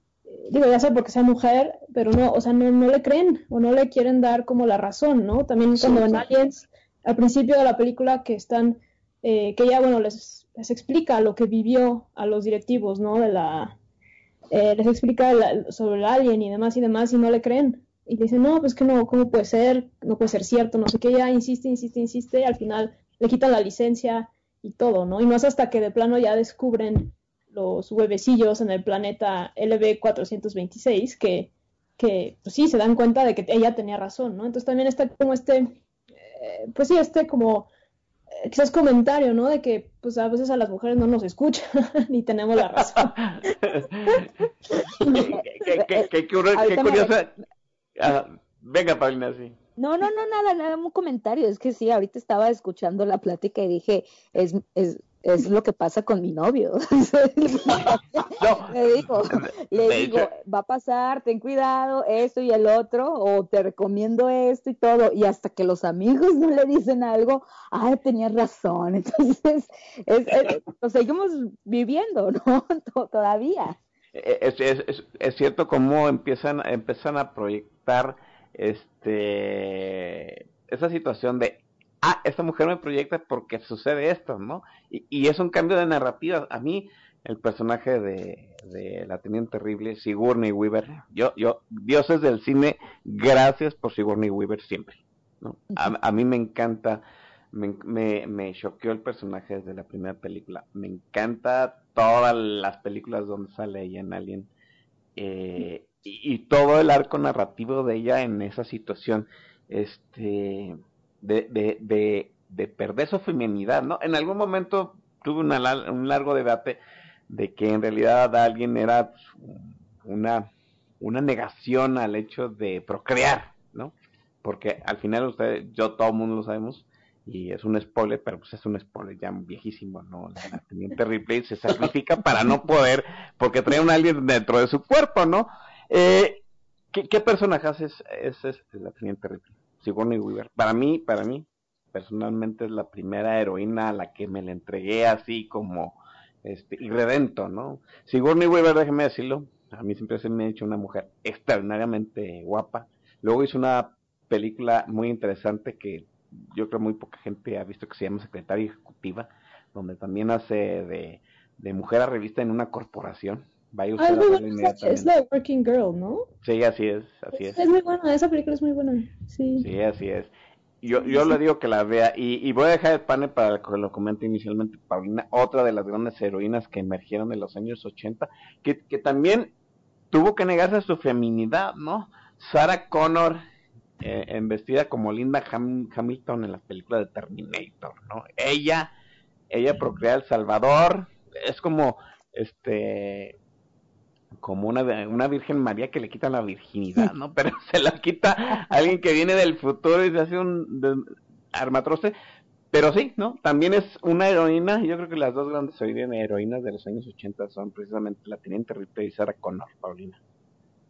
digo, ya sea porque sea mujer, pero no, o sea, no, no le creen o no le quieren dar como la razón, ¿no? También Sí, cuando en sí. Aliens, al principio de la película que están, eh, que ella, bueno, les, les explica lo que vivió a los directivos, ¿no? De la, eh, les explica sobre el alien y demás y demás y no le creen. Y dicen, no, pues que no, ¿cómo puede ser? No puede ser cierto, no sé qué, ella insiste, insiste, insiste, y al final le quitan la licencia y todo, ¿no? Y no es hasta que de plano ya descubren los huevecillos en el planeta LB426 que, que pues sí, se dan cuenta de que ella tenía razón, ¿no? Entonces también está como este, eh, pues sí, este como quizás comentario, ¿no? De que pues a veces a las mujeres no nos escuchan ni tenemos la razón. qué, qué- qué- qué curiosa. Ah, venga, Paulina, sí. No, no, no, nada, nada, un comentario. Es que sí, ahorita estaba escuchando la plática y dije, es, es, es lo que pasa con mi novio. No, le digo, le digo, va a pasar, ten cuidado, esto y el otro, o te recomiendo esto y todo, y hasta que los amigos no le dicen algo, ay, tenías razón. Entonces, es, es- lo seguimos viviendo, ¿no? To- Todavía. Es, es, es, es cierto cómo empiezan, empiezan a proyectar este esa situación de ah, esta mujer me proyecta porque sucede esto, ¿no? Y, y es un cambio de narrativa. A mí, el personaje de, de la Teniente Terrible, Sigourney Weaver, yo, yo, dioses del cine, gracias por Sigourney Weaver siempre, ¿no? A, a mí me encanta, me, me, me choqueó el personaje desde la primera película. Me encanta todas las películas donde sale ella en Alien. eh, y, y todo el arco narrativo de ella en esa situación. Este de, de, de, de perder su feminidad, ¿no? En algún momento tuve una, un largo debate de que en realidad alguien era una, una negación al hecho de procrear, ¿no? Porque al final usted, yo todo el mundo lo sabemos, y es un spoiler, pero pues es un spoiler ya viejísimo, ¿no? La teniente Ripley se sacrifica para no poder, porque trae un alien dentro de su cuerpo, ¿no? Eh, ¿qué, ¿Qué personaje es, es, este, la teniente Ripley? Sigourney Weaver. Para mí, para mí, personalmente es la primera heroína a la que me la entregué así como este irredento, ¿no? Sigourney Weaver, déjeme decirlo, a mí siempre se me ha hecho una mujer extraordinariamente guapa. Luego hizo una película muy interesante que yo creo muy poca gente ha visto que se llama Secretaria Ejecutiva, donde también hace de, de mujer a revista en una corporación. Vaya usted Ah, a es muy verla buena, es la Working Girl, ¿no? Sí, así es, así es. Es muy buena, esa película es muy buena, sí. Sí, así es. Yo, yo le digo que la vea y, y voy a dejar el panel para que lo comente inicialmente Paulina, otra de las grandes heroínas que emergieron en los años 80, que, que también tuvo que negarse a su feminidad, ¿no? Sarah Connor, eh, en vestida como Linda Ham- Hamilton en las películas de Terminator, ¿no? Ella, ella procrea El Salvador, es como, este, como una, una Virgen María que le quita la virginidad, ¿no? Pero se la quita a alguien que viene del futuro y se hace un de- armatroce. Pero sí, ¿no? También es una heroína. Yo creo que las dos grandes heroínas de los años 80 son precisamente la Teniente Ripley y Sarah Connor, Paulina.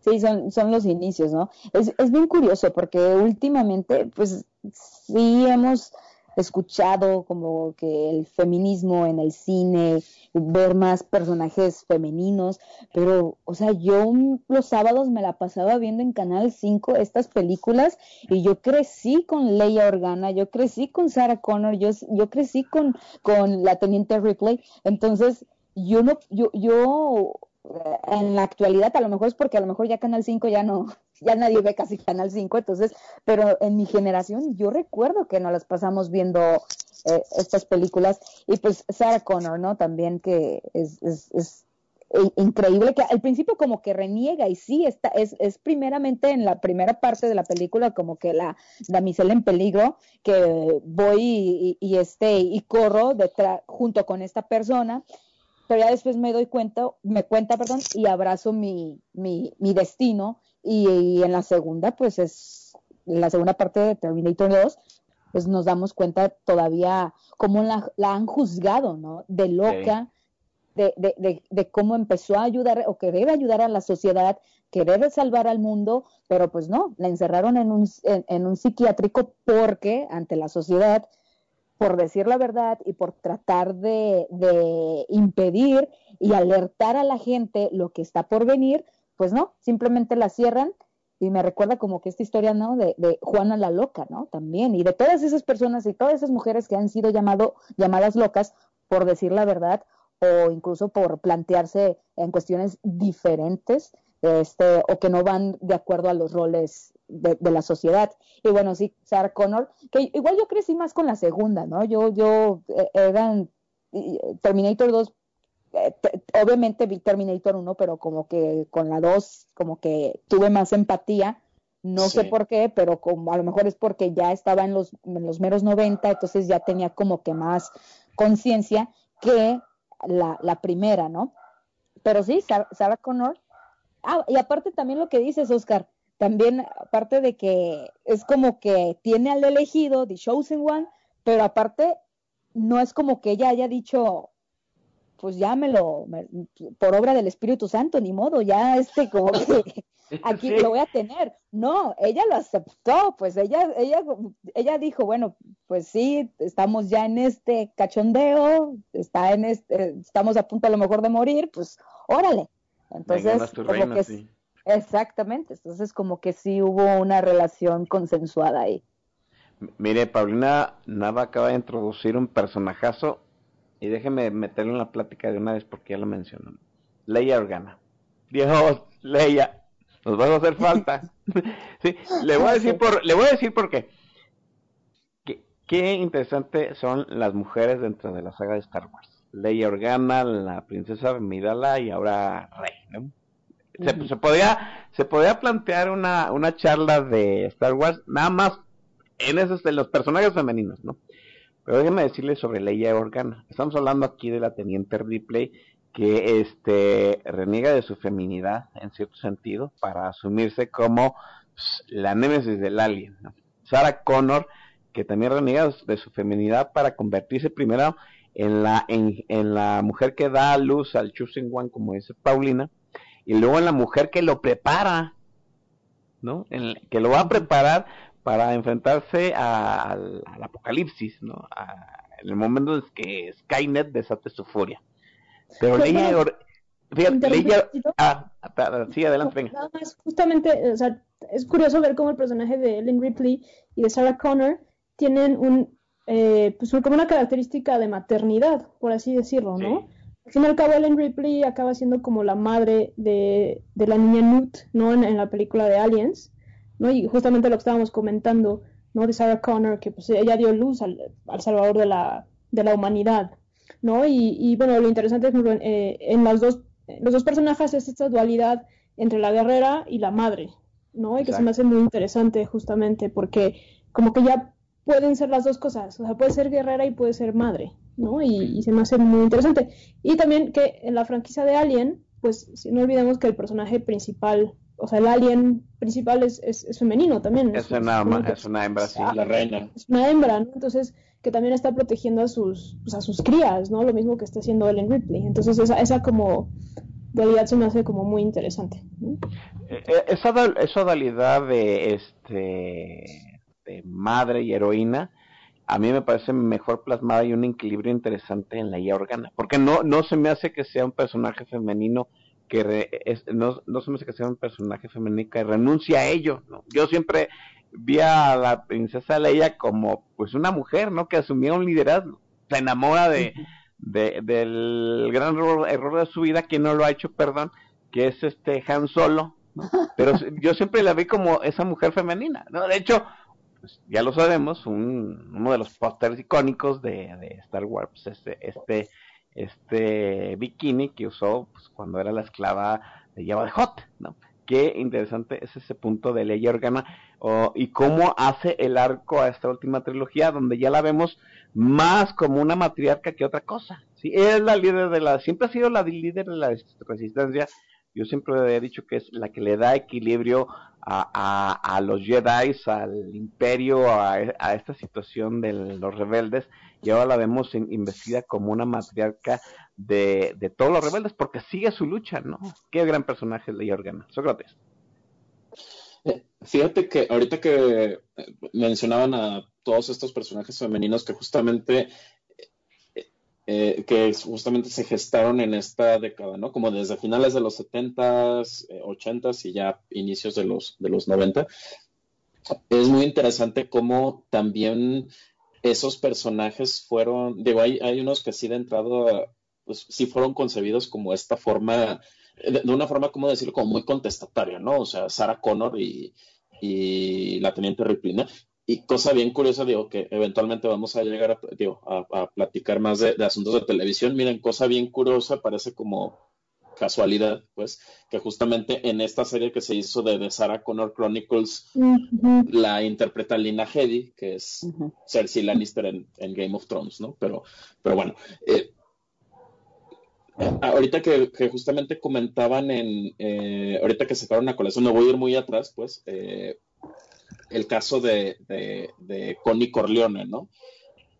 Sí, son, son los inicios, ¿no? Es, es bien curioso porque últimamente, pues sí hemos escuchado como que el feminismo en el cine, ver más personajes femeninos, pero, o sea, yo los sábados me la pasaba viendo en Canal 5 estas películas y yo crecí con Leia Organa, yo crecí con Sarah Connor, yo, yo crecí con, con la Teniente Ripley, entonces yo no, yo, yo en la actualidad, a lo mejor es porque a lo mejor ya Canal 5 ya no, ya nadie ve casi Canal 5, entonces, pero en mi generación yo recuerdo que nos las pasamos viendo eh, estas películas y pues Sarah Connor, ¿no? También que es, es, es increíble que al principio como que reniega y sí está es, es primeramente en la primera parte de la película como que la damisela en peligro que voy y, y, este y corro detrás junto con esta persona pero ya después me doy cuenta, me cuenta, perdón, y abrazo mi, mi, mi destino. Y, en la segunda, pues es, en la segunda parte de Terminator 2, pues nos damos cuenta todavía cómo la, la han juzgado, ¿no? De loca, de, de, de, de, cómo empezó a ayudar o querer ayudar a la sociedad, querer salvar al mundo, pero pues no, la encerraron en un, en un psiquiátrico porque ante la sociedad por decir la verdad y por tratar de, impedir y alertar a la gente lo que está por venir, pues no, simplemente la cierran y me recuerda como que esta historia, ¿no? De, de, Juana la loca, ¿no? También, y de todas esas personas y todas esas mujeres que han sido llamado, llamadas locas por decir la verdad o incluso por plantearse en cuestiones diferentes, este, o que no van de acuerdo a los roles de, la sociedad. Y bueno, sí, Sarah Connor, que igual yo crecí más con la segunda, ¿no? Yo, yo, eh, eran Terminator 2, eh, obviamente vi Terminator 1, pero como que con la 2, como que tuve más empatía. No sé por qué, pero como a lo mejor es porque ya estaba en los, en los meros 90, entonces ya tenía como que más conciencia que la, la primera, ¿no? Pero sí, Sarah Connor. Ah, y aparte también lo que dices, Oscar, también, aparte de que es como que tiene al elegido, The Chosen One, pero aparte no es como que ella haya dicho, pues llámelo, por obra del Espíritu Santo, ni modo, ya este como que aquí lo voy a tener. No, ella lo aceptó, pues ella, ella, ella dijo, bueno, pues sí, estamos ya en este cachondeo, está en este, estamos a punto a lo mejor de morir, pues órale. Entonces, como que sí. Exactamente, entonces como que sí hubo una relación consensuada ahí. Mire, Paulina Nava acaba de introducir un personajazo y déjeme meterlo en la plática de una vez porque ya lo mencionó. Leia Organa. Dios, Leia, nos va a hacer falta. sí, le voy a decir por, le voy a decir por qué. qué. Qué interesante son las mujeres dentro de la saga de Star Wars. Leia Organa, la princesa Midala y ahora Rey, ¿no? Se, se, podía, se podía plantear una, una charla de Star Wars nada más en esos de los personajes femeninos, ¿no? Pero déjeme decirle sobre Leia Organa. Estamos hablando aquí de la teniente Ripley que este reniega de su feminidad en cierto sentido para asumirse como pues, la némesis del alien. ¿no? Sarah Connor que también reniega de su feminidad para convertirse primero en la en, en la mujer que da a luz al choosing one como dice Paulina y luego en la mujer que lo prepara, ¿no? que lo va a preparar para enfrentarse al, apocalipsis, ¿no? en el momento en que Skynet desate su furia. Pero Leia, Leia, ah, sí, adelante, venga. Nada más, justamente, o sea, es curioso ver cómo el personaje de Ellen Ripley y de Sarah Connor tienen un, eh, pues como una característica de maternidad, por así decirlo, ¿no? Al fin y al cabo, Ellen Ripley acaba siendo como la madre de, la niña Newt, ¿no? En, la película de Aliens, ¿no? Y justamente lo que estábamos comentando, ¿no? De Sarah Connor, que pues ella dio luz al, al salvador de la, de la humanidad, ¿no? Y, y bueno, lo interesante es eh, en las dos, los dos personajes es esta dualidad entre la guerrera y la madre, ¿no? Y que se me hace muy interesante justamente porque como que ya pueden ser las dos cosas, o sea, puede ser guerrera y puede ser madre, ¿no? Y, se me hace muy interesante. Y también que en la franquicia de Alien, pues si no olvidemos que el personaje principal, o sea, el alien principal es, es, femenino también. Es, una, es una hembra, sí, la reina. Es una hembra, ¿no? Entonces, que también está protegiendo a sus, pues, a sus crías, ¿no? Lo mismo que está haciendo Ellen Ripley. Entonces, esa, esa como dualidad se me hace como muy interesante. Eh, eh, esa, esa dualidad de, este, de madre y heroína a mí me parece mejor plasmada y un equilibrio interesante en la IA Organa, porque no, no se me hace que sea un personaje femenino que no, no se me hace que sea un personaje femenino que renuncia a ello, ¿no? Yo siempre vi a la princesa Leia como pues una mujer, ¿no? Que asumía un liderazgo, se enamora de, del gran error, de su vida, que no lo ha hecho, perdón, que es este Han Solo, pero yo siempre la vi como esa mujer femenina, ¿no? De hecho, pues, ya lo sabemos, un, uno de los pósteres icónicos de, Star Wars, pues, este, este, bikini que usó pues, cuando era la esclava de Java de Hot, ¿no? Qué interesante es ese punto de Leia Organa y cómo hace el arco a esta última trilogía, donde ya la vemos más como una matriarca que otra cosa. ¿sí? Es la líder de la, siempre ha sido la líder de la resistencia yo siempre he dicho que es la que le da equilibrio a, los Jedi, al imperio, a, esta situación de los rebeldes, y ahora la vemos investida como una matriarca de, todos los rebeldes, porque sigue su lucha, ¿no? Qué gran personaje es Leia Organa. Sócrates. Eh, fíjate que ahorita que eh, mencionaban a todos estos personajes femeninos que justamente eh, que justamente se gestaron en esta década, ¿no? Como desde finales de los 70s, 80s y ya inicios de los, de los 90. Es muy interesante cómo también esos personajes fueron, digo, hay, hay unos que sí de entrada, pues sí fueron concebidos como esta forma, de, una forma, ¿cómo decirlo? Como muy contestataria, ¿no? O sea, Sarah Connor y, y la teniente Ripley, ¿no? Y cosa bien curiosa, digo, que eventualmente vamos a llegar a, digo, a, platicar más de, asuntos de televisión. Miren, cosa bien curiosa, parece como casualidad, pues, que justamente en esta serie que se hizo de The Sarah Connor Chronicles, la interpreta Lina Headey, que es Cersei Lannister en, Game of Thrones, ¿no? Pero, pero bueno, eh, ahorita que, justamente comentaban en, eh, ahorita que sacaron a colección, no voy a ir muy atrás, pues, eh, el caso de, de, Connie Corleone, ¿no?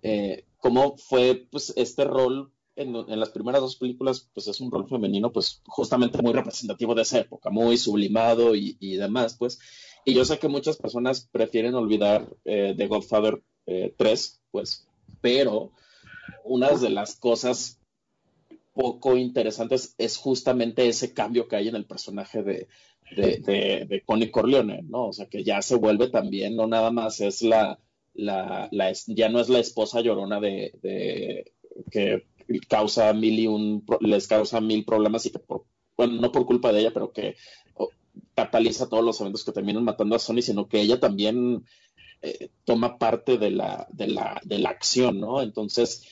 Eh, ¿Cómo fue pues, este rol en, las primeras dos películas? Pues es un rol femenino, pues justamente muy representativo de esa época, muy sublimado y, demás, pues. Y yo sé que muchas personas prefieren olvidar eh, The Godfather 3, eh, pues, pero una de las cosas poco interesantes es justamente ese cambio que hay en el personaje de, de, de, Connie Corleone, ¿no? O sea, que ya se vuelve también, no nada más es la, la, la ya no es la esposa llorona de, de, que causa mil y un, les causa mil problemas y que, por, bueno, no por culpa de ella, pero que cataliza todos los eventos que terminan matando a Sony, sino que ella también eh, toma parte de la, de, la, de la acción, ¿no? Entonces,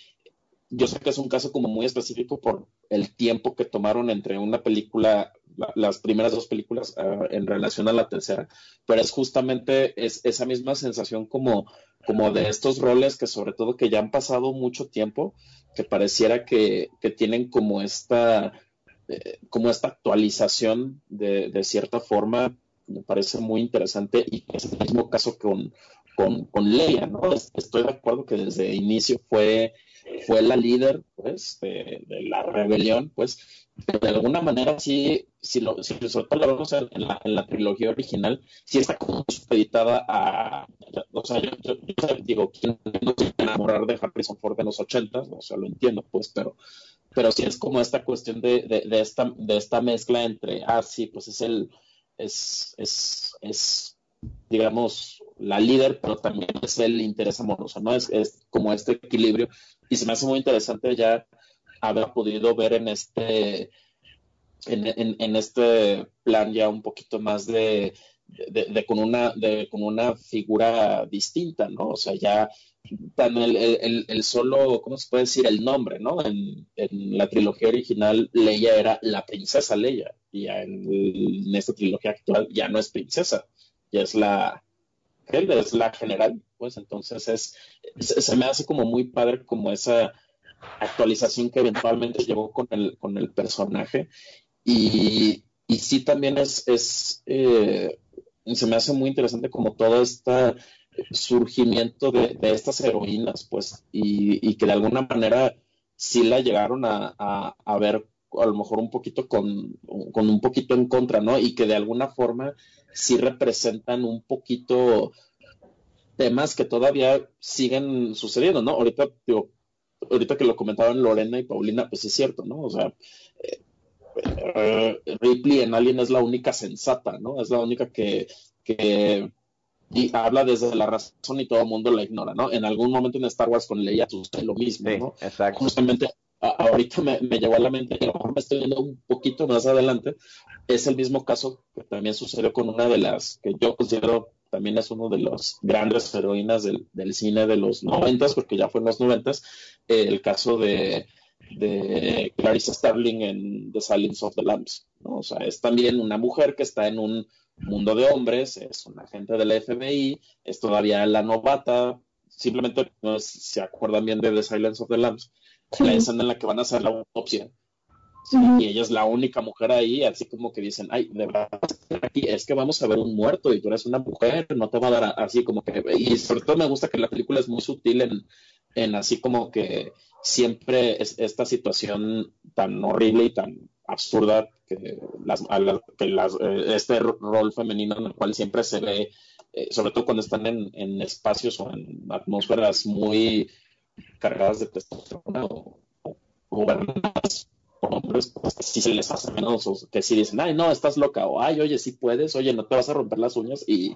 yo sé que es un caso como muy específico por el tiempo que tomaron entre una película las primeras dos películas ah, en relación a la tercera, pero es justamente es, esa misma sensación como, como de estos roles que sobre todo que ya han pasado mucho tiempo, que pareciera que, que tienen como esta, eh, como esta actualización de, de, cierta forma, me parece muy interesante y es el mismo caso con, con, con Leia, ¿no? Estoy de acuerdo que desde inicio fue fue la líder, pues, de, la rebelión, pues, pero de alguna manera sí, si lo, si sobre todo lo vemos en la, trilogía original, sí está como supeditada a, o sea, yo, yo, digo, ¿quién no se enamorar de Harrison Ford en los ochentas? O sea, lo entiendo, pues, pero, pero sí es como esta cuestión de, de, esta, de esta mezcla entre, ah, sí, pues es el, es, es, es digamos, la líder, pero también es el interés amoroso, ¿no? Es, es como este equilibrio. Y se me hace muy interesante ya haber podido ver en este, en, en, este plan ya un poquito más de, de, con una de, con una figura distinta, ¿no? O sea, ya el, el, el, solo, ¿cómo se puede decir? El nombre, ¿no? En, en, la trilogía original, Leia era la princesa Leia, y en, en, esta trilogía actual ya no es princesa, ya es la, es la general, pues entonces es, se, me hace como muy padre como esa actualización que eventualmente llegó con el, con el personaje y, y sí también es, es eh, se me hace muy interesante como todo este surgimiento de, estas heroínas, pues, y, y, que de alguna manera sí la llegaron a, a, a ver a lo mejor un poquito con, con, un poquito en contra, ¿no? Y que de alguna forma sí representan un poquito temas que todavía siguen sucediendo, ¿no? Ahorita, digo, ahorita que lo comentaban Lorena y Paulina, pues es cierto, ¿no? O sea, eh, eh, Ripley en Alien es la única sensata, ¿no? Es la única que, que y habla desde la razón y todo el mundo la ignora, ¿no? En algún momento en Star Wars con Leia sucede lo mismo, ¿no? Exacto. Justamente ahorita me, me, llegó a la mente, y a lo mejor me estoy viendo un poquito más adelante, es el mismo caso que también sucedió con una de las que yo considero también es uno de los grandes heroínas del, del cine de los noventas, porque ya fue en los noventas, eh, el caso de, de Clarice Starling en The Silence of the Lambs, ¿no? O sea, es también una mujer que está en un mundo de hombres, es un agente del FBI, es todavía la novata, simplemente no se acuerdan bien de The Silence of the Lambs, la escena en la que van a hacer la autopsia. Y ella es la única mujer ahí, así como que dicen, ay, de verdad, aquí es que vamos a ver un muerto y tú eres una mujer, no te va a dar así como que... Y sobre todo me gusta que la película es muy sutil en, en así como que siempre es esta situación tan horrible y tan absurda que, las, que las, eh, este rol femenino en el cual siempre se ve, eh, sobre todo cuando están en, en espacios o en atmósferas muy cargadas de testosterona o, gobernadas hombres, pues si se les hace menos, o que si dicen, ay, no, estás loca, o ay, oye, si puedes, oye, no te vas a romper las uñas, y,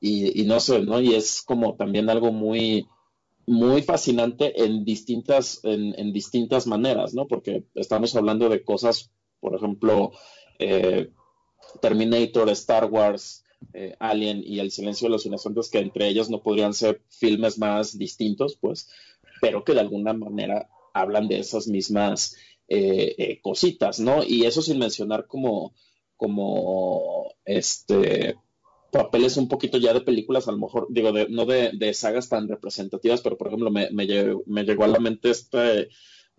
y, no sé, ¿no? Y es como también algo muy, muy fascinante en distintas, en, en, distintas maneras, ¿no? Porque estamos hablando de cosas, por ejemplo, eh, Terminator, Star Wars, eh, Alien y El silencio de los inocentes, que entre ellos no podrían ser filmes más distintos, pues, pero que de alguna manera hablan de esas mismas eh, eh, cositas, ¿no? Y eso sin mencionar como, como este papeles un poquito ya de películas, a lo mejor, digo, no de, sagas tan representativas, pero por ejemplo, me, me, llegó, me llegó a la mente este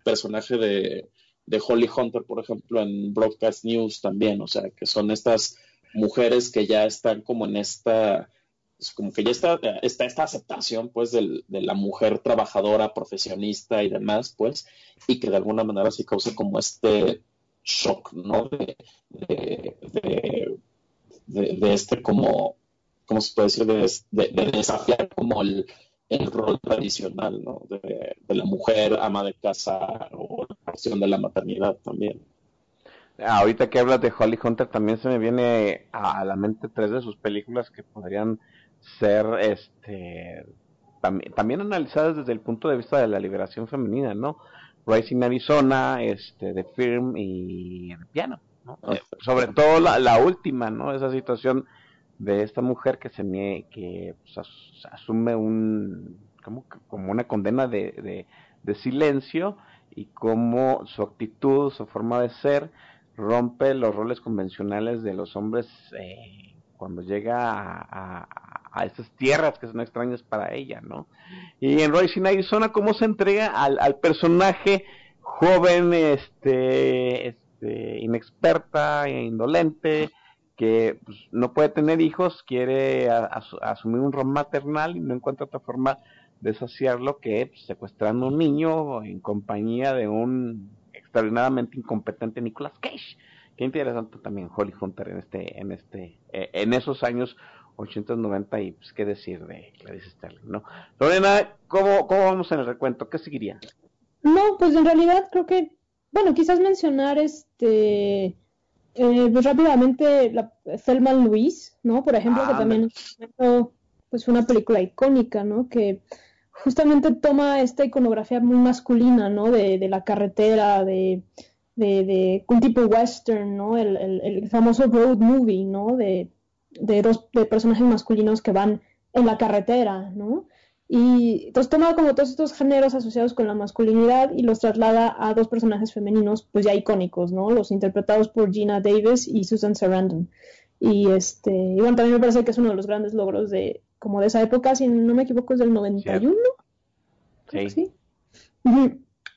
personaje de, de Holly Hunter, por ejemplo, en Broadcast News también, o sea, que son estas mujeres que ya están como en esta como que ya está, esta aceptación pues de la mujer trabajadora, profesionista y demás, pues, y que de alguna manera sí causa como este shock, ¿no? De, de, este como, ¿cómo se puede decir? De, desafiar como el, el rol tradicional, ¿no? De, la mujer ama de casa o la cuestión de la maternidad también. Ahorita que hablas de Holly Hunter, también se me viene a la mente tres de sus películas que podrían ser este también, también analizadas desde el punto de vista de la liberación femenina, ¿no? Rising Arizona, este, The Firm y el piano, ¿no? Sobre todo la, la, última, ¿no? Esa situación de esta mujer que se me, que pues, asume un como, como una condena de, de, de, silencio y cómo su actitud, su forma de ser rompe los roles convencionales de los hombres eh, cuando llega a, a, a estas tierras que son extrañas para ella, ¿no? Y en Rising Arizona, cómo se entrega al, personaje joven, este, este, inexperta, indolente, que pues, no puede tener hijos, quiere a, asumir un rol maternal y no encuentra otra forma de saciarlo que pues, secuestrando un niño en compañía de un extraordinariamente incompetente Nicolas Cage. Qué interesante también Holly Hunter en este, en este, eh, en esos años 890 y pues qué decir de Clarice Sterling, ¿no? Lorena, ¿cómo, ¿cómo vamos en el recuento? ¿Qué seguiría? No, pues en realidad creo que, bueno, quizás mencionar este, eh, pues rápidamente la Thelma Louise, ¿no? Por ejemplo, ah, que también pues una película icónica, ¿no? Que justamente toma esta iconografía muy masculina, ¿no? De, de la carretera, de, de, de, un tipo western, ¿no? El, el, el famoso road movie, ¿no? De, de dos de personajes masculinos que van en la carretera, ¿no? Y entonces toma como todos estos géneros asociados con la masculinidad y los traslada a dos personajes femeninos, pues ya icónicos, ¿no? Los interpretados por Gina Davis y Susan Sarandon. Y este, y bueno, también me parece que es uno de los grandes logros de, como de esa época, si no me equivoco, es del 91. Sí. sí.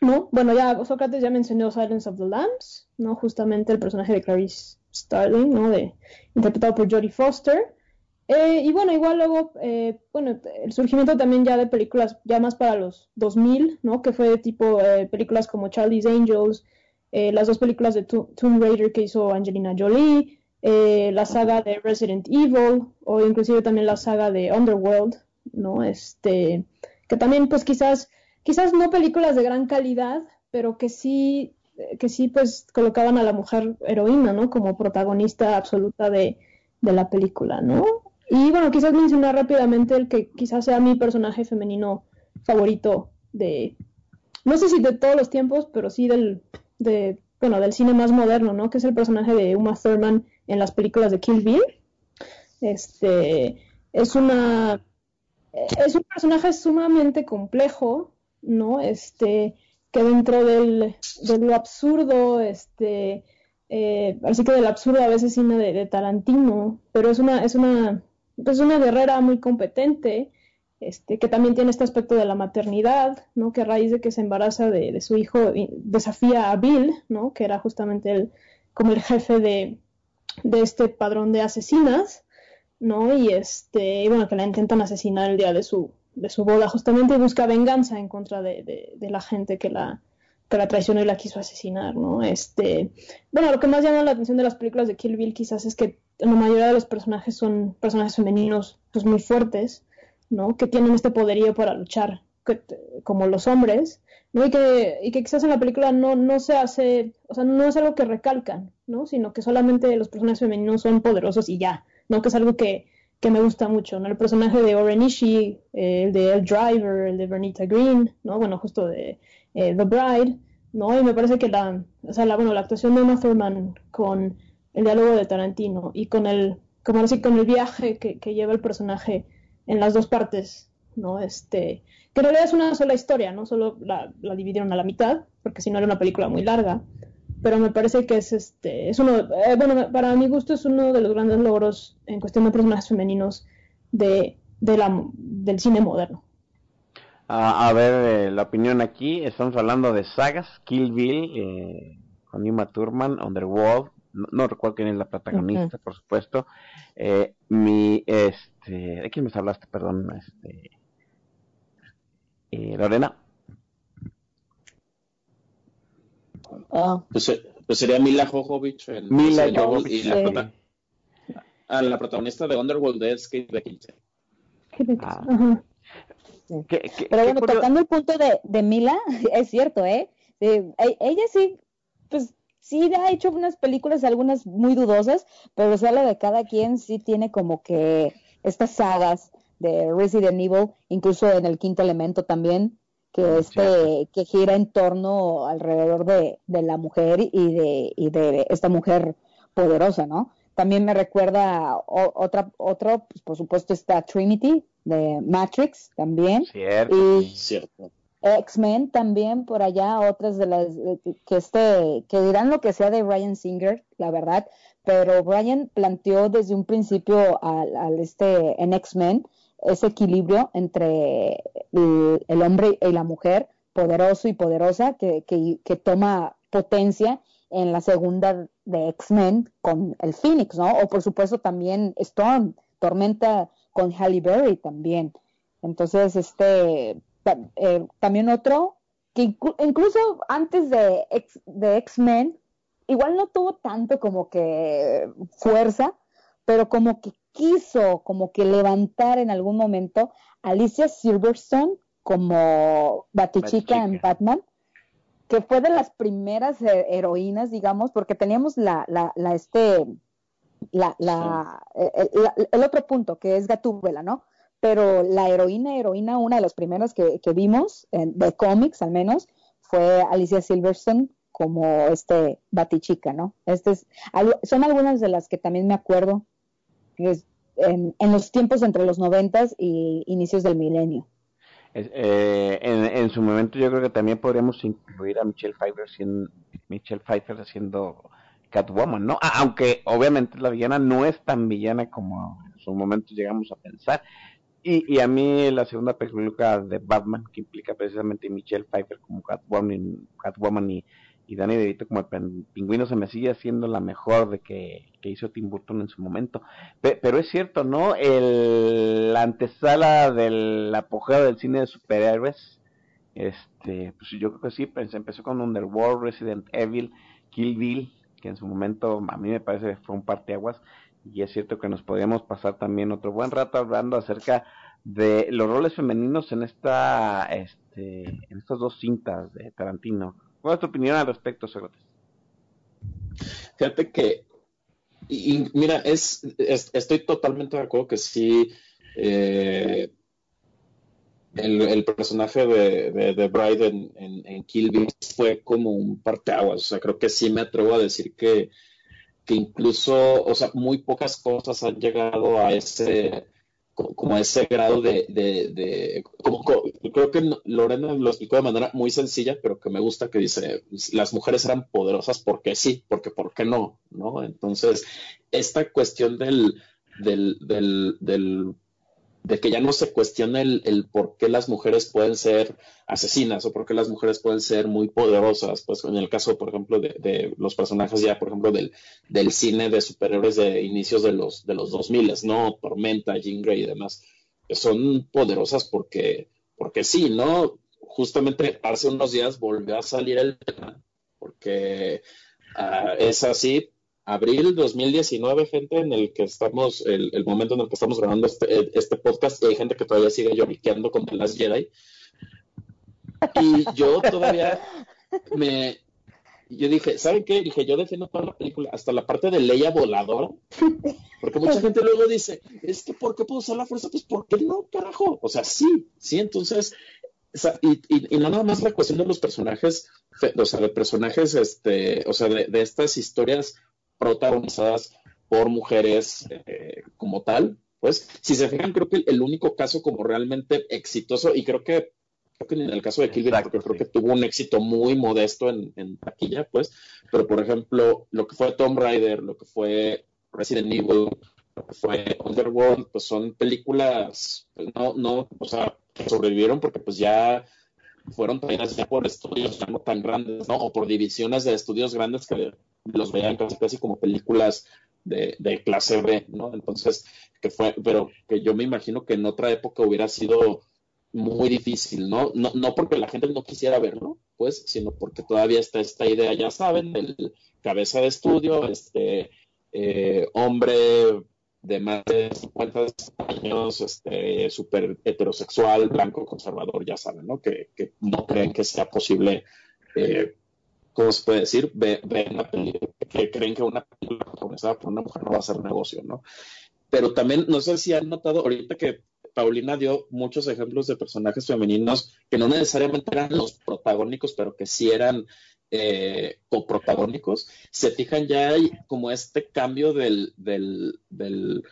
¿No? Bueno, ya Sócrates ya mencionó Silence of the Lambs, ¿no? Justamente el personaje de Clarice Starling, ¿no? De, interpretado por Jodie Foster. Eh, y bueno, igual luego, eh, bueno, el surgimiento también ya de películas ya más para los 2000, ¿no? Que fue de tipo eh, películas como Charlie's Angels, las dos películas de Tomb Raider que hizo Angelina Jolie, la saga de Resident Evil, o inclusive también la saga de Underworld, ¿no? Este, que también pues quizás, quizás no películas de gran calidad, pero que sí, que sí pues colocaban a la mujer heroína, ¿no? Como protagonista absoluta de, la película, ¿no? Y bueno, quizás mencionar rápidamente el que quizás sea mi personaje femenino favorito de, no sé si de todos los tiempos, pero sí del, de, bueno, del cine más moderno, ¿no? Que es el personaje de Uma Thurman en las películas de Kill Bill. Este, es una, es un personaje sumamente complejo, ¿no? Este, que dentro del, de lo absurdo, este, eh, así que del absurdo a veces cine de, de Tarantino, pero es una, es una, pues una guerrera muy competente, este, que también tiene este aspecto de la maternidad, ¿no? que a raíz de que se embaraza de, su hijo desafía a Bill, ¿no? que era justamente el, como el jefe de, este padrón de asesinas, ¿no? y este, bueno, que la intentan asesinar el día de su, de su boda justamente busca venganza en contra de, la gente que la, que la traicionó y la quiso asesinar, ¿no? Este, bueno, lo que más llama la atención de las películas de Kill Bill quizás es que la mayoría de los personajes son personajes femeninos pues muy fuertes, ¿no? Que tienen este poderío para luchar como los hombres, ¿no? Y que, y que quizás en la película no, no se hace, o sea, no es algo que recalcan, ¿no? Sino que solamente los personajes femeninos son poderosos y ya, ¿no? Que es algo que, que me gusta mucho, ¿no? El personaje de Oren Ishii, eh, el de El Driver, el de Bernita Green, ¿no? Bueno, justo de eh, The Bride, ¿no? Y me parece que la, o sea, la, bueno, la actuación de Emma Thurman con el diálogo de Tarantino y con el, como decir, con el viaje que, que lleva el personaje en las dos partes, ¿no? Este, que en realidad es una sola historia, no solo la, dividieron a la mitad, porque si no era una película muy larga, pero me parece que es este, es uno, eh, bueno, para mi gusto es uno de los grandes logros en cuestión de personajes femeninos de, de la, del cine moderno. a ver, eh, la opinión aquí, estamos hablando de sagas, Kill Bill, eh, con Nima Thurman, Underworld, no, recuerdo quién es la protagonista, por supuesto. Eh, mi, este, ¿de quién me hablaste? Perdón, este, eh, Lorena. Ah. Pues, eh, pues, sería Mila Jovovich. Mila Jovovich. Y la, ah, la protagonista de Underworld es Kate Beckinsale. Ah. Pero bueno, tocando el punto de, de Mila, es cierto, ¿eh? E, ella sí, pues sí ha hecho unas películas, algunas muy dudosas, pero sale de cada quien sí tiene como que estas sagas de Resident Evil, incluso en el quinto elemento también, que este, que gira en torno alrededor de, de la mujer y de, y de esta mujer poderosa, ¿no? También me recuerda otra, otro, pues por supuesto está Trinity de Matrix también. Cierto. Y, Cierto. X-Men también por allá, otras de las que este, que dirán lo que sea de Ryan Singer, la verdad, pero Ryan planteó desde un principio al, este en X-Men ese equilibrio entre el, hombre y la mujer, poderoso y poderosa, que, que, toma potencia en la segunda de X-Men con el Phoenix, ¿no? O por supuesto también Storm, Tormenta con Halle Berry también. Entonces, este, eh, también otro que incluso antes de, de X-Men, igual no tuvo tanto como que fuerza, pero como que quiso como que levantar en algún momento Alicia Silverstone como Batichica en Batman, que fue de las primeras eh, heroínas, digamos, porque teníamos la, la, la este, la, la, eh, el, otro punto, que es Gatúbela, ¿no? pero la heroína, heroína, una de las primeras que, vimos, de cómics al menos, fue Alicia Silverstone como este Batichica, ¿no? Este es, son algunas de las que también me acuerdo en, los tiempos entre los noventas y inicios del milenio. Eh, en, su momento yo creo que también podríamos incluir a Michelle Pfeiffer siendo, Michelle Pfeiffer haciendo Catwoman, ¿no? Aunque obviamente la villana no es tan villana como en su momento llegamos a pensar. Y, a mí la segunda película de Batman, que implica precisamente Michelle Pfeiffer como Catwoman, Catwoman y, y Danny DeVito como el pingüino, se me sigue haciendo la mejor de que, hizo Tim Burton en su momento. pero es cierto, ¿no? El, la antesala del apogeo del cine de superhéroes, este, pues yo creo que sí, pues, empezó con Underworld, Resident Evil, Kill Bill, que en su momento a mí me parece que fue un parteaguas y es cierto que nos podríamos pasar también otro buen rato hablando acerca de los roles femeninos en esta este, en estas dos cintas de Tarantino. ¿Cuál es tu opinión al respecto, Sócrates? Fíjate que, y, mira, es, estoy totalmente de acuerdo que sí, eh, el, personaje de, de, Bride en, en, Kill Bill fue como un parteaguas. O sea, creo que sí me atrevo a decir que incluso, o sea, muy pocas cosas han llegado a ese como ese grado de, de, como, creo que Lorena lo explicó de manera muy sencilla, pero que me gusta que dice, las mujeres eran poderosas porque sí, porque por qué no, ¿no? Entonces, esta cuestión del, del, del, del de que ya no se cuestione el, por qué las mujeres pueden ser asesinas o por qué las mujeres pueden ser muy poderosas, pues en el caso, por ejemplo, de, los personajes ya, por ejemplo, del, del, cine de superhéroes de inicios de los, de los 2000, ¿no? Tormenta, Jean y demás, que son poderosas porque, porque sí, ¿no? Justamente hace unos días volvió a salir el tema, porque ah, es así, abril 2019, gente, en el que estamos, el, momento en el que estamos grabando este, este, podcast, y hay gente que todavía sigue lloriqueando con The Jedi. Y yo todavía me. Yo dije, ¿saben qué? Dije, yo defiendo toda la película, hasta la parte de Leia voladora. Porque mucha gente luego dice, es que ¿por qué puedo usar la fuerza? Pues ¿por qué no, carajo? O sea, sí, sí, entonces. y, nada más la cuestión de los personajes, o sea, de personajes, este, o sea, de estas historias protagonizadas por mujeres eh, como tal. Pues, si se fijan, creo que el único caso como realmente exitoso, y creo que creo que en el caso de Kill porque creo que tuvo un éxito muy modesto en, en, taquilla, pues, pero por ejemplo, lo que fue Tomb Raider, lo que fue Resident Evil, lo que fue Underworld, pues son películas, pues, no, no, o sea, sobrevivieron porque pues ya fueron traídas ya por estudios ya no tan grandes, ¿no? O por divisiones de estudios grandes que los veían casi, casi como películas de, de, clase B, ¿no? Entonces, que fue, pero que yo me imagino que en otra época hubiera sido muy difícil, ¿no? No, no porque la gente no quisiera verlo, pues, sino porque todavía está esta idea, ya saben, del cabeza de estudio, este eh, hombre de más de 50 años, este, súper heterosexual, blanco, conservador, ya saben, ¿no? Que, que no creen que sea posible, eh, ¿cómo se puede decir? Ver, una película, que creen que una película protagonizada por una mujer no va a ser negocio, ¿no? Pero también, no sé si han notado ahorita que Paulina dio muchos ejemplos de personajes femeninos que no necesariamente eran los protagónicos, pero que sí eran eh, coprotagónicos, se fijan ya hay como este cambio del, del, del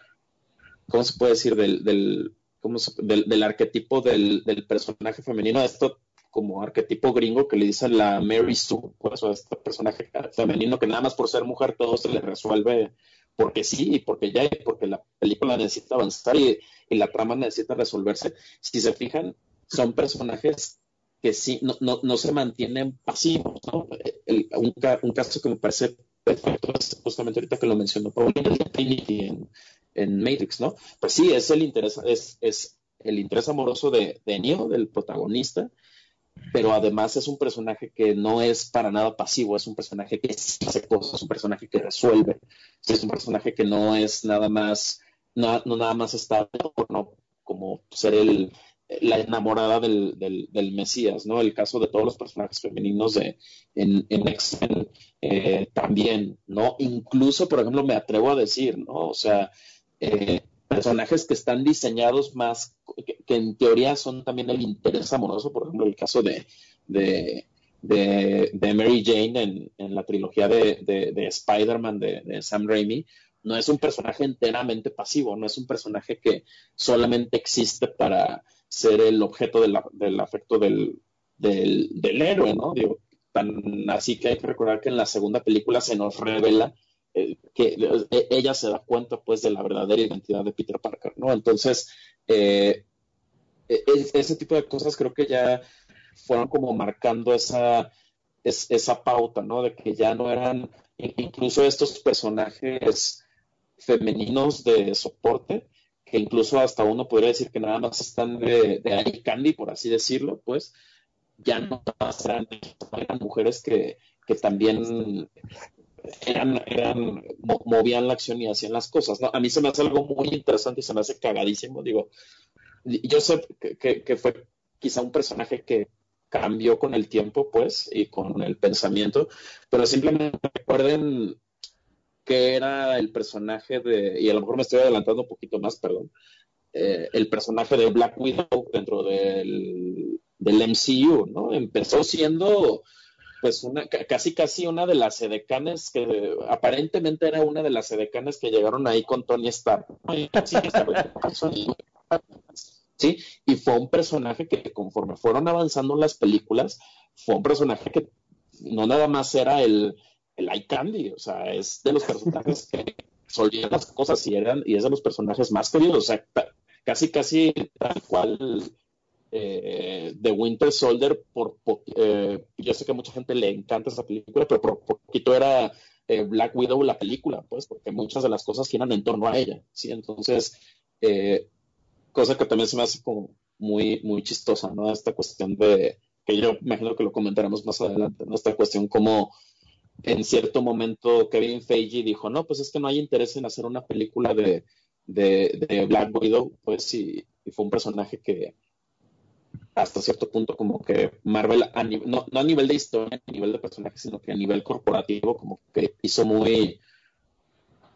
¿cómo se puede decir? Del, del, ¿cómo del, del, arquetipo del, del, personaje femenino, esto como arquetipo gringo que le dicen la Mary Sue, pues, o este personaje femenino que nada más por ser mujer todo se le resuelve porque sí, y porque ya, porque la película necesita avanzar y, y la trama necesita resolverse. Si se fijan, son personajes que sí, no, no, no se mantienen pasivos. ¿no? un, un, caso que me parece perfecto es justamente ahorita que lo mencionó Paulina, en, en Matrix, ¿no? Pues sí, es el interés, es, es el interés amoroso de, de Neo, del protagonista, pero además es un personaje que no es para nada pasivo, es un personaje que hace cosas, es un personaje que resuelve, es un personaje que no es nada más, no, no nada más está no, como ser el, la enamorada del, del, Mesías, ¿no? El caso de todos los personajes femeninos de, en, en X-Men eh, también, ¿no? Incluso, por ejemplo, me atrevo a decir, ¿no? O sea, eh, personajes que están diseñados más, que, en teoría son también el interés amoroso, por ejemplo, el caso de, de, de, Mary Jane en, en, la trilogía de, de Spider-Man de, Sam Raimi, no es un personaje enteramente pasivo, no es un personaje que solamente existe para ser el objeto del afecto del, héroe, ¿no? Tan así que hay que recordar que en la segunda película se nos revela eh, que eh, ella se da cuenta pues de la verdadera identidad de Peter Parker, ¿no? Entonces, eh, e, ese tipo de cosas creo que ya fueron como marcando esa, esa pauta, ¿no? De que ya no eran incluso estos personajes femeninos de soporte, que incluso hasta uno podría decir que nada más están de, de candy, por así decirlo, pues ya no eran, eran mujeres que, que también movían la acción y hacían las cosas, ¿no? A mí se me hace algo muy interesante y se me hace cagadísimo, digo, yo sé que, que fue quizá un personaje que cambió con el tiempo, pues, y con el pensamiento, pero simplemente recuerden que era el personaje de, y a lo mejor me estoy adelantando un poquito más, perdón, eh, el personaje de Black Widow dentro del, del MCU, ¿no? Empezó siendo pues una, casi casi una de las edecanes que aparentemente era una de las edecanes que llegaron ahí con Tony Stark. ¿Sí? Y fue un personaje que conforme fueron avanzando las películas, fue un personaje que no nada más era el, el eye candy, o sea, es de los personajes que solían las cosas y eran, y es de los personajes más queridos, o sea, casi casi tal cual eh, de Winter Soldier, por, eh, yo sé que a mucha gente le encanta esa película, pero por poquito era eh, Black Widow la película, pues, porque muchas de las cosas giran en torno a ella, ¿sí? Entonces, cosa que también se me hace como muy, muy chistosa, ¿no? Esta cuestión de, que yo imagino que lo comentaremos más adelante, ¿no? Esta cuestión como en cierto momento Kevin Feige dijo, no, pues es que no hay interés en hacer una película de, de, Black Widow, pues y fue un personaje que, hasta cierto punto como que Marvel, no, a nivel de historia, a nivel de personaje, sino que a nivel corporativo, como que hizo muy,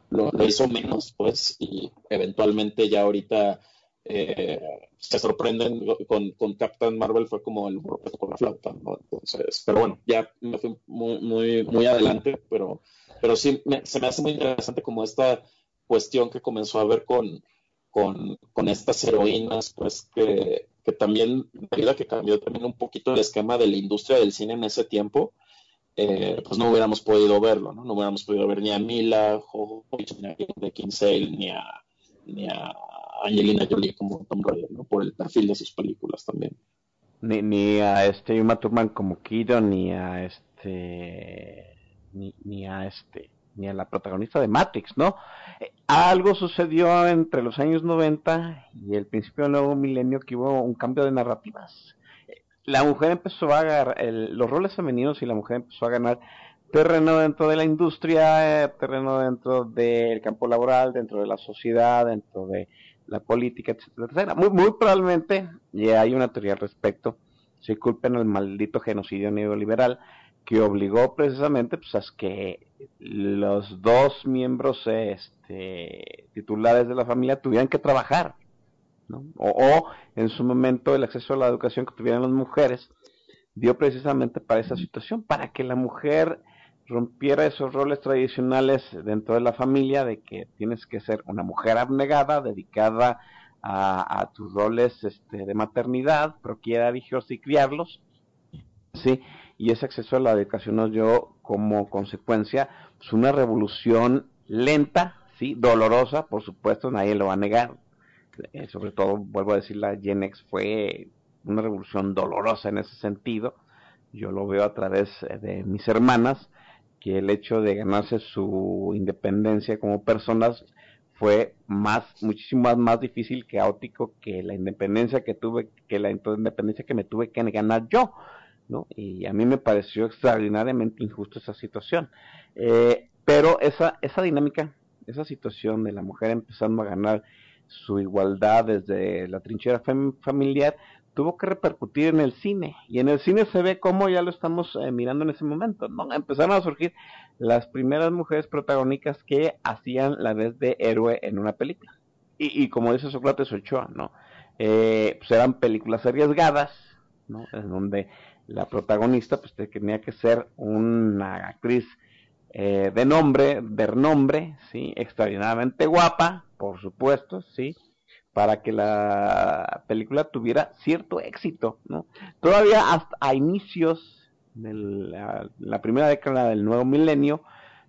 lo, hizo menos, pues, y eventualmente ya ahorita eh, se sorprenden con, Captain Marvel fue como el con la flauta, ¿no? Entonces, pero bueno, ya me fui muy, muy, muy adelante, pero, pero sí se me hace muy interesante como esta cuestión que comenzó a ver con, con, estas heroínas, pues que también, medida que cambió también un poquito el esquema de la industria del cine en ese tiempo, eh, pues no hubiéramos podido verlo, ¿no? No hubiéramos podido ver ni a Mila Jovovich, ni a Kinsale, ni a, ni a Angelina Jolie como Tom Raider, ¿no? Por el perfil de sus películas también. Ni, ni a este Uma Thurman como Kido, ni a este... Ni, ni a este ni a la protagonista de Matrix, ¿no? Eh, algo sucedió entre los años 90 y el principio del nuevo milenio que hubo un cambio de narrativas. Eh, la mujer empezó a agarrar, los roles femeninos y la mujer empezó a ganar terreno dentro de la industria, eh, terreno dentro del campo laboral, dentro de la sociedad, dentro de la política, etcétera, Muy, muy probablemente, y hay una teoría al respecto, se culpen al maldito genocidio neoliberal, que obligó precisamente pues, a que los dos miembros este, titulares de la familia tuvieran que trabajar. ¿no? O, en su momento el acceso a la educación que tuvieran las mujeres dio precisamente para esa situación, para que la mujer rompiera esos roles tradicionales dentro de la familia de que tienes que ser una mujer abnegada, dedicada a, tus roles este, de maternidad, proquiera hijos y criarlos, ¿sí? y ese acceso a la educación nos dio como consecuencia pues, una revolución lenta, sí, dolorosa, por supuesto, nadie lo va a negar. Eh, sobre todo, vuelvo a decir, la Gen fue una revolución dolorosa en ese sentido. Yo lo veo a través eh, de mis hermanas, que el hecho de ganarse su independencia como personas fue más, muchísimo más, más difícil, caótico que la independencia que tuve, que la independencia que me tuve que ganar yo. ¿no? Y a mí me pareció extraordinariamente injusto esa situación. Eh, pero esa, esa dinámica, esa situación de la mujer empezando a ganar su igualdad desde la trinchera familiar, tuvo que repercutir en el cine. Y en el cine se ve cómo ya lo estamos eh, mirando en ese momento, ¿no? Empezaron a surgir las primeras mujeres protagónicas que hacían la vez de héroe en una película. Y, y como dice Sócrates Ochoa, ¿no? Eh, pues eran películas arriesgadas, ¿no? En donde la protagonista pues tenía que ser una actriz eh, de nombre, de renombre, sí, extraordinariamente guapa, por supuesto, sí, para que la película tuviera cierto éxito, ¿no? Todavía hasta a inicios de la, primera década del nuevo milenio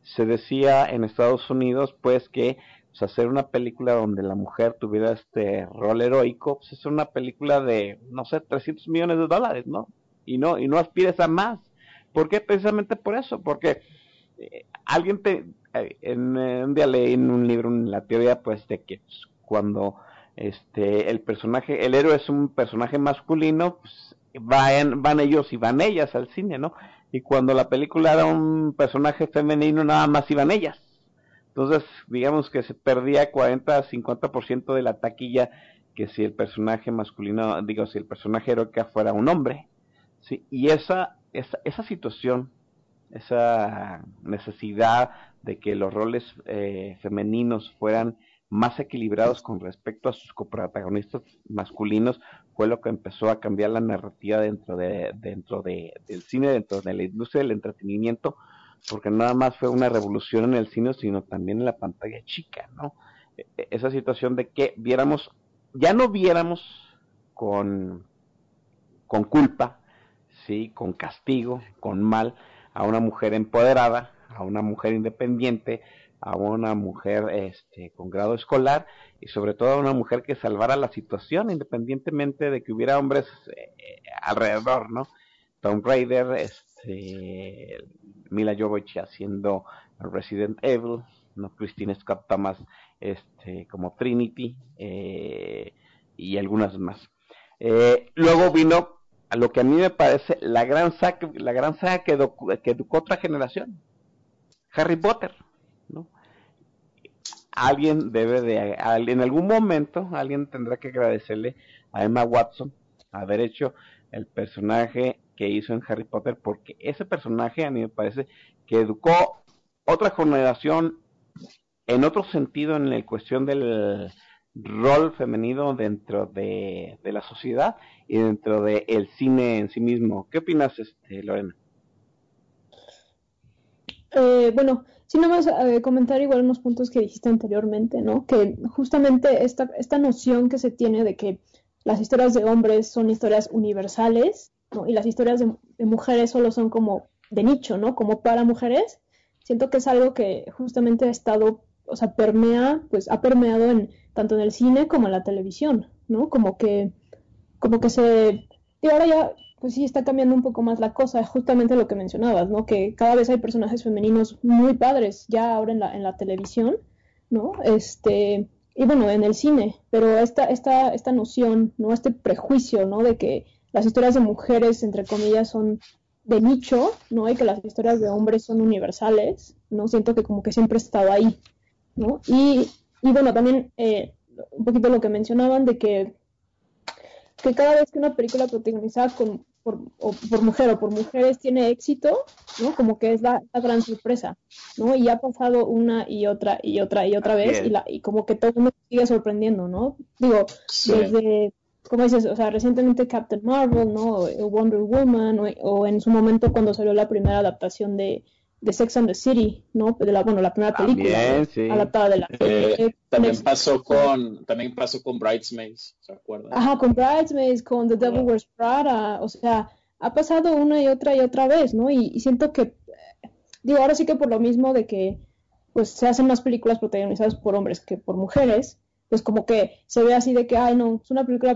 se decía en Estados Unidos pues que pues, hacer una película donde la mujer tuviera este rol heroico, pues es una película de, no sé, 300 millones de dólares, ¿no? y no, y no aspires a más. ¿Por qué? Precisamente por eso, porque eh, alguien te, eh, en, eh, un día leí en un libro en la teoría pues de que pues, cuando este el personaje, el héroe es un personaje masculino, pues van, van ellos y van ellas al cine, ¿no? y cuando la película era un personaje femenino nada más iban ellas. Entonces, digamos que se perdía 40 50% de la taquilla que si el personaje masculino, digo, si el personaje heroica fuera un hombre. ¿sí? Y esa, esa, esa situación, esa necesidad de que los roles eh, femeninos fueran más equilibrados con respecto a sus coprotagonistas masculinos fue lo que empezó a cambiar la narrativa dentro de dentro de, del cine dentro de la industria del entretenimiento porque nada más fue una revolución en el cine sino también en la pantalla chica no e, e, esa situación de que viéramos ya no viéramos con con culpa sí con castigo con mal a una mujer empoderada a una mujer independiente a una mujer este, con grado escolar y sobre todo a una mujer que salvara la situación independientemente de que hubiera hombres eh, alrededor, ¿no? Tom Raider, este, Mila Jovovich haciendo Resident Evil, ¿no? Christine Scott este, como Trinity eh, y algunas más. Eh, luego vino a lo que a mí me parece la gran saga, la gran saga que, que educó otra generación, Harry Potter alguien debe de, en algún momento, alguien tendrá que agradecerle a Emma Watson haber hecho el personaje que hizo en Harry Potter, porque ese personaje a mí me parece que educó otra generación en otro sentido en la cuestión del rol femenino dentro de, la sociedad y dentro del cine en sí mismo. ¿Qué opinas, este, Lorena? Eh, bueno, Sí, nomás eh, comentar igual unos puntos que dijiste anteriormente, ¿no? Que justamente esta, esta noción que se tiene de que las historias de hombres son historias universales, ¿no? Y las historias de, mujeres solo son como de nicho, ¿no? Como para mujeres. Siento que es algo que justamente ha estado, o sea, permea, pues ha permeado en tanto en el cine como en la televisión, ¿no? Como que, como que se, y ahora ya pues sí está cambiando un poco más la cosa, justamente lo que mencionabas, ¿no? Que cada vez hay personajes femeninos muy padres ya ahora en la, en la televisión, ¿no? Este, y bueno, en el cine, pero esta, esta, esta noción, ¿no? Este prejuicio, ¿no? De que las historias de mujeres, entre comillas, son de nicho, ¿no? Y que las historias de hombres son universales, ¿no? Siento que como que siempre he estado ahí, ¿no? Y, y bueno, también eh, un poquito lo que mencionaban de que que cada vez que una película protagonizada con, por, por mujer o por mujeres tiene éxito, ¿no? Como que es la, gran sorpresa, ¿no? Y ha pasado una y otra y otra y otra vez y, la, y como que todo el mundo sigue sorprendiendo, ¿no? Digo, desde, como dices, o sea, recientemente Captain Marvel, ¿no? Wonder Woman o en su momento cuando salió la primera adaptación de, de Sex and the City, ¿no? De la, bueno, la primera película adaptada de la eh, también pasó con también pasó con Bridesmaids, ¿se acuerdan? Ajá, con Bridesmaids, con The Devil Wears Prada, o sea, ha pasado una y otra y otra vez, ¿no? Y, siento que digo, ahora sí que por lo mismo de que pues se hacen más películas protagonizadas por hombres que por mujeres, pues como que se ve así de que, ay, no, es una película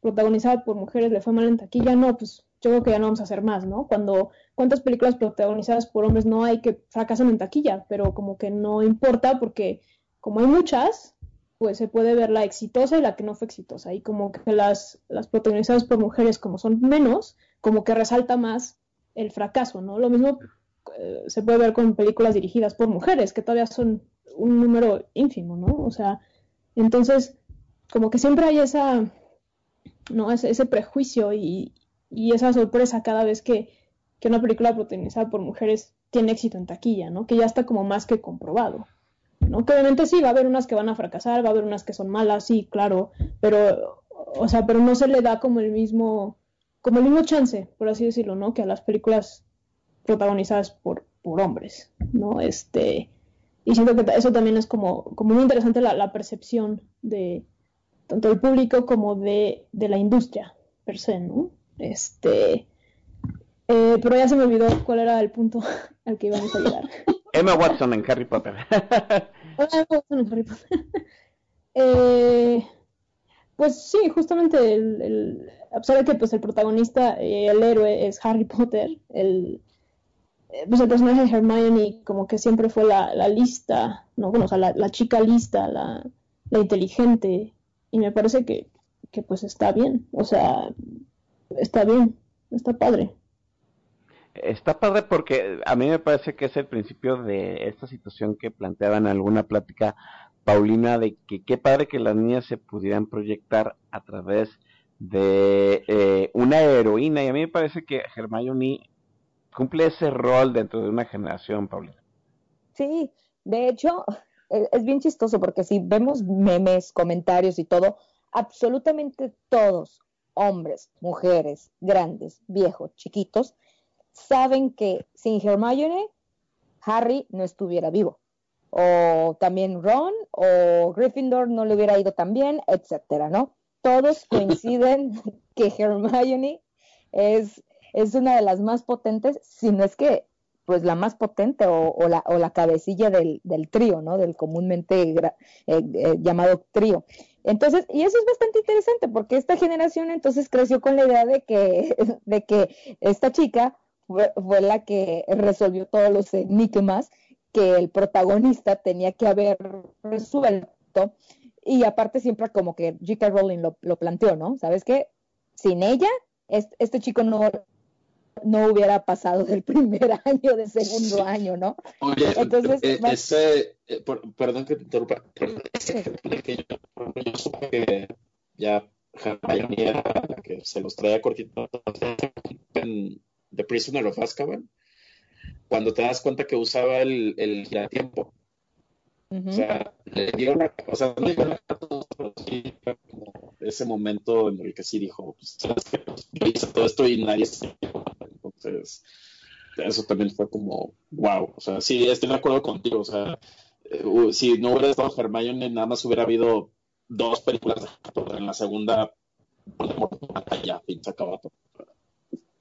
protagonizada por mujeres, le fue mal en taquilla, no, pues yo creo que ya no vamos a hacer más, ¿no? Cuando cuántas películas protagonizadas por hombres no hay que fracasan en taquilla, pero como que no importa porque como hay muchas, pues se puede ver la exitosa y la que no fue exitosa. Y como que las, las protagonizadas por mujeres, como son menos, como que resalta más el fracaso, ¿no? Lo mismo eh, se puede ver con películas dirigidas por mujeres, que todavía son un número ínfimo, ¿no? O sea, entonces, como que siempre hay esa, ¿no? Ese, ese prejuicio y, y esa sorpresa cada vez que, una película protagonizada por mujeres tiene éxito en taquilla, ¿no? Que ya está como más que comprobado. ¿no? Que obviamente sí, va a haber unas que van a fracasar, va a haber unas que son malas, sí, claro, pero, o sea, pero no se le da como el mismo, como el mismo chance, por así decirlo, ¿no? Que a las películas protagonizadas por, por hombres, ¿no? Este, y siento que eso también es como, como muy interesante la, la percepción de tanto del público como de, de la industria per se, ¿no? Este, eh, pero ya se me olvidó cuál era el punto al que íbamos a llegar. Emma Watson en Harry Potter. Emma Watson en Harry Potter. Eh, pues sí, justamente el, el, a pesar de que pues el protagonista, eh, el héroe es Harry Potter, el, pues el personaje de Hermione como que siempre fue la, la lista, no, bueno, o sea, la, la chica lista, la, la, inteligente, y me parece que, que pues está bien, o sea, está bien, está padre. Está padre porque a mí me parece que es el principio de esta situación que planteaban en alguna plática Paulina de que qué padre que las niñas se pudieran proyectar a través de eh, una heroína y a mí me parece que Hermione cumple ese rol dentro de una generación, Paulina. Sí, de hecho es bien chistoso porque si vemos memes, comentarios y todo, absolutamente todos, hombres, mujeres, grandes, viejos, chiquitos, saben que sin Hermione, Harry no estuviera vivo. O también Ron o Gryffindor no le hubiera ido tan bien, etcétera, ¿no? Todos coinciden que Hermione es, es una de las más potentes, si no es que pues la más potente o, la, o la, cabecilla del, del, trío, ¿no? Del comúnmente eh, eh, llamado trío. Entonces, y eso es bastante interesante porque esta generación entonces creció con la idea de que, de que esta chica fue, la que resolvió todos los enigmas que el protagonista tenía que haber resuelto. Y aparte siempre como que J.K. Rowling lo, lo planteó, ¿no? ¿Sabes qué? Sin ella, este chico no, no hubiera pasado del primer año, del segundo año, ¿no? Oye, Entonces, eh, ese, eh, perdón que te interrumpa, ese que yo, yo supe que ya Hermione que se los traía cortito en The Prisoner of Azkaban, cuando te das cuenta que usaba el, el giratiempo. Uh O sea, le dio una, o sea, no dio una pero sí como ese momento en el que sí dijo, pues, ¿sabes qué? Pues, yo hice todo esto y nadie se entonces, eso también fue como, wow. O sea, sí, estoy de acuerdo contigo. O sea, eh, si no hubiera estado Hermione, nada más hubiera habido dos películas de En la segunda, ya, fin, se acabó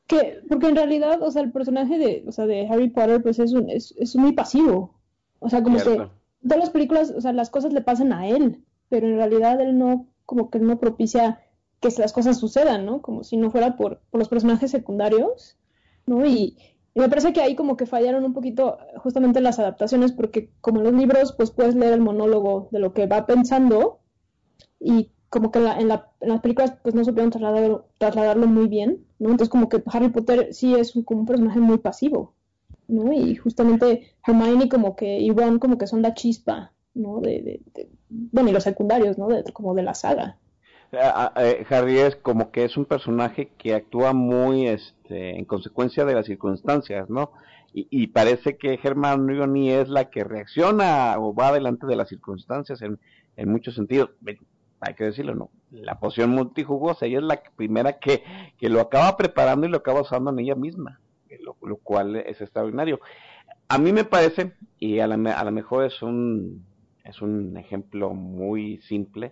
Que, porque en realidad, o sea, el personaje de, o sea, de Harry Potter, pues es, un, es, es muy pasivo. O sea, como que todas las películas, o sea, las cosas le pasan a él, pero en realidad él no, como que no propicia que las cosas sucedan, ¿no? Como si no fuera por, por los personajes secundarios. ¿No? Y, me parece que ahí como que fallaron un poquito justamente las adaptaciones, porque como en los libros, pues puedes leer el monólogo de lo que va pensando y como que en, las películas pues no supieron trasladarlo, trasladarlo muy bien, ¿no? Entonces como que Harry Potter sí es un, como un personaje muy pasivo, ¿no? Y justamente Hermione como que y Ron como que son la chispa, ¿no? De, bueno, y los secundarios, ¿no? De, como de la saga. Eh, Harry es como que es un personaje que actúa muy este, en consecuencia de las circunstancias, ¿no? Y, parece que Hermione es la que reacciona o va adelante de las circunstancias en, muchos sentidos. Hay que decirlo, ¿no? La poción multijugosa, ella es la primera que, que lo acaba preparando y lo acaba usando en ella misma, lo, cual es extraordinario. A mí me parece, y a lo a mejor es un, es un ejemplo muy simple,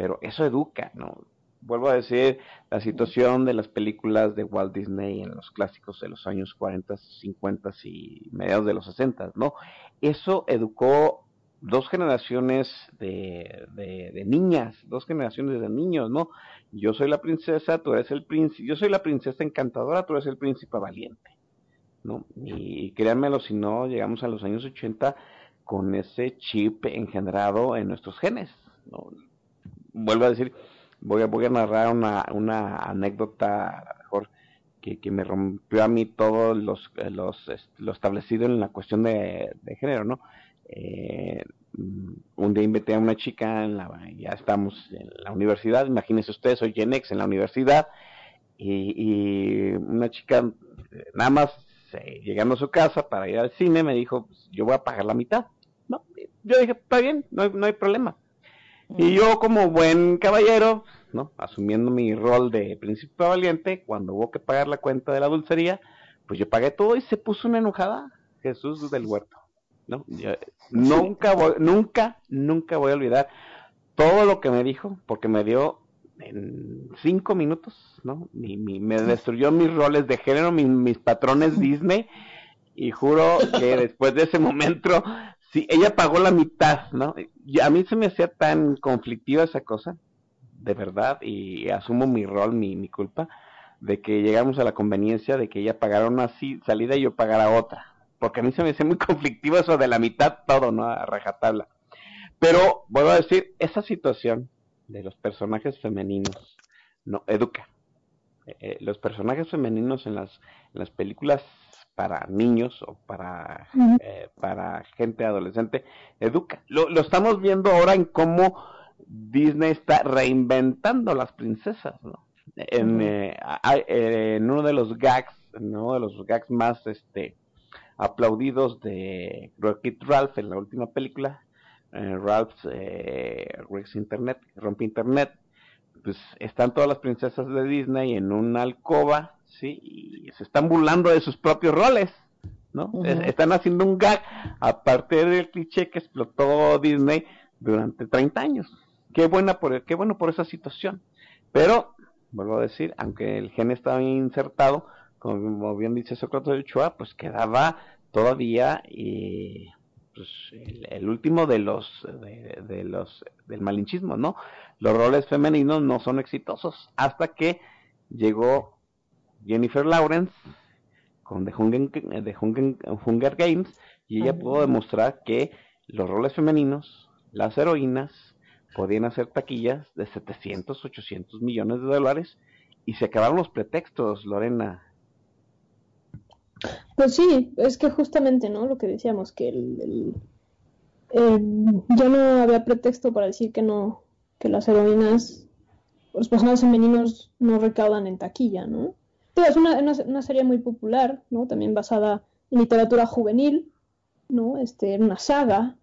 pero eso educa, ¿no? Vuelvo a decir, la situación de las películas de Walt Disney en los clásicos de los años 40, 50 y mediados de los 60, ¿no? Eso educó dos generaciones de, de, niñas, dos generaciones de niños, ¿no? Yo soy la princesa, tú eres el príncipe, yo soy la princesa encantadora, tú eres el príncipe valiente, ¿no? Y créanmelo, si no, llegamos a los años 80 con ese chip engendrado en nuestros genes, ¿no? Vuelvo a decir, voy a, voy a narrar una, anécdota que, me rompió a mí todo los, los, lo establecido en la cuestión de, género, ¿no? Eh, un día invité a una chica, en la, ya estamos en la universidad, imagínense ustedes, soy Gen X en la universidad, y, una chica, nada más eh, llegando a su casa para ir al cine, me dijo, pues, yo voy a pagar la mitad. ¿no? Yo dije, está bien, no hay problema. Y yo como buen caballero, ¿no? Asumiendo mi rol de príncipe valiente, cuando hubo que pagar la cuenta de la dulcería, pues yo pagué todo y se puso una enojada Jesús del huerto, ¿no? nunca voy, nunca, nunca voy a olvidar todo lo que me dijo, porque me dio en cinco minutos, ¿no? Mi, me destruyó mis roles de género, mis patrones Disney, y juro que después de ese momento Sí, ella pagó la mitad, ¿no? A mí se me hacía tan conflictiva esa cosa, de verdad, y asumo mi rol, mi, mi culpa, de que llegamos a la conveniencia de que ella pagara una salida y yo pagara otra. Porque a mí se me hacía muy conflictivo eso de la mitad todo, ¿no? A rajatabla. Pero, vuelvo a decir, esa situación de los personajes femeninos, no, educa. Eh, eh, los personajes femeninos en las, en las películas para niños o para, eh, para gente adolescente, educa. Lo, lo estamos viendo ahora en cómo Disney está reinventando las princesas, ¿no? En, eh, en uno de los gags, uno de los gags más este aplaudidos de Rocket Ralph en la última película, eh, Ralph eh, Internet, rompe Internet, pues están todas las princesas de Disney en una alcoba, ¿sí? Y se están burlando de sus propios roles, ¿no? Están haciendo un gag a partir del cliché que explotó Disney durante 30 años. Qué buena por, qué bueno por esa situación. Pero, vuelvo a decir, aunque el gen estaba insertado, como bien dice Sócrates de Ochoa, pues quedaba todavía y pues, el, último de los de, los del malinchismo, ¿no? Los roles femeninos no son exitosos hasta que llegó Jennifer Lawrence con The Hunger, Games y ella pudo demostrar que los roles femeninos, las heroínas, podían hacer taquillas de 700, 800 millones de dólares y se acabaron los pretextos, Lorena. Pues sí, es que justamente, ¿no? Lo que decíamos, que el, ya no había pretexto para decir que no, que las heroínas, los personajes femeninos no recaudan en taquilla, ¿no? Es una, una, serie muy popular, ¿no? También basada en literatura juvenil, ¿no? Este, una saga,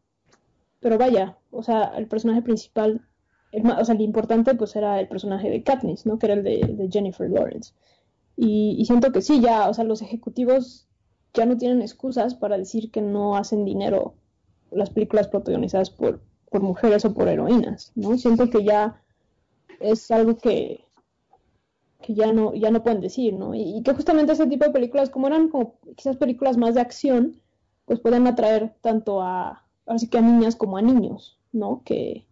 pero vaya, o sea, el personaje principal, o sea, el importante pues era el personaje de Katniss, ¿no? Que era el de, Jennifer Lawrence. Y, y, siento que sí, ya, o sea, los ejecutivos ya no tienen excusas para decir que no hacen dinero las películas protagonizadas por, por mujeres o por heroínas, ¿no? Siento que ya es algo que, que ya no, ya no pueden decir, ¿no? Y, que justamente ese tipo de películas, como eran como quizás películas más de acción, pues pueden atraer tanto a, así que a niñas como a niños, ¿no? Que,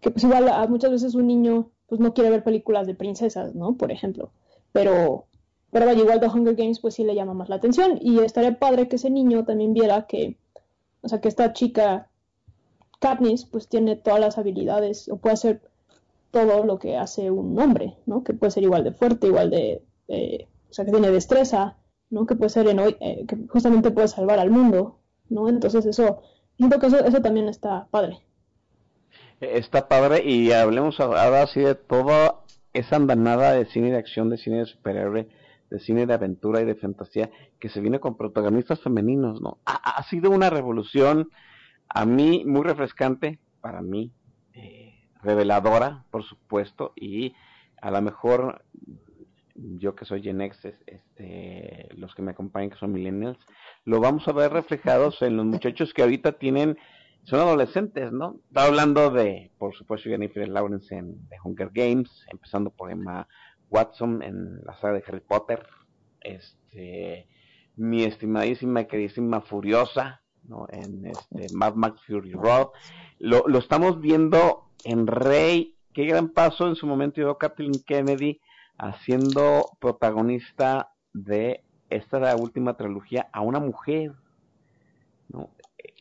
que pues igual a, muchas veces un niño pues no quiere ver películas de princesas, ¿no? Por ejemplo, pero pero vaya, igual The Hunger Games pues sí le llama más la atención y estaría padre que ese niño también viera que, o sea, que esta chica Katniss pues tiene todas las habilidades o puede hacer todo lo que hace un hombre, ¿no? Que puede ser igual de fuerte, igual de, o sea, que tiene destreza, ¿no? Que puede ser, en, eh, que justamente puede salvar al mundo, ¿no? Entonces eso, siento que eso, eso también está padre. Está padre y hablemos ahora así de toda esa andanada de cine de acción, de cine de superhéroe de cine de aventura y de fantasía que se viene con protagonistas femeninos, ¿no? Ha, sido una revolución a mí muy refrescante, para mí, eh, reveladora, por supuesto, y a lo mejor yo que soy Gen X, este, los que me acompañan que son millennials, lo vamos a ver reflejados en los muchachos que ahorita tienen, son adolescentes, ¿no? Está hablando de, por supuesto, Jennifer Lawrence en The Hunger Games, empezando por Emma Watson en la saga de Harry Potter, este, mi estimadísima y queridísima Furiosa, ¿no? en este, Mad Max Fury Road, lo, lo estamos viendo en Rey, qué gran paso en su momento dio Kathleen Kennedy haciendo protagonista de esta última trilogía a una mujer,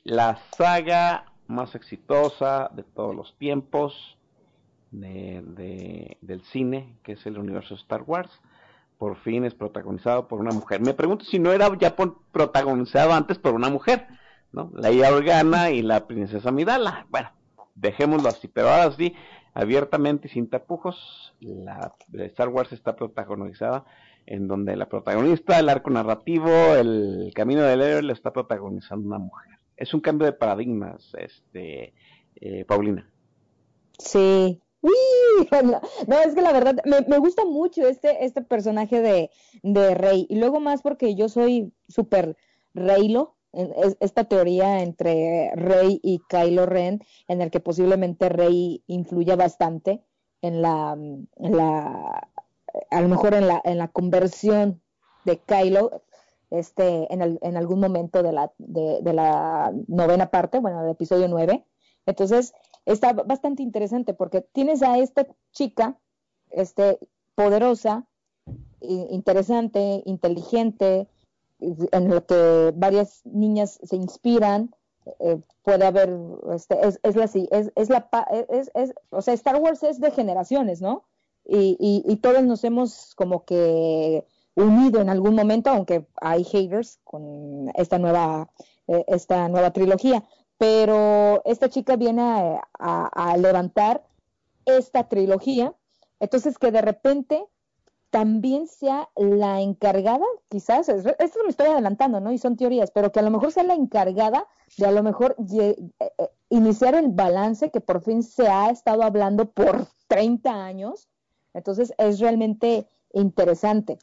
la saga más exitosa de todos los tiempos, de, del cine, que es el universo Star Wars, por fin es protagonizado por una mujer. Me pregunto si no era ya protagonizado antes por una mujer, ¿no? La Organa y la princesa Midala. Bueno, dejémoslo así, pero ahora sí, abiertamente y sin tapujos, la Star Wars está protagonizada en donde la protagonista, el arco narrativo, el camino del héroe lo está protagonizando una mujer. Es un cambio de paradigmas, este, eh, Paulina. Sí, Uy, no, es que la verdad me, gusta mucho este, este personaje de, de, Rey. Y luego más porque yo soy súper Reylo, esta teoría entre Rey y Kylo Ren, en el que posiblemente Rey influya bastante en la, en la a lo mejor en la, en la conversión de Kylo este, en, el, en algún momento de la, de, de la novena parte, bueno, del episodio nueve. Entonces, está bastante interesante porque tienes a esta chica, este, poderosa, interesante, inteligente, en lo que varias niñas se inspiran, eh, puede haber, este, es, es, la, es, es la, es, es, o sea, Star Wars es de generaciones, ¿no? Y, y, y todos nos hemos como que unido en algún momento, aunque hay haters con esta nueva, eh, esta nueva trilogía. Pero esta chica viene a, levantar esta trilogía, entonces que de repente también sea la encargada, quizás, esto me estoy adelantando, ¿no? Y son teorías, pero que a lo mejor sea la encargada de a lo mejor eh, eh, iniciar el balance que por fin se ha estado hablando por 30 años. Entonces es realmente interesante.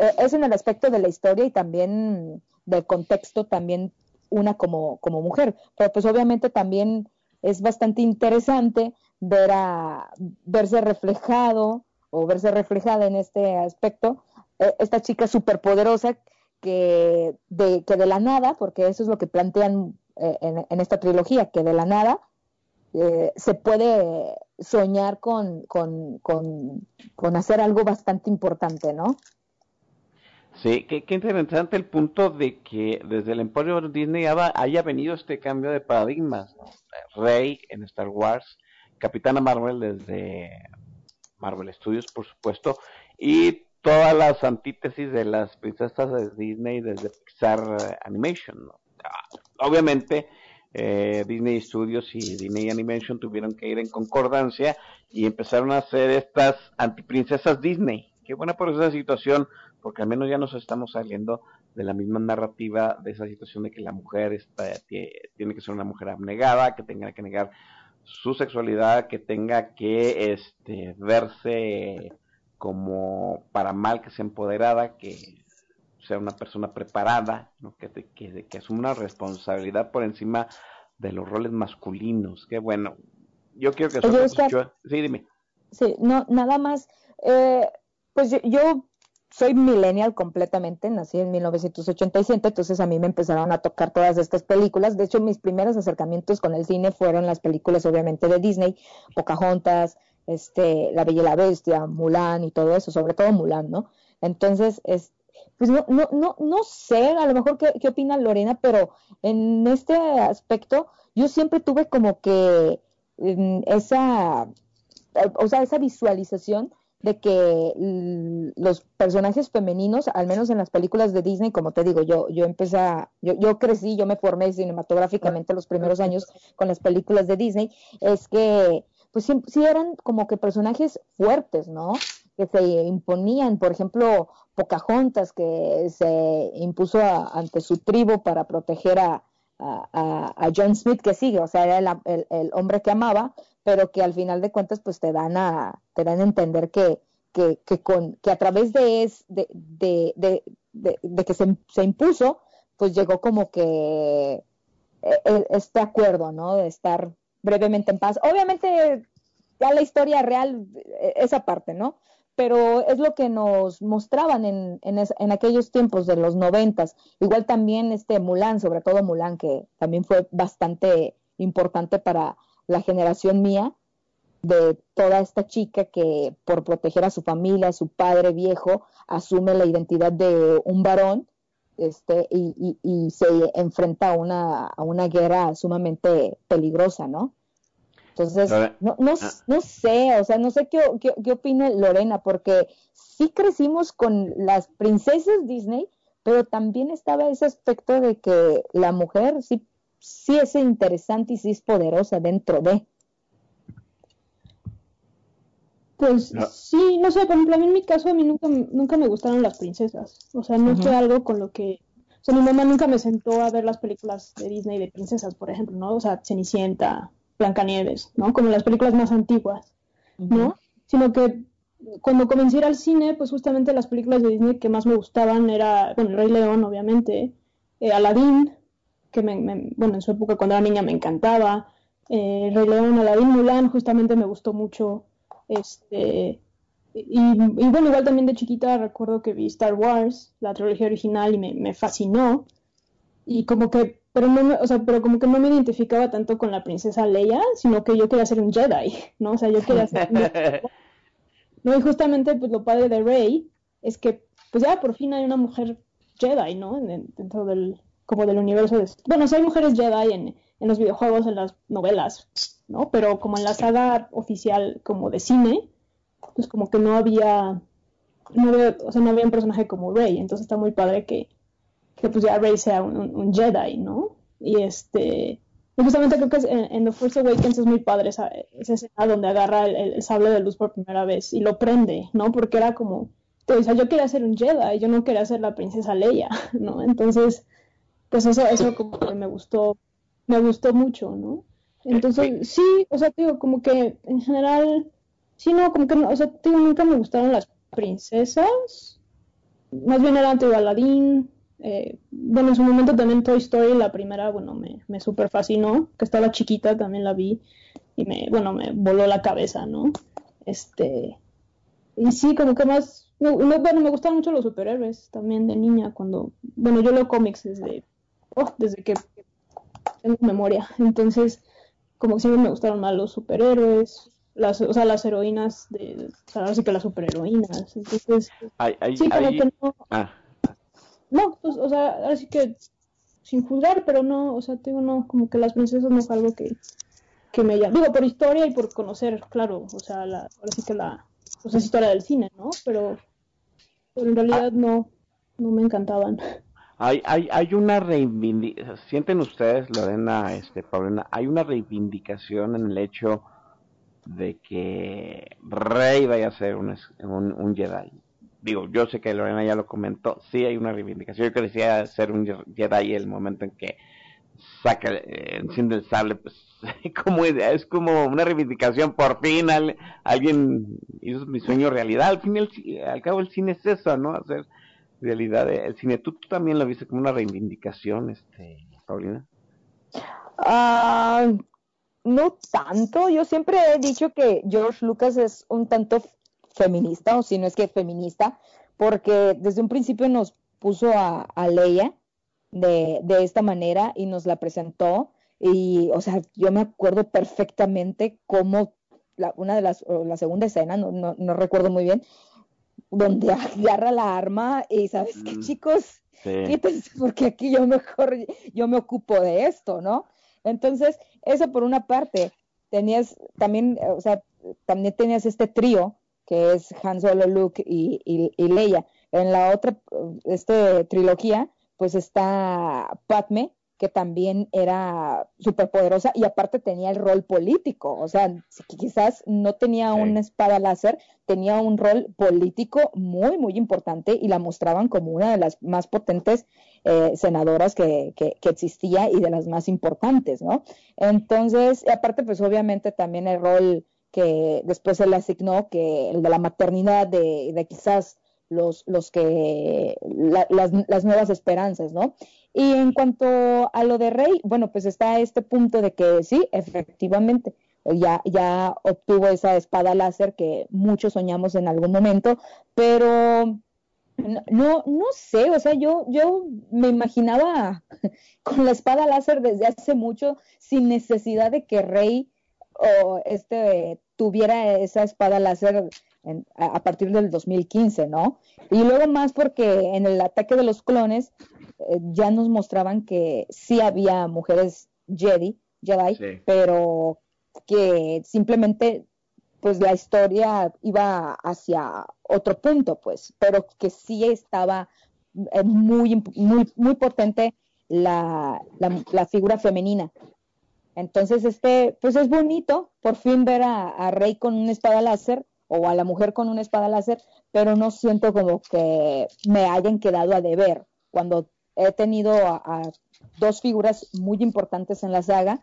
Eh, es en el aspecto de la historia y también del contexto, también una como, como mujer. Pero pues obviamente también es bastante interesante ver a, verse reflejado o verse reflejada en este aspecto eh, esta chica superpoderosa que de, que de la nada, porque eso es lo que plantean eh, en, esta trilogía, que de la nada se puede soñar con, con, con, hacer algo bastante importante, ¿no? Sí, qué, interesante el punto de que desde el Emporio Disney haya venido este cambio de paradigmas. Rey en Star Wars, Capitana Marvel desde Marvel Studios, por supuesto, y todas las antítesis de las princesas de Disney desde Pixar Animation. Obviamente, eh, Disney Studios y Disney Animation tuvieron que ir en concordancia y empezaron a hacer estas antiprincesas Disney. Qué buena por esa situación, porque al menos ya nos estamos saliendo de la misma narrativa de esa situación de que la mujer está, tiene que ser una mujer abnegada, que tenga que negar su sexualidad, que tenga que este, verse como para mal que sea empoderada, que sea una persona preparada, que, que, que asuma una responsabilidad por encima de los roles masculinos. Qué bueno. Yo quiero que... eso sí, dime. Sí, no, nada más. Eh, pues yo soy millennial completamente, nací en 1987, entonces a mí me empezaron a tocar todas estas películas. De hecho, mis primeros acercamientos con el cine fueron las películas, obviamente, de Disney, Pocahontas, este, La Bella y la Bestia, Mulan y todo eso, sobre todo Mulan, ¿no? Entonces, es, pues no, no, no, no sé, a lo mejor qué, qué opina Lorena, pero en este aspecto yo siempre tuve como que mm, esa, o sea, esa visualización de que los personajes femeninos, al menos en las películas de Disney, como te digo, yo, yo empecé a, yo, yo crecí, yo me formé cinematográficamente los primeros años con las películas de Disney, es que pues sí, eran como que personajes fuertes, ¿no? Que se imponían, por ejemplo, Pocahontas, que se impuso ante su tribu para proteger a, a, John Smith, que sigue, o sea, era el, el hombre que amaba, pero que al final de cuentas pues te dan a, te dan a entender que, que, que, con, que a través de, es, de, de, de, de, que se, se, impuso, pues llegó como que e, e, este acuerdo, ¿no? De estar brevemente en paz. Obviamente ya la historia real, e, esa parte, ¿no? Pero es lo que nos mostraban en, en, en aquellos tiempos de los noventas. Igual también este Mulan, sobre todo Mulan, que también fue bastante importante para la generación mía de toda esta chica que por proteger a su familia, a su padre viejo, asume la identidad de un varón este, y, y, se enfrenta a una, a una guerra sumamente peligrosa, ¿no? Entonces, no, no, ah. no sé, o sea, no sé qué, qué, qué opina Lorena, porque sí crecimos con las princesas Disney, pero también estaba ese aspecto de que la mujer sí sí es interesante y sí es poderosa dentro de. Pues sí, no sé, por ejemplo, a mí en mi caso, a mí nunca, nunca me gustaron las princesas. O sea, no fue algo con lo que... O sea, mi mamá nunca me sentó a ver las películas de Disney de princesas, por ejemplo, ¿no? O sea, Cenicienta, Blancanieves, ¿no? Como las películas más antiguas, ¿no? Sino que cuando comencé a ir al cine, pues justamente las películas de Disney que más me gustaban era, bueno, El Rey León, obviamente, eh, Aladdin, que me, bueno, en su época cuando era niña me encantaba. Eh, Rey León, Aladdin, Mulan, justamente me gustó mucho. Este, y, bueno, igual también de chiquita recuerdo que vi Star Wars, la trilogía original, y me, me fascinó. Y como que, pero no o sea, pero como que no me identificaba tanto con la princesa Leia, sino que yo quería ser un Jedi, ¿no? O sea, yo quería ser No, y justamente pues lo padre de Rey es que pues ya por fin hay una mujer Jedi, ¿no? dentro del, como del universo de... Bueno, sí hay mujeres Jedi en, en los videojuegos, en las novelas, ¿no? Pero como en la saga oficial como de cine, pues como que no había no veo, o sea, no había un personaje como Rey, entonces está muy padre que, que pues ya Rey sea un, Jedi, ¿no? Y este, y justamente creo que en, The Force Awakens es muy padre esa, esa escena donde agarra el, sable de luz por primera vez y lo prende, ¿no? Porque era como, o sea, yo quería ser un Jedi, yo no quería ser la princesa Leia, ¿no? Entonces, pues eso, eso como que me gustó, me gustó mucho, ¿no? Entonces, sí, o sea, digo, como que en general, sí, no, como que, no, o sea, digo, nunca me gustaron las princesas, más bien era antiguo Aladdin, eh, bueno, en su momento también Toy Story, la primera, bueno, me, me super fascinó, que estaba chiquita, también la vi, y me, bueno, me voló la cabeza, ¿no? Este, y sí, como que más, bueno, me gustan mucho los superhéroes también de niña, cuando, bueno, yo leo cómics desde, oh, desde que tengo memoria, entonces, como siempre me gustaron más los superhéroes, las, o sea, las heroínas, de, o sea, ahora sí que las superheroínas. Entonces, sí, como que no. Ah. No, pues, o sea, ahora sí que sin juzgar, pero no, o sea, tengo no, como que las princesas no es algo que, que me llama. Digo, por historia y por conocer, claro, o sea, la, ahora sí que la, pues es historia del cine, ¿no? Pero, pero en realidad no, no me encantaban. Hay, hay, hay una reivindicación, sienten ustedes, Lorena, este, Paulina, hay una reivindicación en el hecho de que Rey vaya a ser un, un, Jedi. Digo, yo sé que Lorena ya lo comentó, sí hay una reivindicación. Yo quería ser un Jedi el momento en que saca, eh, enciende el sable, pues como es como una reivindicación, por fin alguien hizo mi sueño realidad. Al fin, al cabo el cine es eso, ¿no? Hacer realidad el cine. ¿Tú, también lo viste como una reivindicación, este, Paulina? Ah no tanto. Yo siempre he dicho que George Lucas es un tanto feminista, o si no es que feminista, porque desde un principio nos puso a, Leia de, de, esta manera y nos la presentó. Y, o sea, yo me acuerdo perfectamente cómo la, una de las, la segunda escena, no, no, recuerdo muy bien, donde agarra la arma y, ¿sabes qué, mm, chicos? Quítense porque aquí yo mejor, yo me ocupo de esto, ¿no? Entonces, eso por una parte, tenías también, o sea, también tenías este trío que es Han Solo, Luke y, y, Leia. En la otra este, trilogía, pues está Padme, que también era súper poderosa y aparte tenía el rol político, o sea, quizás no tenía una espada láser, tenía un rol político muy, muy importante y la mostraban como una de las más potentes eh, senadoras que, que, existía y de las más importantes, ¿no? Entonces, aparte, pues obviamente también el rol que después se le asignó, que el de la maternidad, de, de quizás los, los que, las, las nuevas esperanzas, ¿no? Y en cuanto a lo de Rey, bueno, pues está este punto de que sí, efectivamente, ya, ya obtuvo esa espada láser que muchos soñamos en algún momento, pero no, no sé, o sea, yo, yo me imaginaba con la espada láser desde hace mucho, sin necesidad de que Rey o este tuviera esa espada láser a, partir del 2015, ¿no? Y luego más porque en el ataque de los clones eh, ya nos mostraban que sí había mujeres Jedi, Jedi, pero que simplemente pues la historia iba hacia otro punto, pues, pero que sí estaba eh, muy, muy, muy potente la, la, figura femenina. Entonces, este, pues es bonito por fin ver a, Rey con una espada láser o a la mujer con una espada láser, pero no siento como que me hayan quedado a deber cuando he tenido a, dos figuras muy importantes en la saga,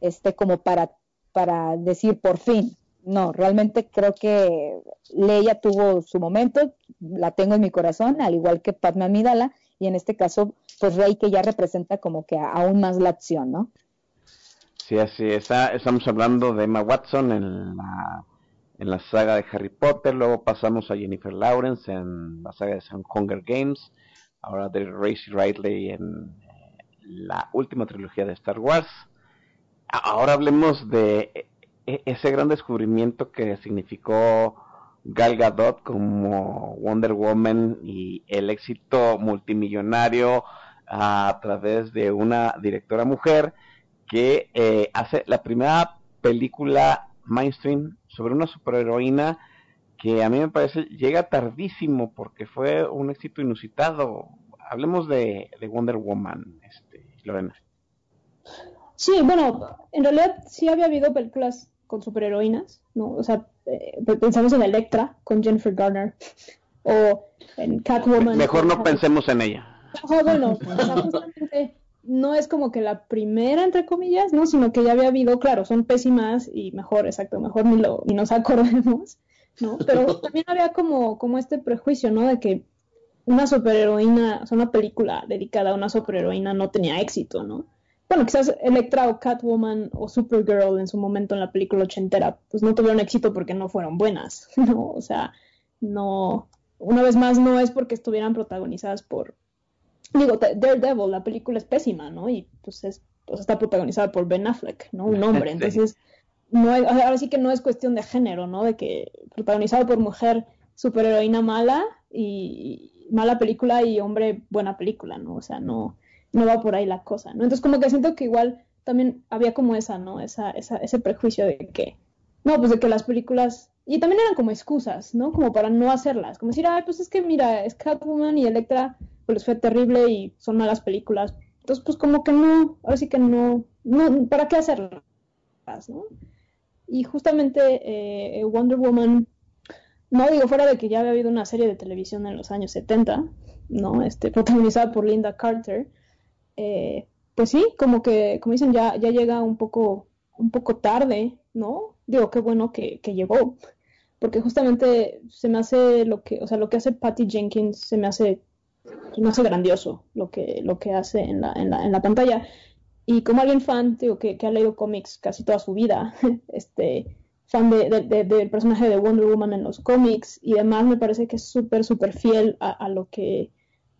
este, como para, para decir por fin, no, realmente creo que Leia tuvo su momento, la tengo en mi corazón, al igual que Padme Amidala, y en este caso, pues Rey que ya representa como que aún más la acción, ¿no? Sí, así está, estamos hablando de Emma Watson en la, en la saga de Harry Potter, luego pasamos a Jennifer Lawrence en la saga de Hunger Games, ahora de Racy Riley en eh, la última trilogía de Star Wars. Ahora hablemos de e, ese gran descubrimiento que significó Gal Gadot como Wonder Woman y el éxito multimillonario a través de una directora mujer que eh, hace la primera película mainstream sobre una superheroína que a mí me parece llega tardísimo porque fue un éxito inusitado. Hablemos de, Wonder Woman, este, Lorena. Sí, bueno, en realidad sí había habido películas con superheroínas, ¿no? O sea, eh, pensamos en Electra con Jennifer Garner o en Catwoman. Mejor no pensemos en ella. bueno, o sea, justamente no es como que la primera, entre comillas, ¿no? Sino que ya había habido, claro, son pésimas y mejor, exacto, mejor ni, lo, ni nos acordemos, ¿no? Pero también había como, como este prejuicio, ¿no? De que una superheroína, o sea, una película dedicada a una superheroína no tenía éxito, ¿no? Bueno, quizás Electra o Catwoman o Supergirl en su momento en la película ochentera, pues no tuvieron éxito porque no fueron buenas, ¿no? O sea, no, una vez más no es porque estuvieran protagonizadas por, digo, Daredevil, la película es pésima, ¿no? Y pues, es, pues está protagonizada por Ben Affleck, ¿no? Un hombre, entonces, no ahora sí que no es cuestión de género, ¿no? De que protagonizado por mujer superheroína mala y mala película y hombre buena película, ¿no? O sea, no, no va por ahí la cosa, ¿no? Entonces como que siento que igual también había como esa, ¿no? Esa, esa, ese prejuicio de que, no, pues de que las películas y también eran como excusas, ¿no? Como para no hacerlas. Como decir, ay, pues es que mira, es Catwoman y Electra, pues fue terrible y son malas películas. Entonces, pues como que no, ahora sí que no, no ¿para qué hacerlas, no? Y justamente eh, Wonder Woman, no digo fuera de que ya había habido una serie de televisión en los años 70, ¿no? Este, protagonizada por Linda Carter, eh, pues sí, como que, como dicen, ya, ya llega un poco, un poco tarde, ¿no? Digo, qué bueno que, que llegó, porque justamente se me hace lo que, o sea, lo que hace Patty Jenkins se me hace, se me hace grandioso lo que, lo que hace en la, en la, en la pantalla. Y como alguien fan, digo, que, ha leído cómics casi toda su vida, este, fan de, del personaje de Wonder Woman en los cómics y demás, me parece que es súper, súper fiel a, lo que,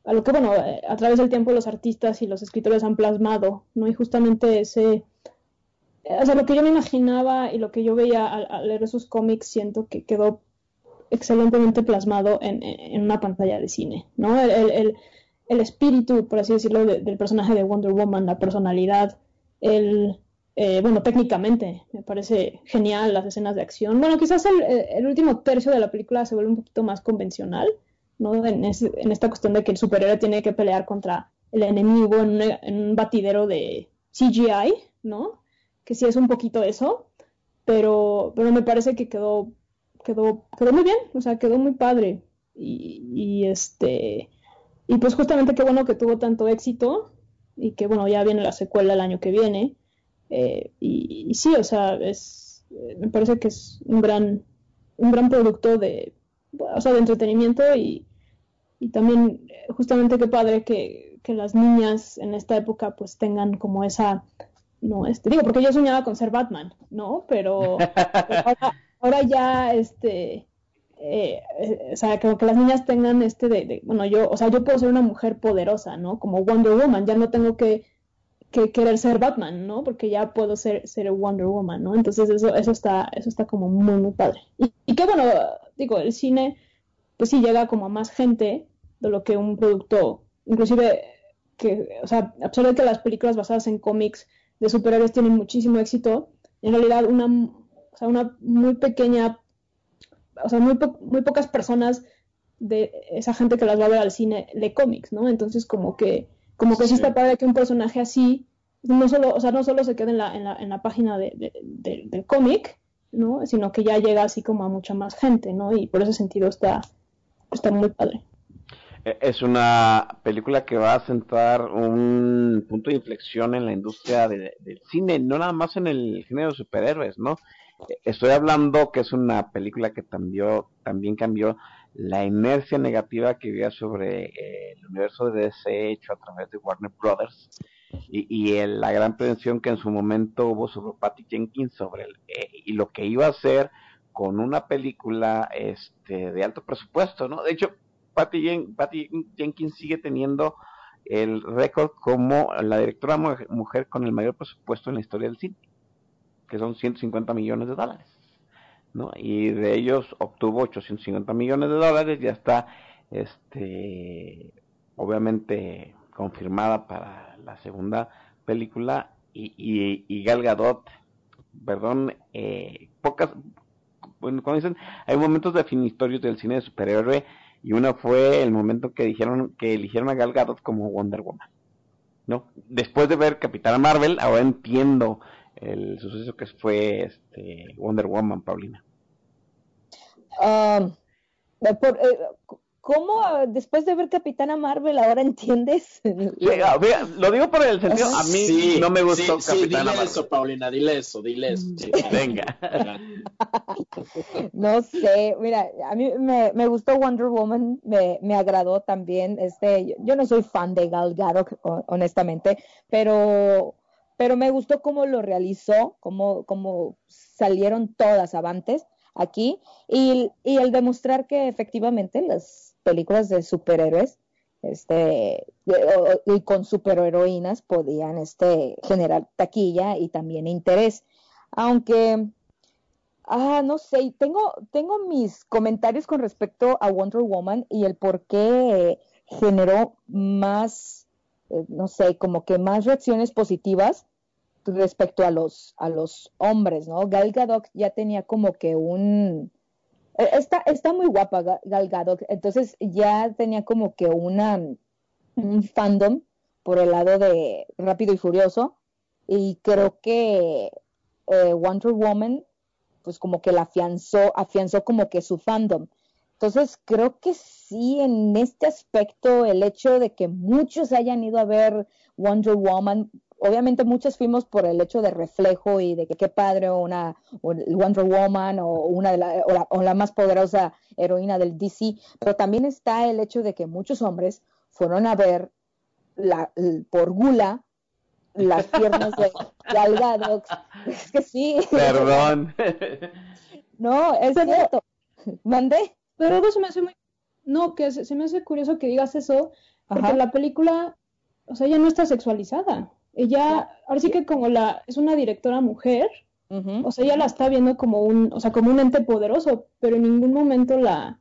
a lo que, bueno, a través del tiempo los artistas y los escritores han plasmado, ¿no? Y justamente ese, o sea, lo que yo me imaginaba y lo que yo veía al, leer esos cómics, siento que quedó excelentemente plasmado en, una pantalla de cine, ¿no? El, espíritu, por así decirlo, del personaje de Wonder Woman, la personalidad, el, eh, bueno, técnicamente me parece genial las escenas de acción. Bueno, quizás el, último tercio de la película se vuelve un poquito más convencional, ¿no? En, esta cuestión de que el superhéroe tiene que pelear contra el enemigo en, en un batidero de CGI, ¿no? que sí es un poquito eso, pero, pero me parece que quedó, quedó, quedó muy bien, o sea, quedó muy padre. Y, este, y pues justamente qué bueno que tuvo tanto éxito y que bueno, ya viene la secuela el año que viene. Eh, y, sí, o sea, es, me parece que es un gran, un gran producto de, o sea, de entretenimiento y, y también justamente qué padre que, que las niñas en esta época pues tengan como esa no, este, digo, porque yo soñaba con ser Batman, ¿no? Pero, ahora, ya, este, eh, eh, o sea, como que las niñas tengan este de, bueno, yo, o sea, yo puedo ser una mujer poderosa, ¿no? Como Wonder Woman, ya no tengo que, que querer ser Batman, ¿no? Porque ya puedo ser, ser Wonder Woman, ¿no? Entonces eso, eso está, eso está como muy, muy padre. Y, y que bueno, digo, el cine, pues sí llega como a más gente de lo que un producto, inclusive que, o sea, a que las películas basadas en cómics de superhéroes tienen muchísimo éxito, en realidad una, o sea, una muy pequeña, o sea, muy, muy pocas personas de esa gente que las va a ver al cine lee cómics, ¿no? Entonces como que, como que sí, está padre que un personaje así, no solo, o sea, no solo se quede en la, en la, en la página de, del cómic, ¿no? Sino que ya llega así como a mucha más gente, ¿no? Y por ese sentido está, está muy padre. E, es una película que va a sentar un punto de inflexión en la industria del cine, no nada más en el género de superhéroes, ¿no? Estoy hablando que es una película que cambió, también cambió la inercia negativa que había sobre eh, el universo de DC hecho a través de Warner Brothers y, y la gran prevención que en su momento hubo sobre Patty Jenkins sobre el, eh, y lo que iba a hacer con una película este de alto presupuesto, ¿no? De hecho, Patty, Jenkins sigue teniendo el récord como la directora mujer con el mayor presupuesto en la historia del cine, que son 150 millones de dólares. ¿no? Y de ellos obtuvo 850 millones de dólares, ya está este obviamente confirmada para la segunda película y, y, Gal Gadot, perdón, eh, pocas bueno, como dicen, hay momentos definitorios del cine de superhéroe y uno fue el momento que dijeron que eligieron a Gal Gadot como Wonder Woman. ¿No? Después de ver Capitana Marvel, ahora entiendo el suceso que fue este Wonder Woman, Paulina. Um, por, eh, ¿Cómo después de ver Capitana Marvel ahora entiendes? lo digo por el sentido, a mí no me gustó sí, Capitana dile eso, Paulina, dile eso, dile eso. Venga. no sé, mira, a mí me, me gustó Wonder Woman, me, me, agradó también. Este, yo, no soy fan de Gal Gadot, honestamente, pero, pero me gustó cómo lo realizó, cómo, cómo salieron todas avantes aquí y, y el demostrar que efectivamente las películas de superhéroes este y con superheroínas podían este generar taquilla y también interés. Aunque ah no sé tengo tengo mis comentarios con respecto a Wonder Woman y el por qué generó más eh, no sé como que más reacciones positivas respecto a los a los hombres no Gal Gadot ya tenía como que un eh, está, está muy guapa Gal Gadot, entonces ya tenía como que una, un fandom por el lado de Rápido y Furioso y creo que eh, Wonder Woman pues como que la afianzó, afianzó como que su fandom. Entonces creo que sí, en este aspecto, el hecho de que muchos hayan ido a ver Wonder Woman obviamente muchos fuimos por el hecho de reflejo y de que qué padre una Wonder Woman o una de la, o la, más poderosa heroína del DC, pero también está el hecho de que muchos hombres fueron a ver la, por gula las piernas de Gal Es que sí. Perdón. no, es cierto. Mandé. Pero eso se me hace muy... No, que se, me hace curioso que digas eso, porque la película, o sea, ella no está sexualizada. Ella, ahora sí que como la, es una directora mujer, o sea, ella la está viendo como un, o sea, como un ente poderoso, pero en ningún momento la...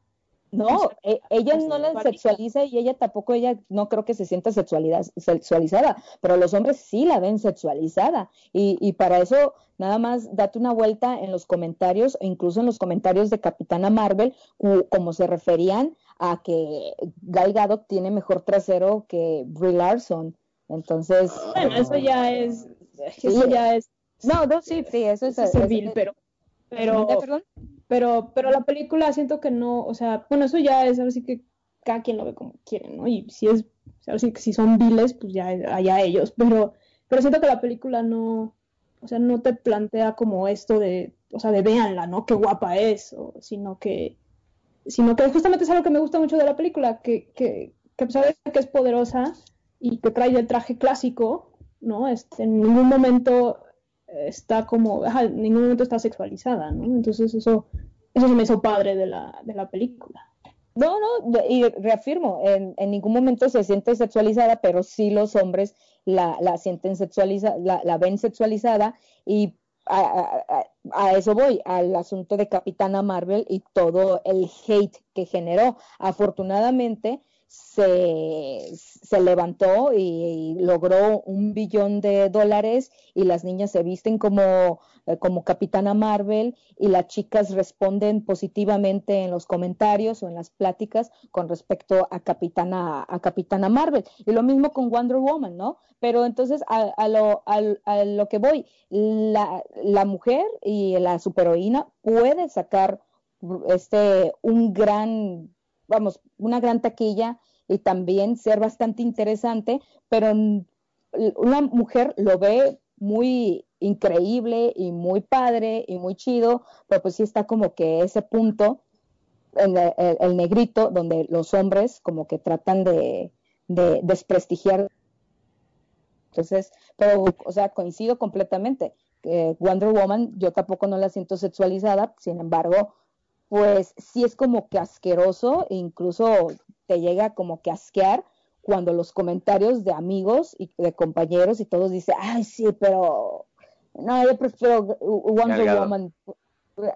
No, e, ella no la sexualiza y ella tampoco, ella no creo que se sienta sexualizada, pero los hombres sí la ven sexualizada. Y, y para eso, nada más date una vuelta en los comentarios, incluso en los comentarios de Capitana Marvel, como se referían a que Gal Gadot tiene mejor trasero que Brie Larson. Entonces. Bueno, eso ya es. Eso ya es. No, no, sí, sí, eso es. civil, pero. Pero, pero, pero la película siento que no, o sea, bueno, eso ya es, así que cada quien lo ve como quiere, ¿no? Y si es, así que si son viles, pues ya allá ellos, pero, pero siento que la película no, o sea, no te plantea como esto de, o sea, de véanla, ¿no? Qué guapa es, o, sino que, sino que justamente es algo que me gusta mucho de la película, que, que, que a que es poderosa, y que trae el traje clásico, ¿no? Este, en ningún momento está como, en ningún momento está sexualizada, ¿no? Entonces eso, eso se me hizo padre de la, de la película. No, no, y reafirmo, en, en, ningún momento se siente sexualizada, pero sí los hombres la, la sienten sexualizada, la, ven sexualizada y a, eso voy, al asunto de Capitana Marvel y todo el hate que generó. Afortunadamente, se, se levantó y, logró un billón de dólares y las niñas se visten como, eh, como Capitana Marvel y las chicas responden positivamente en los comentarios o en las pláticas con respecto a Capitana, a Capitana Marvel. Y lo mismo con Wonder Woman, ¿no? Pero entonces a, a, lo, a, lo que voy, la, la mujer y la superheroína puede sacar este un gran vamos, una gran taquilla y también ser bastante interesante, pero una mujer lo ve muy increíble y muy padre y muy chido, pero pues sí está como que ese punto, en el, negrito, donde los hombres como que tratan de, de desprestigiar. Entonces, pero, o sea, coincido completamente. Wonder Woman, yo tampoco no la siento sexualizada, sin embargo, pues sí es como que asqueroso, e incluso te llega como que asquear cuando los comentarios de amigos y de compañeros y todos dicen, ay, sí, pero no, yo prefiero Wonder Woman,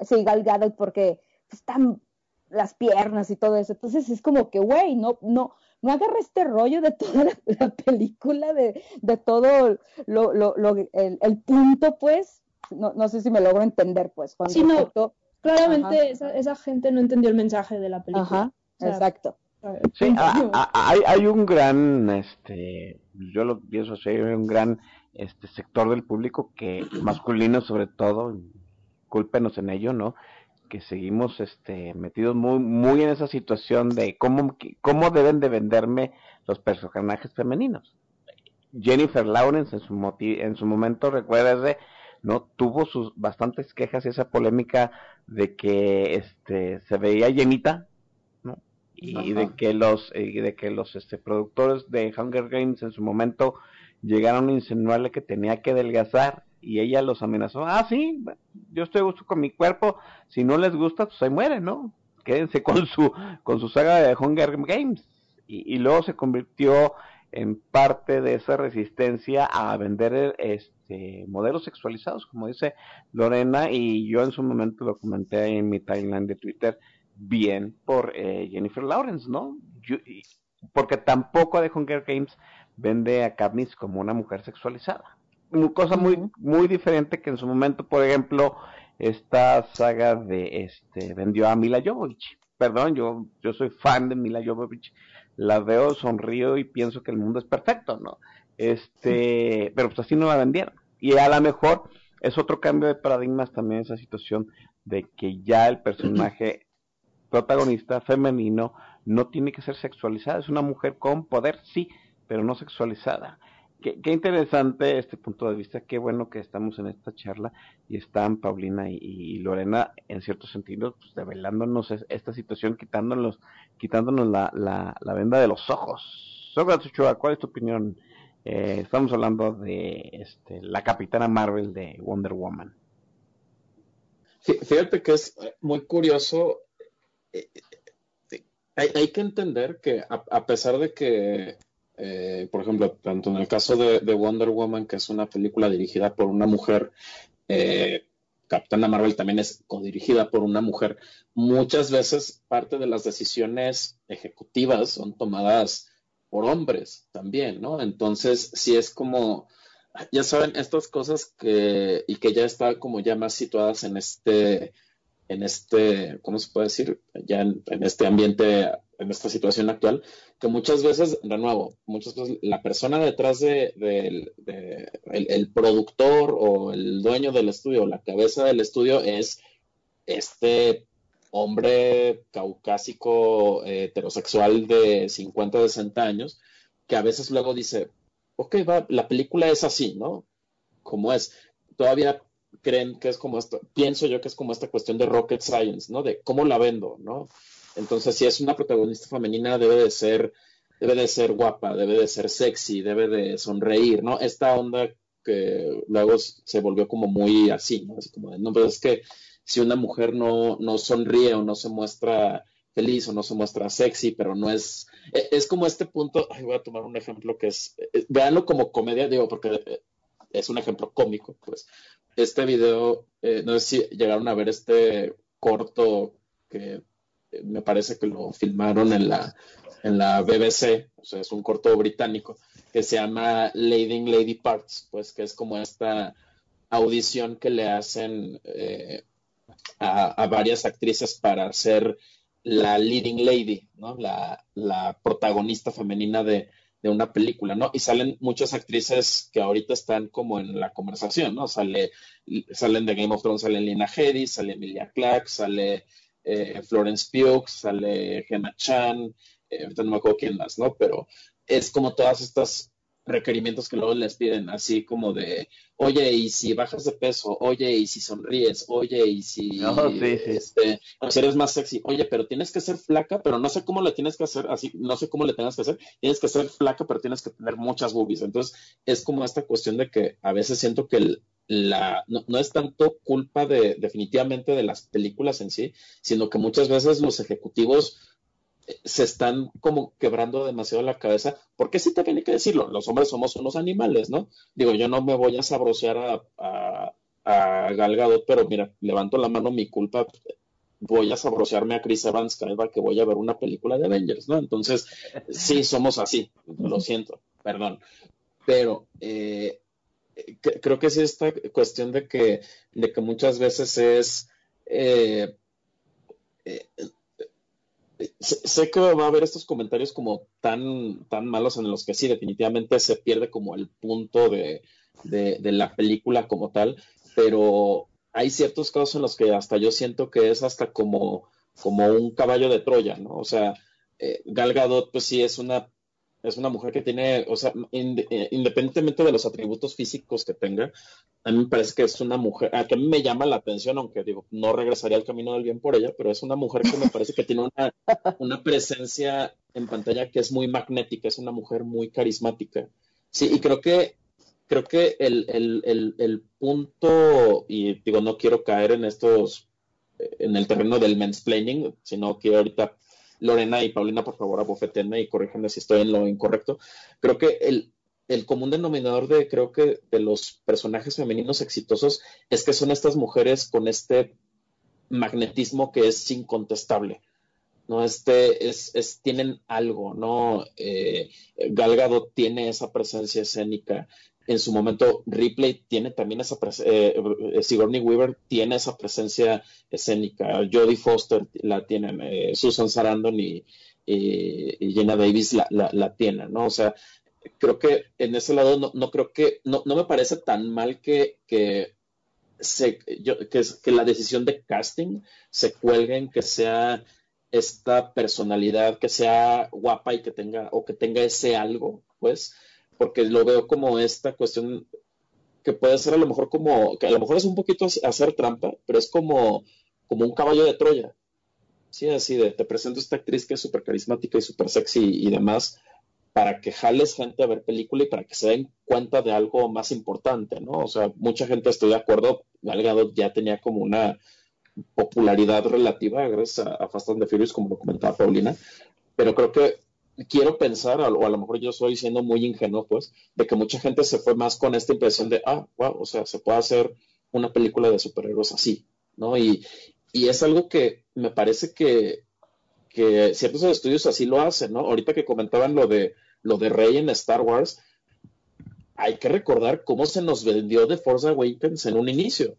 sí, Gal porque están las piernas y todo eso. Entonces es como que, güey, no, no, no agarra este rollo de toda la, película, de, de todo lo, lo, lo el, el, punto, pues, no, no sé si me logro entender, pues, cuando sí, no claramente esa, gente no entendió el mensaje de la película. exacto. Sí, hay, un gran, este, yo lo pienso así, hay un gran este sector del público que masculino sobre todo, cúlpenos en ello, ¿no? Que seguimos este metidos muy muy en esa situación de cómo cómo deben de venderme los personajes femeninos. Jennifer Lawrence en su en su momento recuérdese no tuvo sus bastantes quejas y esa polémica de que este se veía llenita ¿no? y de que los y de que los este productores de Hunger Games en su momento llegaron a insinuarle que tenía que adelgazar y ella los amenazó, ah, sí, yo estoy a gusto con mi cuerpo, si no les gusta, pues ahí muere, ¿no? Quédense con su, con su saga de Hunger Games. Y, y luego se convirtió en parte de esa resistencia a vender este modelos sexualizados, como dice Lorena, y yo en su momento lo comenté en mi timeline de Twitter, bien por eh, Jennifer Lawrence, ¿no? porque tampoco de Hunger Games vende a Katniss como una mujer sexualizada. Cosa muy, muy diferente que en su momento, por ejemplo, esta saga de este vendió a Mila Jovovich. Perdón, yo, yo soy fan de Mila Jovovich. La veo, sonrío y pienso que el mundo es perfecto, ¿no? Este, pero pues así no la vendieron. Y a lo mejor es otro cambio de paradigmas también esa situación de que ya el personaje protagonista femenino no tiene que ser sexualizada, es una mujer con poder, sí, pero no sexualizada. Qué, interesante este punto de vista, qué bueno que estamos en esta charla y están Paulina y, Lorena en cierto sentido pues, develándonos esta situación, quitándonos, quitándonos la, la, venda de los ojos. Sócrates Ochoa, ¿cuál es tu opinión? Eh, estamos hablando de este, la capitana Marvel de Wonder Woman. Fíjate que es muy curioso. Eh, eh, hay, que entender que a pesar de que eh, por ejemplo, tanto en el caso de, Wonder Woman, que es una película dirigida por una mujer, eh, Capitana Marvel también es codirigida por una mujer, muchas veces parte de las decisiones ejecutivas son tomadas por hombres también, ¿no? Entonces, si es como, ya saben, estas cosas que, y que ya están como ya más situadas en este, en este, ¿cómo se puede decir? Ya en este ambiente en esta situación actual, que muchas veces, de nuevo, muchas veces la persona detrás de, el, productor o el dueño del estudio, la cabeza del estudio es este hombre caucásico eh, heterosexual de 50, 60 años, que a veces luego dice, ok, va, la película es así, ¿no? Como es. Todavía creen que es como esto, pienso yo que es como esta cuestión de rocket science, ¿no? De cómo la vendo, ¿no? Entonces, si es una protagonista femenina, debe de ser, debe de ser guapa, debe de ser sexy, debe de sonreír, ¿no? Esta onda que luego se volvió como muy así, ¿no? Así como de, no, pero es que si una mujer no, no sonríe o no se muestra feliz o no se muestra sexy, pero no es, e, es, como este punto, ay, voy a tomar un ejemplo que es, eh, véanlo como comedia, digo, porque eh, es un ejemplo cómico, pues, este video, eh, no sé si llegaron a ver este corto que me parece que lo filmaron en la, en la BBC, o sea, es un corto británico, que se llama Leading Lady Parts, pues que es como esta audición que le hacen eh, a, varias actrices para ser la leading lady, ¿no? La, la protagonista femenina de, de, una película, ¿no? Y salen muchas actrices que ahorita están como en la conversación, ¿no? Sale, salen de Game of Thrones, sale Lina Headey, sale Emilia Clarke, sale eh, Florence Pugh, sale Gemma Chan, eh, no me acuerdo quién más, ¿no? Pero es como todas estas requerimientos que luego les piden, así como de, oye, y si bajas de peso, oye, y si sonríes, oye, y si, Este, eres más sexy, oye, pero tienes que ser flaca, pero no sé cómo le tienes que hacer, así, no sé cómo le tengas que hacer, tienes que ser flaca, pero tienes que tener muchas boobies. Entonces, es como esta cuestión de que a veces siento que el, la, no, es tanto culpa de definitivamente de las películas en sí, sino que muchas veces los ejecutivos eh, se están como quebrando demasiado la cabeza, porque sí te tiene que decirlo, los hombres somos unos animales, ¿no? Digo, yo no me voy a sabrosear a, a, a Gal Gadot, pero mira, levanto la mano, mi culpa, voy a sabrosearme a Chris Evans cada que voy a ver una película de Avengers, ¿no? Entonces, sí, somos así, lo siento, perdón. Pero eh, creo que es esta cuestión de que, de que muchas veces es eh, eh, sé, que va a haber estos comentarios como tan, tan malos en los que sí, definitivamente se pierde como el punto de, la película como tal, pero hay ciertos casos en los que hasta yo siento que es hasta como, como un caballo de Troya, ¿no? O sea, eh, Gal Gadot pues sí es una es una mujer que tiene, o sea, eh, independientemente de los atributos físicos que tenga, a mí me parece que es una mujer, a que me llama la atención, aunque digo, no regresaría al camino del bien por ella, pero es una mujer que me parece que tiene una, una presencia en pantalla que es muy magnética, es una mujer muy carismática. Sí, y creo que, creo que el, el, el, el punto, y digo, no quiero caer en estos, en el terreno del mansplaining, sino que ahorita Lorena y Paulina, por favor, abofetenme y corríjanme si estoy en lo incorrecto. Creo que el, el común denominador de, creo que, de los personajes femeninos exitosos es que son estas mujeres con este magnetismo que es incontestable. ¿no? Este es, es tienen algo, ¿no? Eh, Galgado tiene esa presencia escénica, en su momento Ripley tiene también esa presencia, eh, eh, Sigourney Weaver tiene esa presencia escénica, Jodie Foster la tienen, eh, Susan Sarandon y, y, Jenna Davis la, la, tienen, ¿no? O sea, creo que en ese lado no, no creo que, no, no, me parece tan mal que, que, se, yo, que, que la decisión de casting se cuelgue en que sea esta personalidad, que sea guapa y que tenga, o que tenga ese algo, pues, porque lo veo como esta cuestión que puede ser a lo mejor como, que a lo mejor es un poquito hacer trampa, pero es como, como un caballo de Troya. Sí, así de, te presento esta actriz que es súper carismática y súper sexy y, demás, para que jales gente a ver película y para que se den cuenta de algo más importante, ¿no? O sea, mucha gente, estoy de acuerdo, Galgado ya tenía como una popularidad relativa gracias a, a Fast and the Furious, como lo comentaba Paulina, pero creo que quiero pensar, o a lo mejor yo estoy siendo muy ingenuo, pues, de que mucha gente se fue más con esta impresión de, ah, wow, o sea, se puede hacer una película de superhéroes así, ¿no? Y, y es algo que me parece que, que ciertos estudios así lo hacen, ¿no? Ahorita que comentaban lo de, lo de Rey en Star Wars, hay que recordar cómo se nos vendió de Force Awakens en un inicio.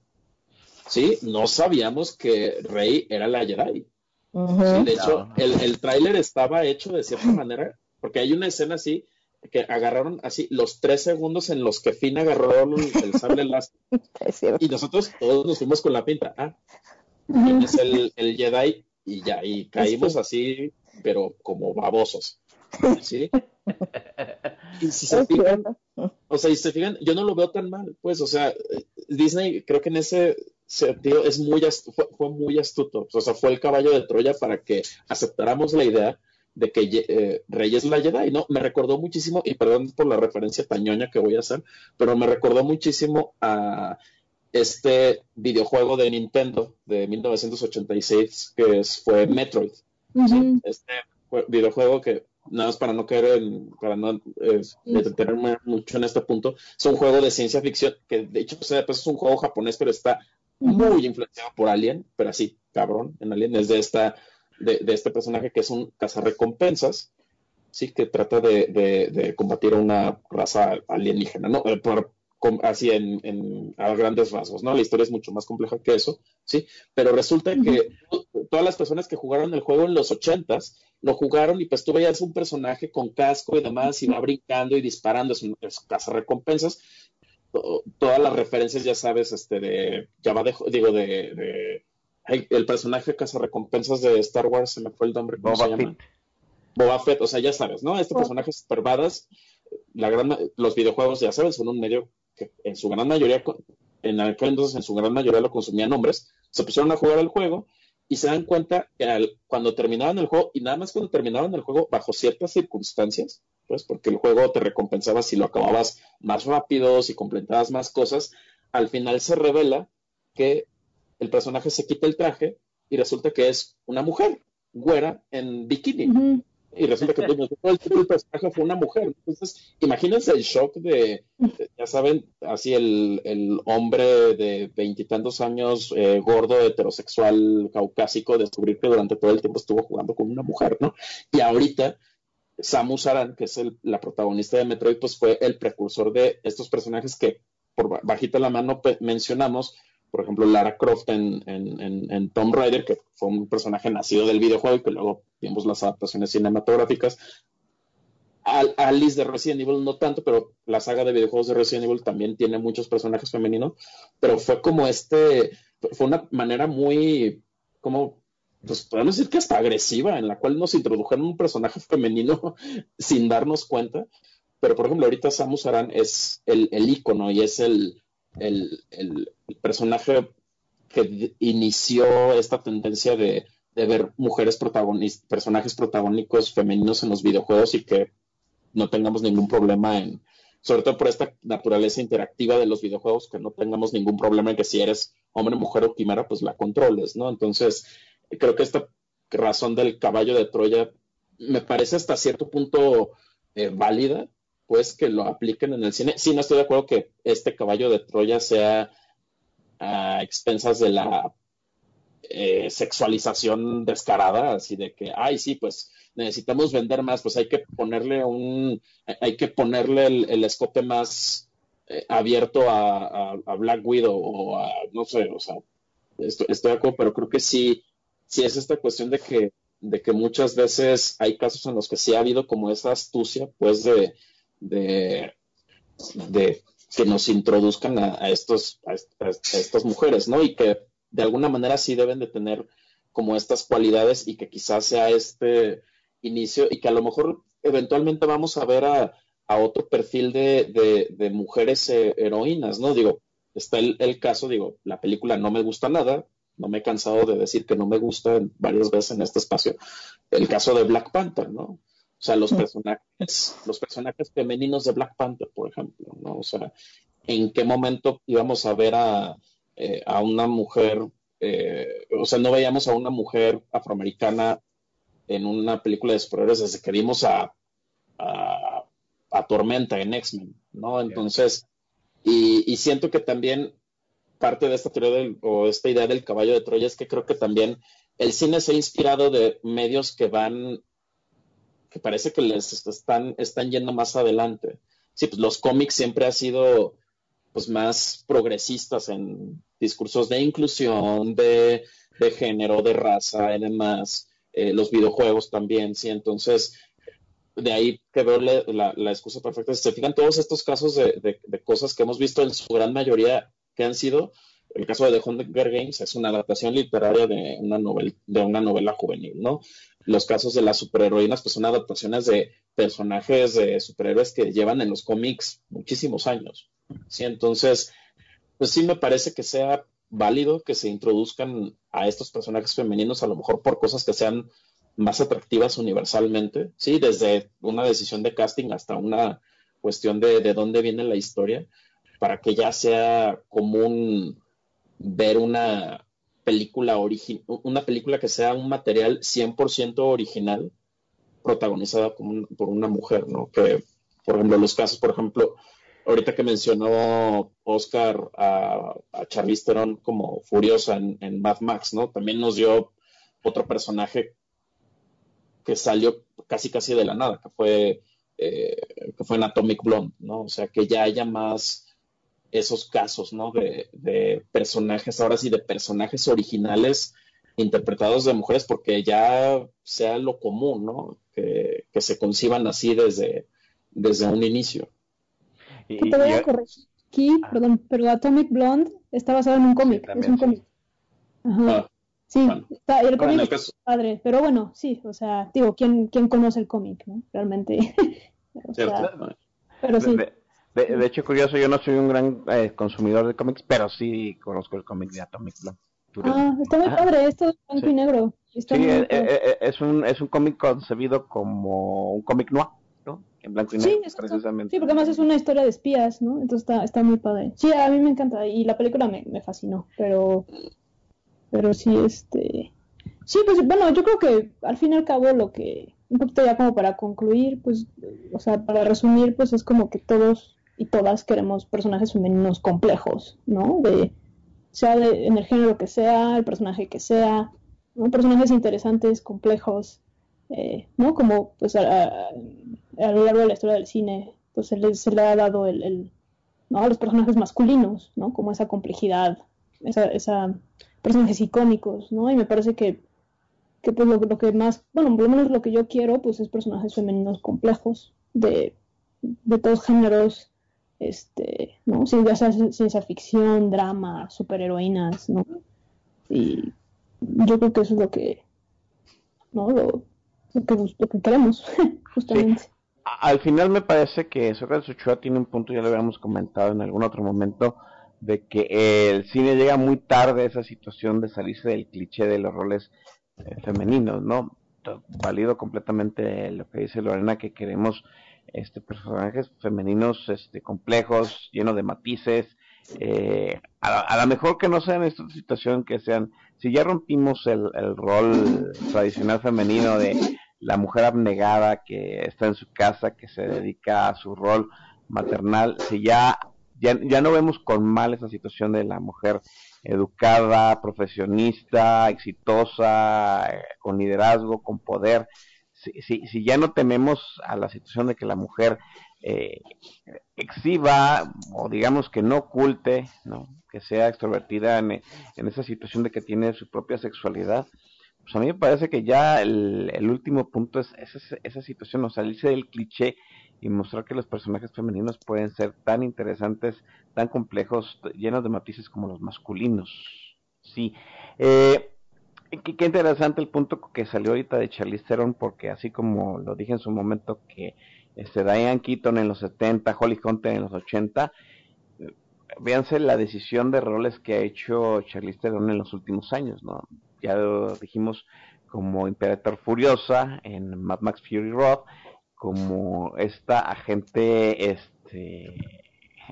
¿Sí? No sabíamos que Rey era la Jedi de hecho, el, el tráiler estaba hecho de cierta manera, porque hay una escena así, que agarraron así los tres segundos en los que Finn agarró el, sable láser. y nosotros todos nos fuimos con la pinta. Ah, es el, el, Jedi? Y ya, y caímos así, pero como babosos. ¿Sí? Y si se fijan, o sea, y se fijan, yo no lo veo tan mal, pues, o sea, Disney creo que en ese es muy fue, muy astuto, o sea, fue el caballo de Troya para que aceptáramos la idea de que eh, Rey es la Jedi, ¿no? Me recordó muchísimo, y perdón por la referencia tañoña que voy a hacer, pero me recordó muchísimo a este videojuego de Nintendo de 1986 que fue Metroid. Este videojuego que nada más para no caer en, para no eh, detenerme mucho en este punto, es un juego de ciencia ficción que de hecho pues, es un juego japonés, pero está muy influenciado por Alien, pero así, cabrón, en Alien es de esta, de, este personaje que es un cazarrecompensas, sí, que trata de, combatir a una raza alienígena, ¿no? Eh, así en, a grandes rasgos, ¿no? La historia es mucho más compleja que eso, ¿sí? Pero resulta que todas las personas que jugaron el juego en los ochentas lo jugaron y pues tú veías un personaje con casco y demás y va brincando y disparando, es un todas las referencias, ya sabes, este, de, ya va de, digo, de, el personaje que hace recompensas de Star Wars, se me fue el nombre, ¿cómo Boba se llama? Fett. Boba Fett, o sea, ya sabes, ¿no? Este personaje es pervadas, la gran, los videojuegos, ya sabes, son un medio que en su gran mayoría, en aquel entonces en su gran mayoría lo consumían hombres, se pusieron a jugar el juego y se dan cuenta que cuando terminaban el juego, y nada más cuando terminaban el juego, bajo ciertas circunstancias, pues porque el juego te recompensaba si lo acababas más rápido, si completabas más cosas, al final se revela que el personaje se quita el traje y resulta que es una mujer, güera, en bikini y resulta que todo el personaje fue una mujer. Entonces, imagínense el shock de, ya saben, así el, el hombre de veintitantos años, eh, gordo, heterosexual, caucásico, descubrir que durante todo el tiempo estuvo jugando con una mujer, ¿no? Y ahorita, Samus Aran, que es la protagonista de Metroid, pues fue el precursor de estos personajes que por bajita la mano mencionamos, por ejemplo, Lara Croft en, en, en, Tomb Raider, que fue un personaje nacido del videojuego y que luego vimos las adaptaciones cinematográficas. Alice de Resident Evil no tanto, pero la saga de videojuegos de Resident Evil también tiene muchos personajes femeninos, pero fue como este, fue una manera muy, como, pues podemos decir que hasta agresiva, en la cual nos introdujeron un personaje femenino sin darnos cuenta, pero por ejemplo ahorita Samus Aran es el, el ícono y es el, el, el, personaje que inició esta tendencia de, de ver mujeres protagonistas, personajes protagónicos femeninos en los videojuegos y que no tengamos ningún problema en, sobre todo por esta naturaleza interactiva de los videojuegos, que no tengamos ningún problema en que si eres hombre, mujer o quimera, pues la controles, ¿no? Entonces, creo que esta razón del caballo de Troya me parece hasta cierto punto eh, válida, pues que lo apliquen en el cine. Sí, no estoy de acuerdo que este caballo de Troya sea a expensas de la eh, sexualización descarada, así de que, ay, sí, pues necesitamos vender más, pues hay que ponerle un, hay que ponerle el, escope más eh, abierto a, Black Widow o a, no sé, o sea, estoy, de acuerdo, pero creo que sí, sí es esta cuestión de que, de que muchas veces hay casos en los que sí ha habido como esa astucia, pues, de, de, de que nos introduzcan a, estos, a, estas mujeres, ¿no? Y que de alguna manera sí deben de tener como estas cualidades y que quizás sea este inicio y que a lo mejor eventualmente vamos a ver a, otro perfil de, mujeres eh, heroínas, ¿no? Digo, está el, caso, digo, la película no me gusta nada, no me he cansado de decir que no me gusta varias veces en este espacio, el caso de Black Panther, ¿no? O sea, los personajes, los personajes femeninos de Black Panther, por ejemplo, ¿no? O sea, ¿en qué momento íbamos a ver a, eh, a una mujer, eh, o sea, no veíamos a una mujer afroamericana en una película de superhéroes desde que vimos a, a, Tormenta en X-Men, ¿no? Entonces, y, siento que también parte de esta teoría o esta idea del caballo de Troya es que creo que también el cine se ha inspirado de medios que van, que parece que les están, están yendo más adelante. Sí, pues los cómics siempre han sido pues más progresistas en discursos de inclusión, de, de género, de raza y demás. Eh, los videojuegos también, sí, entonces de ahí que veo la, la, excusa perfecta. Si se fijan todos estos casos de, cosas que hemos visto en su gran mayoría que han sido, el caso de The Hunger Games es una adaptación literaria de una, novela, de una novela juvenil, ¿no? Los casos de las superheroínas, pues son adaptaciones de personajes de superhéroes que llevan en los cómics muchísimos años, ¿sí? Entonces, pues sí me parece que sea válido que se introduzcan a estos personajes femeninos, a lo mejor por cosas que sean más atractivas universalmente, sí, desde una decisión de casting hasta una cuestión de, de dónde viene la historia, para que ya sea común ver una película una película que sea un material 100% original protagonizada por una mujer, ¿no? Que, por ejemplo, los casos, por ejemplo, ahorita que mencionó Oscar a, a Charlize Theron como furiosa en, Mad Max, ¿no? También nos dio otro personaje que salió casi casi de la nada, que fue, eh, que fue en Atomic Blonde, ¿no? O sea, que ya haya más esos casos, ¿no? De, de personajes, ahora sí, de personajes originales interpretados de mujeres, porque ya sea lo común, ¿no? Que, que se conciban así desde, desde un inicio te voy a corregir aquí, ah. perdón, pero Atomic Blonde está basado en un cómic, es un cómic. Ajá. Ah, sí, está, el cómic es padre, pero bueno, sí, o sea, digo, ¿quién, quién conoce el cómic, no? Realmente. Cierto. pero sí. De, hecho, curioso, yo no soy un gran eh, consumidor de cómics, pero sí conozco el cómic de Atomic Blonde. Ah, está muy padre, esto es blanco y negro. sí, eh, eh, es, un, es un cómic concebido como un cómic noir en blanco y negro, sí, precisamente. Sí, porque además es una historia de espías, ¿no? Entonces está, está muy padre. Sí, a mí me encanta y la película me, me fascinó, pero, pero sí, este... Sí, pues bueno, yo creo que al fin y al cabo lo que, un poquito ya como para concluir, pues, o sea, para resumir, pues es como que todos y todas queremos personajes femeninos complejos, ¿no? De, sea de, en el que sea, el personaje que sea, ¿no? personajes interesantes, complejos, eh, ¿no? Como pues a, lo largo de la historia del cine, pues se le, se le ha dado el, ¿no? a los personajes masculinos, ¿no? Como esa complejidad esa, esa personajes icónicos, ¿no? Y me parece que, que pues lo, lo, que más, bueno, por lo menos lo que yo quiero, pues es personajes femeninos complejos de, de todos géneros, este, ¿no? Sí, ya sea ciencia ficción, drama, superheroínas, ¿no? Y yo creo que eso es lo que, ¿no? Lo, lo que, lo que queremos, justamente. Al final me parece que Sócrates Ochoa tiene un punto, ya lo habíamos comentado en algún otro momento, de que el cine llega muy tarde a esa situación de salirse del cliché de los roles eh, femeninos, ¿no? Valido completamente lo que dice Lorena, que queremos este personajes femeninos este complejos, llenos de matices, eh, a, lo mejor que no sean esta situación, que sean, si ya rompimos el, el rol tradicional femenino de la mujer abnegada que está en su casa, que se dedica a su rol maternal, si ya, ya, ya no vemos con mal esa situación de la mujer educada, profesionista, exitosa, eh, con liderazgo, con poder, si, ya no tememos a la situación de que la mujer eh, exhiba o digamos que no oculte, ¿no? que sea extrovertida en, esa situación de que tiene su propia sexualidad, pues a mí me parece que ya el, el último punto es esa, esa situación, o salirse del cliché y mostrar que los personajes femeninos pueden ser tan interesantes, tan complejos, llenos de matices como los masculinos. Sí. Eh, qué, interesante el punto que salió ahorita de Charlize Theron, porque así como lo dije en su momento que este, Diane Keaton en los 70, Holly Hunter en los 80, véanse la decisión de roles que ha hecho Charlize Theron en los últimos años, ¿no? Ya lo dijimos como Imperator Furiosa en Mad Max Fury Road, como esta agente, este,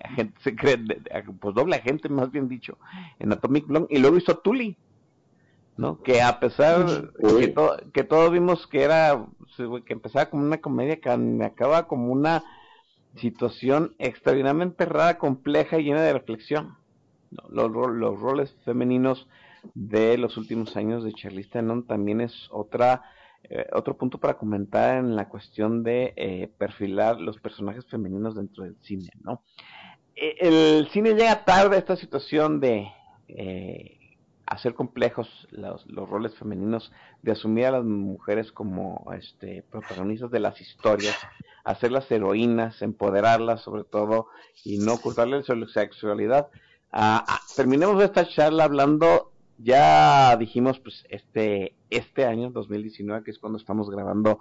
agente secreto, pues doble agente más bien dicho, en Atomic Blonde, y luego hizo Tully, ¿no? Que a pesar que, to que todos vimos que era, que empezaba como una comedia, que me acaba como una situación extraordinariamente rara, compleja y llena de reflexión. ¿no? Los, los, roles femeninos de los últimos años de Charlize Theron también es otra eh, otro punto para comentar en la cuestión de eh, perfilar los personajes femeninos dentro del cine, ¿no? Eh, el cine llega tarde a esta situación de eh, hacer complejos los, los, roles femeninos, de asumir a las mujeres como este, protagonistas de las historias, hacerlas heroínas, empoderarlas sobre todo y no ocultarles su sexualidad. Ah, ah, terminemos esta charla hablando, ya dijimos, pues este, este año, 2019, que es cuando estamos grabando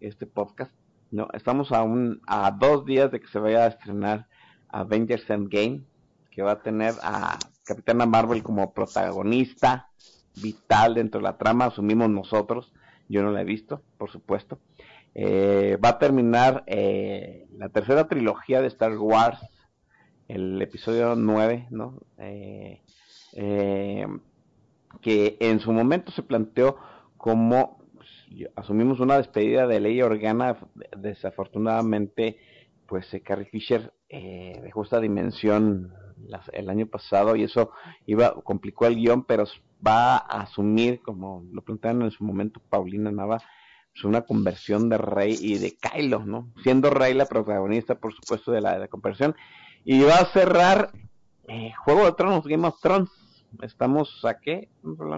este podcast, no, estamos a, un, a dos días de que se vaya a estrenar Avengers Endgame, que va a tener a Capitana Marvel como protagonista vital dentro de la trama, asumimos nosotros, yo no la he visto, por supuesto. Eh, va a terminar eh, la tercera trilogía de Star Wars, el episodio 9, ¿no? Eh, que en su momento se planteó como pues, asumimos una despedida de Ley Organa, desafortunadamente, pues Carrie Fisher dejó esta dimensión las, el año pasado y eso iba complicó el guion, pero va a asumir, como lo plantearon en su momento Paulina Nava, pues una conversión de Rey y de Kylo, ¿no? Siendo Rey la protagonista, por supuesto, de la, de la conversión. Y va a cerrar eh, Juego de Tronos, Game of Thrones. Estamos a qué?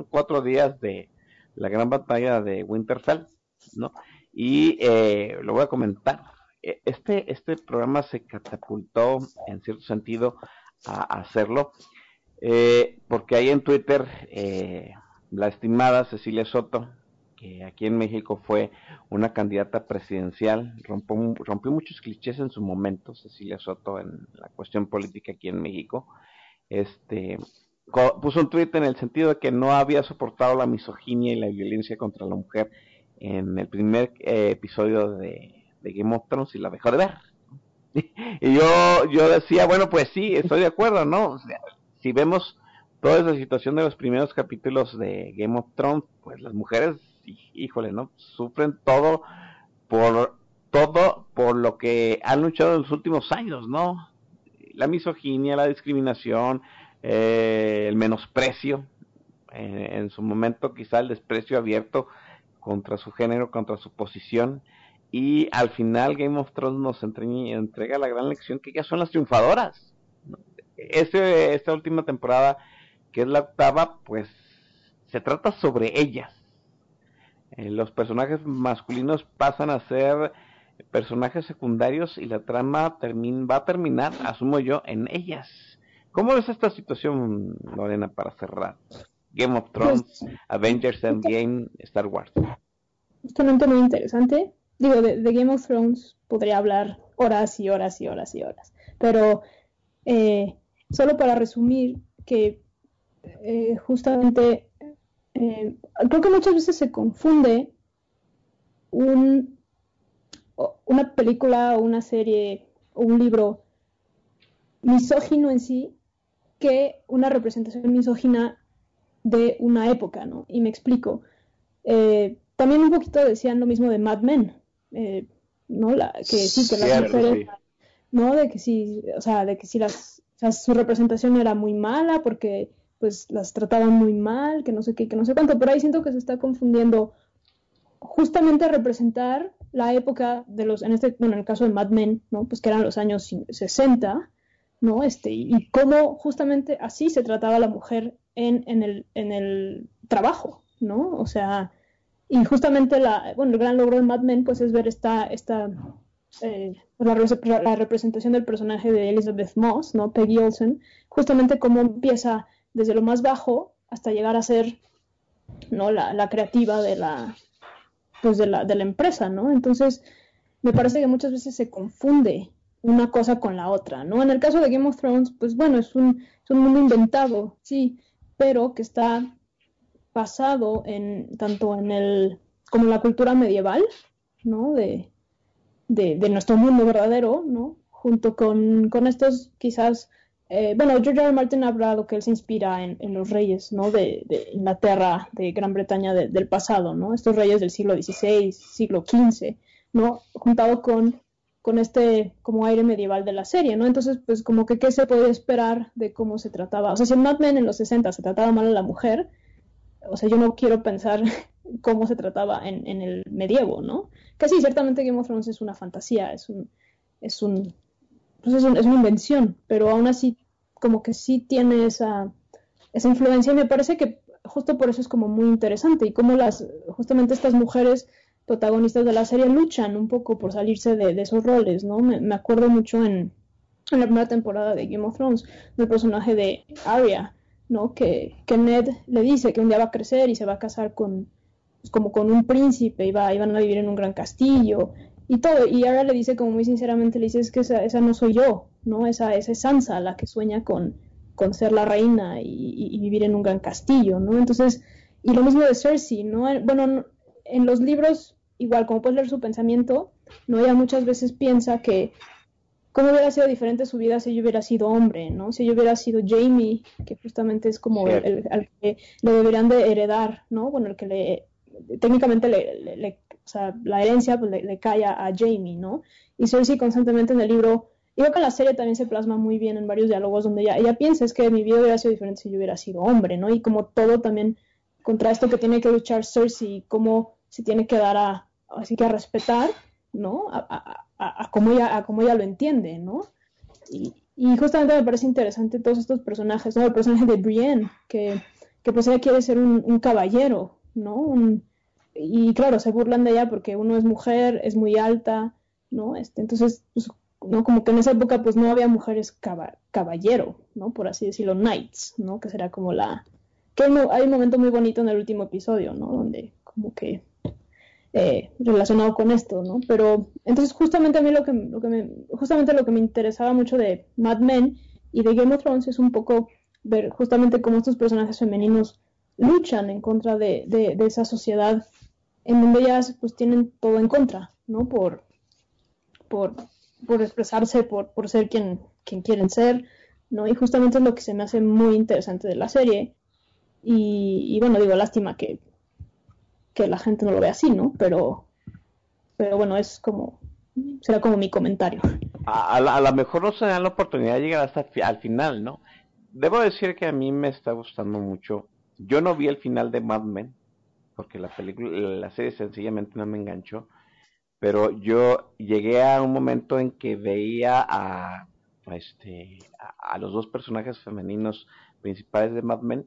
Cuatro días de la gran batalla de Winterfell, ¿no? Y eh, lo voy a comentar. E, este, este programa se catapultó, en cierto sentido, a, hacerlo, eh, porque ahí en Twitter eh, la estimada Cecilia Soto, que aquí en México fue una candidata presidencial, rompió, rompió muchos clichés en su momento, Cecilia Soto, en la cuestión política aquí en México, este puso un tweet en el sentido de que no había soportado la misoginia y la violencia contra la mujer en el primer eh, episodio de, de Game of Thrones y la dejó de ver. y yo, yo decía, bueno, pues sí, estoy de acuerdo, ¿no? Si vemos toda esa situación de los primeros capítulos de Game of Thrones, pues las mujeres, híjole, ¿no? Sufren todo por todo por lo que han luchado en los últimos años, ¿no? La misoginia, la discriminación, eh, el menosprecio, eh, en su momento quizá el desprecio abierto contra su género, contra su posición, y al final Game of Thrones nos entrega la gran lección que ellas son las triunfadoras. Este, esta última temporada que es la octava, pues se trata sobre ellas. Eh, los personajes masculinos pasan a ser personajes secundarios y la trama va a terminar, asumo yo, en ellas. ¿Cómo ves esta situación, Lorena, para cerrar? Game of Thrones, pues, Avengers Endgame, Star Wars. Justamente muy interesante. Digo, de, Game of Thrones podría hablar horas y horas y horas y horas. Pero eh, solo para resumir que eh, justamente eh, creo que muchas veces se confunde un, una película o una serie o un libro misógino en sí que una representación misógina de una época, ¿no? Y me explico. Eh, también un poquito decían lo mismo de Mad Men, eh, ¿no? La, que sí, que las mujeres, ¿no? De que sí, o sea, de que sí las, o sea, su representación era muy mala porque pues las trataban muy mal, que no sé qué, que no sé cuánto, pero ahí siento que se está confundiendo justamente representar la época de los, en este, bueno, en el caso de Mad Men, ¿no? Pues que eran los años 60, ¿no? Este, y, cómo justamente así se trataba a la mujer en, en, el, en el trabajo, ¿no? O sea, y justamente la, bueno, el gran logro de Mad Men, pues es ver esta, esta eh, la, la, representación del personaje de Elizabeth Moss, ¿no? Peggy Olsen, justamente cómo empieza desde lo más bajo hasta llegar a ser ¿no? la, creativa de la, pues de la, de la empresa, ¿no? Entonces, me parece que muchas veces se confunde una cosa con la otra, ¿no? En el caso de Game of Thrones, pues bueno, es un, es un mundo inventado, sí, pero que está basado en tanto en el como en la cultura medieval, ¿no? De, de, de nuestro mundo verdadero, ¿no? Junto con, estos quizás eh, bueno, George R. Martin ha hablado que él se inspira en, los reyes, ¿no? De, Inglaterra, de Gran Bretaña del pasado, ¿no? Estos reyes del siglo XVI, siglo XV, ¿no? Juntado con, con este como aire medieval de la serie, ¿no? Entonces, pues como que qué se puede esperar de cómo se trataba. O sea, si en Mad Men en los 60 se trataba mal a la mujer, o sea, yo no quiero pensar cómo se trataba en, el medievo, ¿no? Que sí, ciertamente Game of Thrones es una fantasía, es un, es un pues es, una invención, pero aún así como que sí tiene esa, esa influencia y me parece que justo por eso es como muy interesante y cómo las, justamente estas mujeres protagonistas de la serie luchan un poco por salirse de, esos roles, ¿no? Me, acuerdo mucho en, en, la primera temporada de Game of Thrones del personaje de Arya, ¿no? Que, Ned le dice que un día va a crecer y se va a casar con, pues, como con un príncipe y, va, y van a vivir en un gran castillo y todo. Y ahora le dice como muy sinceramente, le dice, es que esa, esa no soy yo, ¿no? Esa, esa es Sansa la que sueña con, con ser la reina y, vivir en un gran castillo, ¿no? Entonces, y lo mismo de Cersei, ¿no? Bueno, en los libros, igual, como puedes leer su pensamiento, ¿no? Ella muchas veces piensa que cómo hubiera sido diferente su vida si ella hubiera sido hombre, ¿no? Si ella hubiera sido Jamie, que justamente es como el, al que le deberían de heredar, ¿no? Bueno, el que le técnicamente le, o sea, la herencia pues, le, cae a, Jamie, ¿no? Y Cersei constantemente en el libro, y creo que la serie también se plasma muy bien en varios diálogos donde ella, ella piensa es que mi vida hubiera sido diferente si yo hubiera sido hombre, ¿no? Y como todo también contra esto que tiene que luchar Cersei, cómo se tiene que dar a, así que a respetar, ¿no? A, a, cómo, ella, a cómo ella lo entiende, ¿no? Y, justamente me parece interesante todos estos personajes, ¿no? El personaje de Brienne, que, pues ella quiere ser un, un caballero, ¿no? Un, y claro, se burlan de ella porque uno es mujer, es muy alta, ¿no? Este, entonces, pues, ¿no? Como que en esa época pues no había mujeres caballero, ¿no? Por así decirlo, knights, ¿no? Que será como la... que hay un momento muy bonito en el último episodio, ¿no? Donde como que eh, relacionado con esto, ¿no? Pero entonces justamente a mí lo que, lo que me, justamente lo que me interesaba mucho de Mad Men y de Game of Thrones es un poco ver justamente cómo estos personajes femeninos luchan en contra de, de, de esa sociedad en donde ellas pues tienen todo en contra, ¿no? Por, por, por expresarse, por, por ser quien, quien quieren ser, ¿no? Y justamente es lo que se me hace muy interesante de la serie. Y, bueno, digo, lástima que, que la gente no lo ve así, ¿no? Pero, pero bueno, es como, será como mi comentario. A, a, lo mejor no se la oportunidad de llegar hasta al final, ¿no? Debo decir que a mí me está gustando mucho. Yo no vi el final de Mad Men, porque la película, la serie sencillamente no me enganchó. Pero yo llegué a un momento en que veía a, este, a, los dos personajes femeninos principales de Mad Men,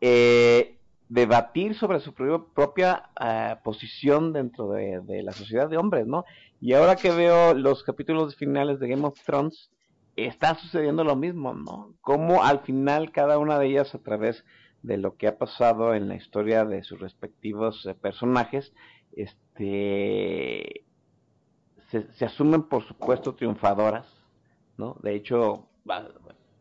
eh, debatir sobre su propia eh, posición dentro de, la sociedad de hombres, ¿no? Y ahora que veo los capítulos finales de Game of Thrones, está sucediendo lo mismo, ¿no? Como al final cada una de ellas a través de lo que ha pasado en la historia de sus respectivos eh, personajes, este, se, asumen por supuesto triunfadoras, ¿no? De hecho,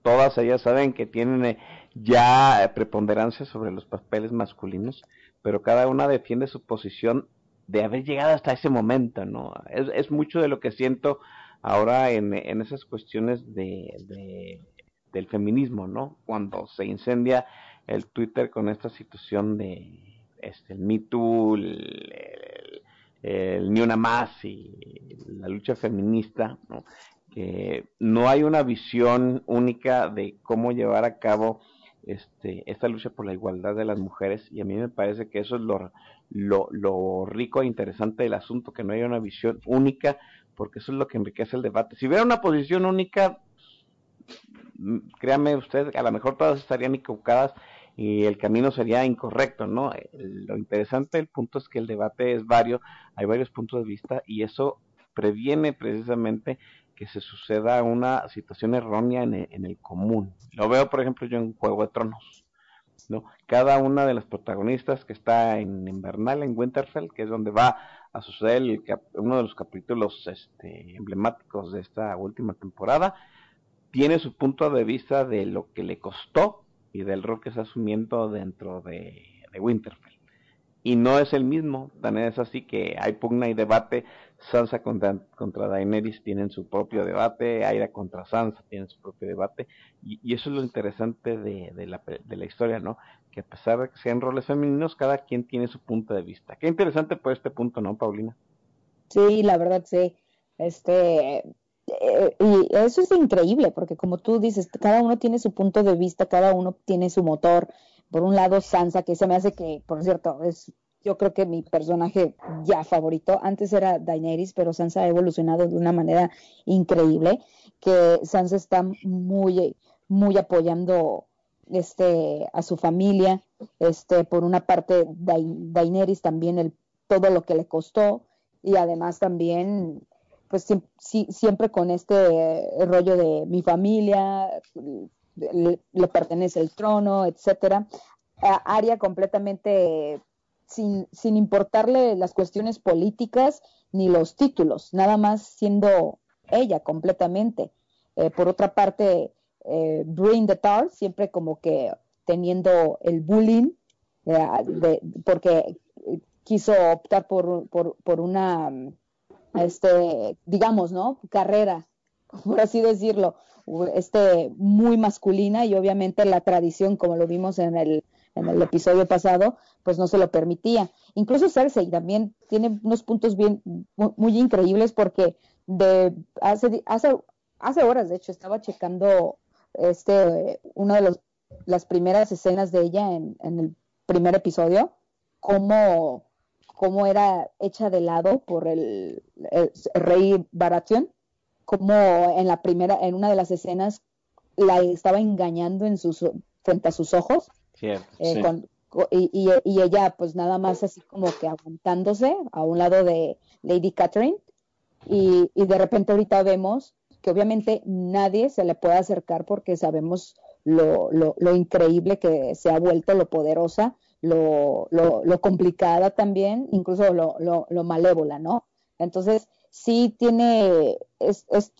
todas ellas saben que tienen eh, ya preponderancia sobre los papeles masculinos, pero cada una defiende su posición de haber llegado hasta ese momento, ¿no? Es, es mucho de lo que siento ahora en, en esas cuestiones de, del feminismo, ¿no? Cuando se incendia el Twitter con esta situación de este, el Me Too, el, Ni Una Más y la lucha feminista, ¿no? que no hay una visión única de cómo llevar a cabo este, esta lucha por la igualdad de las mujeres y a mí me parece que eso es lo, lo, lo rico e interesante del asunto, que no haya una visión única, porque eso es lo que enriquece el debate. Si hubiera una posición única, créame usted, a lo mejor todas estarían equivocadas y el camino sería incorrecto, ¿no? Lo interesante del punto es que el debate es vario, hay varios puntos de vista y eso previene precisamente que se suceda una situación errónea en el, común. Lo veo, por ejemplo, yo en Juego de Tronos. ¿no? Cada una de las protagonistas que está en Invernal, en Winterfell, que es donde va a suceder uno de los capítulos este, emblemáticos de esta última temporada, tiene su punto de vista de lo que le costó y del rol que está asumiendo dentro de Winterfell y no es el mismo. También es así que hay pugna y debate. Sansa contra, contra Daenerys tienen su propio debate, Aira contra Sansa tienen su propio debate. Y, eso es lo interesante de, de, la, de la historia, ¿no? Que a pesar de que sean roles femeninos, cada quien tiene su punto de vista. Qué interesante por este punto, ¿no, Paulina? Sí, la verdad, sí. Este, eh, y eso es increíble, porque como tú dices, cada uno tiene su punto de vista, cada uno tiene su motor por un lado Sansa, que se me hace que, por cierto, es yo creo que mi personaje ya favorito. Antes era Daenerys, pero Sansa ha evolucionado de una manera increíble, que Sansa está muy, muy apoyando este a su familia, este por una parte Daenerys también el todo lo que le costó y además también pues siempre con este rollo de mi familia, le, pertenece el trono, etcétera. Aria completamente sin, sin importarle las cuestiones políticas ni los títulos, nada más siendo ella completamente. Eh, por otra parte, eh, Bring the Tar, siempre como que teniendo el bullying, eh, porque quiso optar por, por, por, una, este, digamos, ¿no? Carrera, por así decirlo, este, muy masculina y obviamente la tradición, como lo vimos en el, en el episodio pasado, pues no se lo permitía. Incluso Cersei también tiene unos puntos bien muy, increíbles porque de hace, hace, hace horas, de hecho, estaba checando este una de los, las primeras escenas de ella en, en el primer episodio, cómo, cómo era hecha de lado por el, rey Baratheon como en la primera, en una de las escenas, la estaba engañando en sus, frente a sus ojos. Eh, y, y, ella pues nada más así como que aguantándose a un lado de Lady Catherine. Y, y de repente ahorita vemos que obviamente nadie se le puede acercar porque sabemos lo, lo, lo increíble que se ha vuelto, lo poderosa, lo, lo, lo complicada también, incluso lo, lo, lo malévola, ¿no? Entonces, sí tiene, es, es,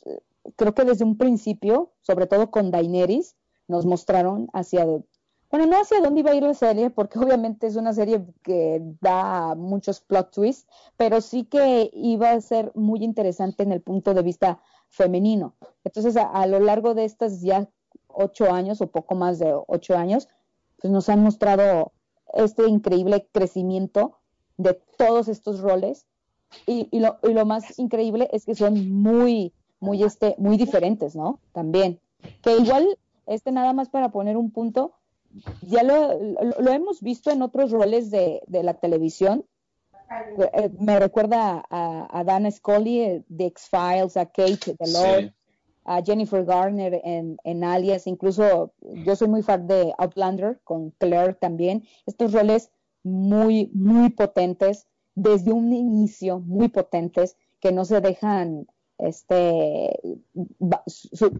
creo que desde un principio, sobre todo con Daenerys, nos mostraron hacia, bueno, no hacia dónde iba a ir la serie, porque obviamente es una serie que da muchos plot twists, pero sí que iba a ser muy interesante en el punto de vista femenino. Entonces, a, a lo largo de estas ya ocho años o poco más de ocho años, pues nos han mostrado este increíble crecimiento de todos estos roles y, y, lo, y, lo, más increíble es que son muy, muy, este, muy diferentes, ¿no? También. Que igual, este nada más para poner un punto, ya lo, lo, hemos visto en otros roles de, de la televisión. Me recuerda a, a Dan Scully de X-Files, a Kate de Lord. a Jennifer Garner en, en Alias, incluso yo soy muy fan de Outlander con Claire también, estos roles muy, muy potentes, desde un inicio, muy potentes, que no se dejan, este,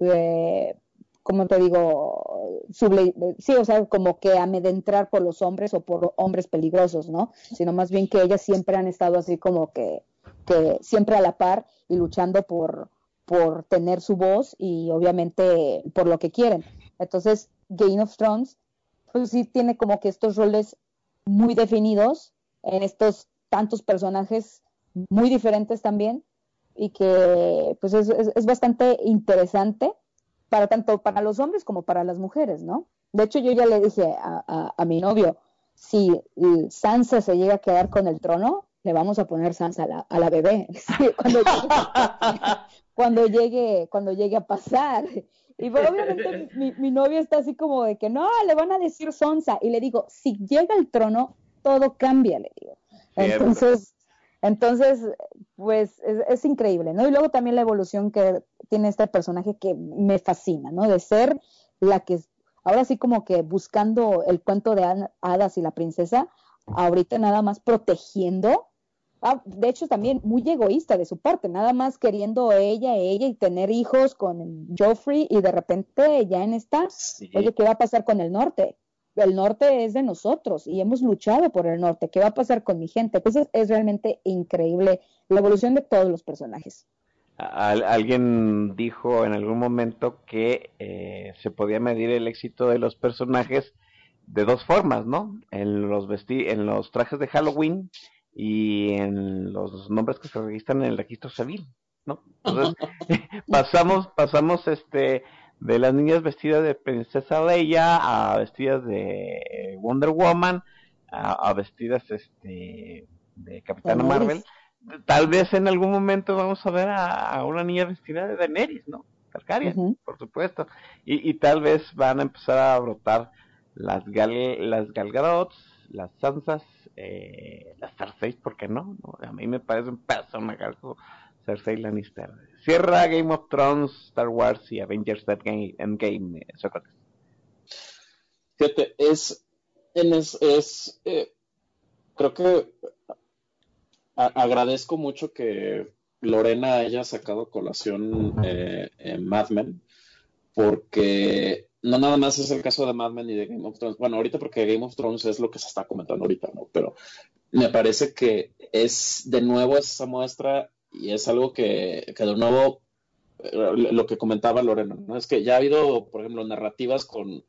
eh, como te digo, sí, o sea, como que amedrentar por los hombres o por hombres peligrosos, ¿no? Sino más bien que ellas siempre han estado así como que, que siempre a la par y luchando por, por tener su voz y obviamente por lo que quieren. Entonces, Game of Thrones, pues sí tiene como que estos roles muy definidos en estos tantos personajes muy diferentes también y que pues es, es, bastante interesante para tanto para los hombres como para las mujeres, ¿no? De hecho, yo ya le dije a, a, mi novio, si Sansa se llega a quedar con el trono, le vamos a poner Sansa a la, a la bebé. cuando, cuando llegue, cuando llegue a pasar. Y obviamente mi, mi, novio está así como de que no, le van a decir Sonsa. Y le digo, si llega al trono, todo cambia, le digo. Entonces, entonces pues es, es, increíble, ¿no? Y luego también la evolución que tiene este personaje que me fascina, ¿no? De ser la que, ahora sí como que buscando el cuento de hadas y la princesa, ahorita nada más protegiendo Ah, de hecho también muy egoísta de su parte, nada más queriendo ella, ella y tener hijos con Joffrey y de repente ya en esta, oye, ¿qué va a pasar con el norte? El norte es de nosotros y hemos luchado por el norte, ¿qué va a pasar con mi gente? Entonces es realmente increíble la evolución de todos los personajes. alguien dijo en algún momento que eh, se podía medir el éxito de los personajes de dos formas, ¿no? En los en los trajes de Halloween y en los nombres que se registran en el registro civil, ¿no? Entonces, pasamos, pasamos este de las niñas vestidas de princesa Leia a vestidas de Wonder Woman, a, vestidas este de Capitana Marvel. Tal vez en algún momento vamos a ver a, una niña vestida de Daenerys, ¿no? Targaryen, por supuesto. Y, y tal vez van a empezar a brotar las gal las Galgadots, las Sansas, eh, la Cersei, ¿por qué no? A mí me parece un personaje Cersei Lannister. Cierra Game of Thrones, Star Wars y Avengers Endgame, Sócrates. Fíjate, es, es, es eh, creo que agradezco mucho que Lorena haya sacado colación eh, en Mad Men, porque no nada más es el caso de Mad Men y de Game of Thrones. Bueno, ahorita porque Game of Thrones es lo que se está comentando ahorita, ¿no? Pero me parece que es de nuevo esa muestra y es algo que, que de nuevo, eh, lo que comentaba Lorena, ¿no? Es que ya ha habido, por ejemplo, narrativas con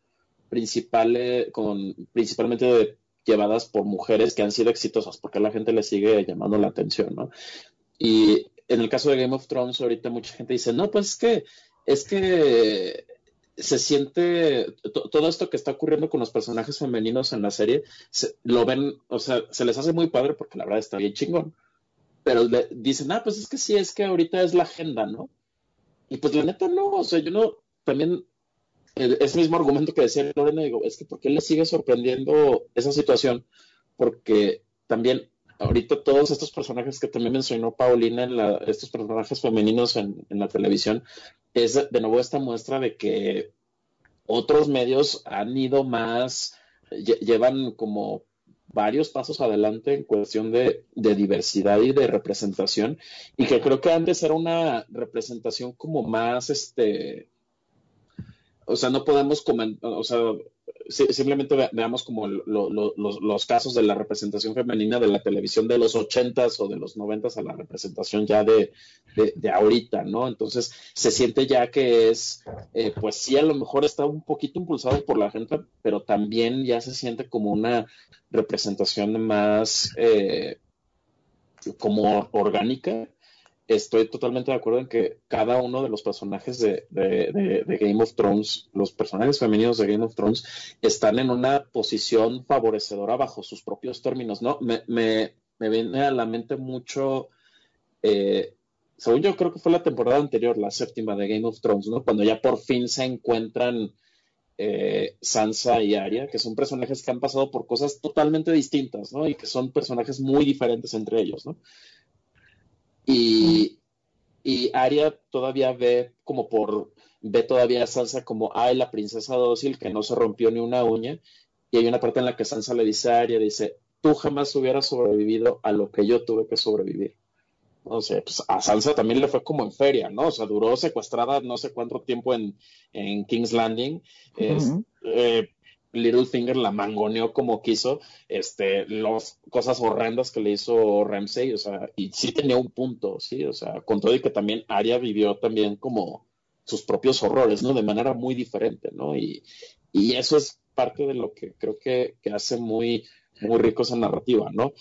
principales, con principalmente llevadas por mujeres que han sido exitosas, porque a la gente le sigue llamando la atención, ¿no? Y en el caso de Game of Thrones, ahorita mucha gente dice, no, pues es que, es que se siente todo esto que está ocurriendo con los personajes femeninos en la serie, lo ven, o sea, se les hace muy padre porque la verdad está bien chingón. Pero le dicen, ah, pues es que sí, es que ahorita es la agenda, ¿no? Y pues la neta no, o sea, yo no, también ese mismo argumento que decía Lorena, digo, es que ¿por qué le sigue sorprendiendo esa situación? Porque también ahorita todos estos personajes que también mencionó Paulina, en estos personajes femeninos en, la televisión, es de nuevo esta muestra de que otros medios han ido más, llevan como varios pasos adelante en cuestión de, diversidad y de representación y que creo que antes era una representación como más este o sea no podemos comentar o sea simplemente veamos como los, casos de la representación femenina de la televisión de los ochentas o de los noventas a la representación ya de, de, ahorita, ¿no? Entonces se siente ya que es, eh, pues sí, a lo mejor está un poquito impulsado por la gente, pero también ya se siente como una representación más eh, como orgánica estoy totalmente de acuerdo en que cada uno de los personajes de, Game of Thrones, los personajes femeninos de Game of Thrones, están en una posición favorecedora bajo sus propios términos, ¿no? Me, me, viene a la mente mucho, eh, según yo creo que fue la temporada anterior, la séptima de Game of Thrones, ¿no? Cuando ya por fin se encuentran eh, Sansa y Arya, que son personajes que han pasado por cosas totalmente distintas, ¿no? Y que son personajes muy diferentes entre ellos, ¿no? Y y Arya todavía ve como por, ve todavía a Sansa como, ay, la princesa dócil que no se rompió ni una uña, y hay una parte en la que Sansa le dice a Arya, dice, tú jamás hubieras sobrevivido a lo que yo tuve que sobrevivir. O sea, pues a Sansa también le fue como en feria, ¿no? O sea, duró secuestrada no sé cuánto tiempo en, en King's Landing. Eh, Littlefinger la mangoneó como quiso, este, las cosas horrendas que le hizo Ramsey, o sea, y sí tenía un punto, sí, o sea, con todo y que también Arya vivió también como sus propios horrores, ¿no? De manera muy diferente, ¿no? Y, y eso es parte de lo que creo que, que hace muy, muy rico esa narrativa, ¿no?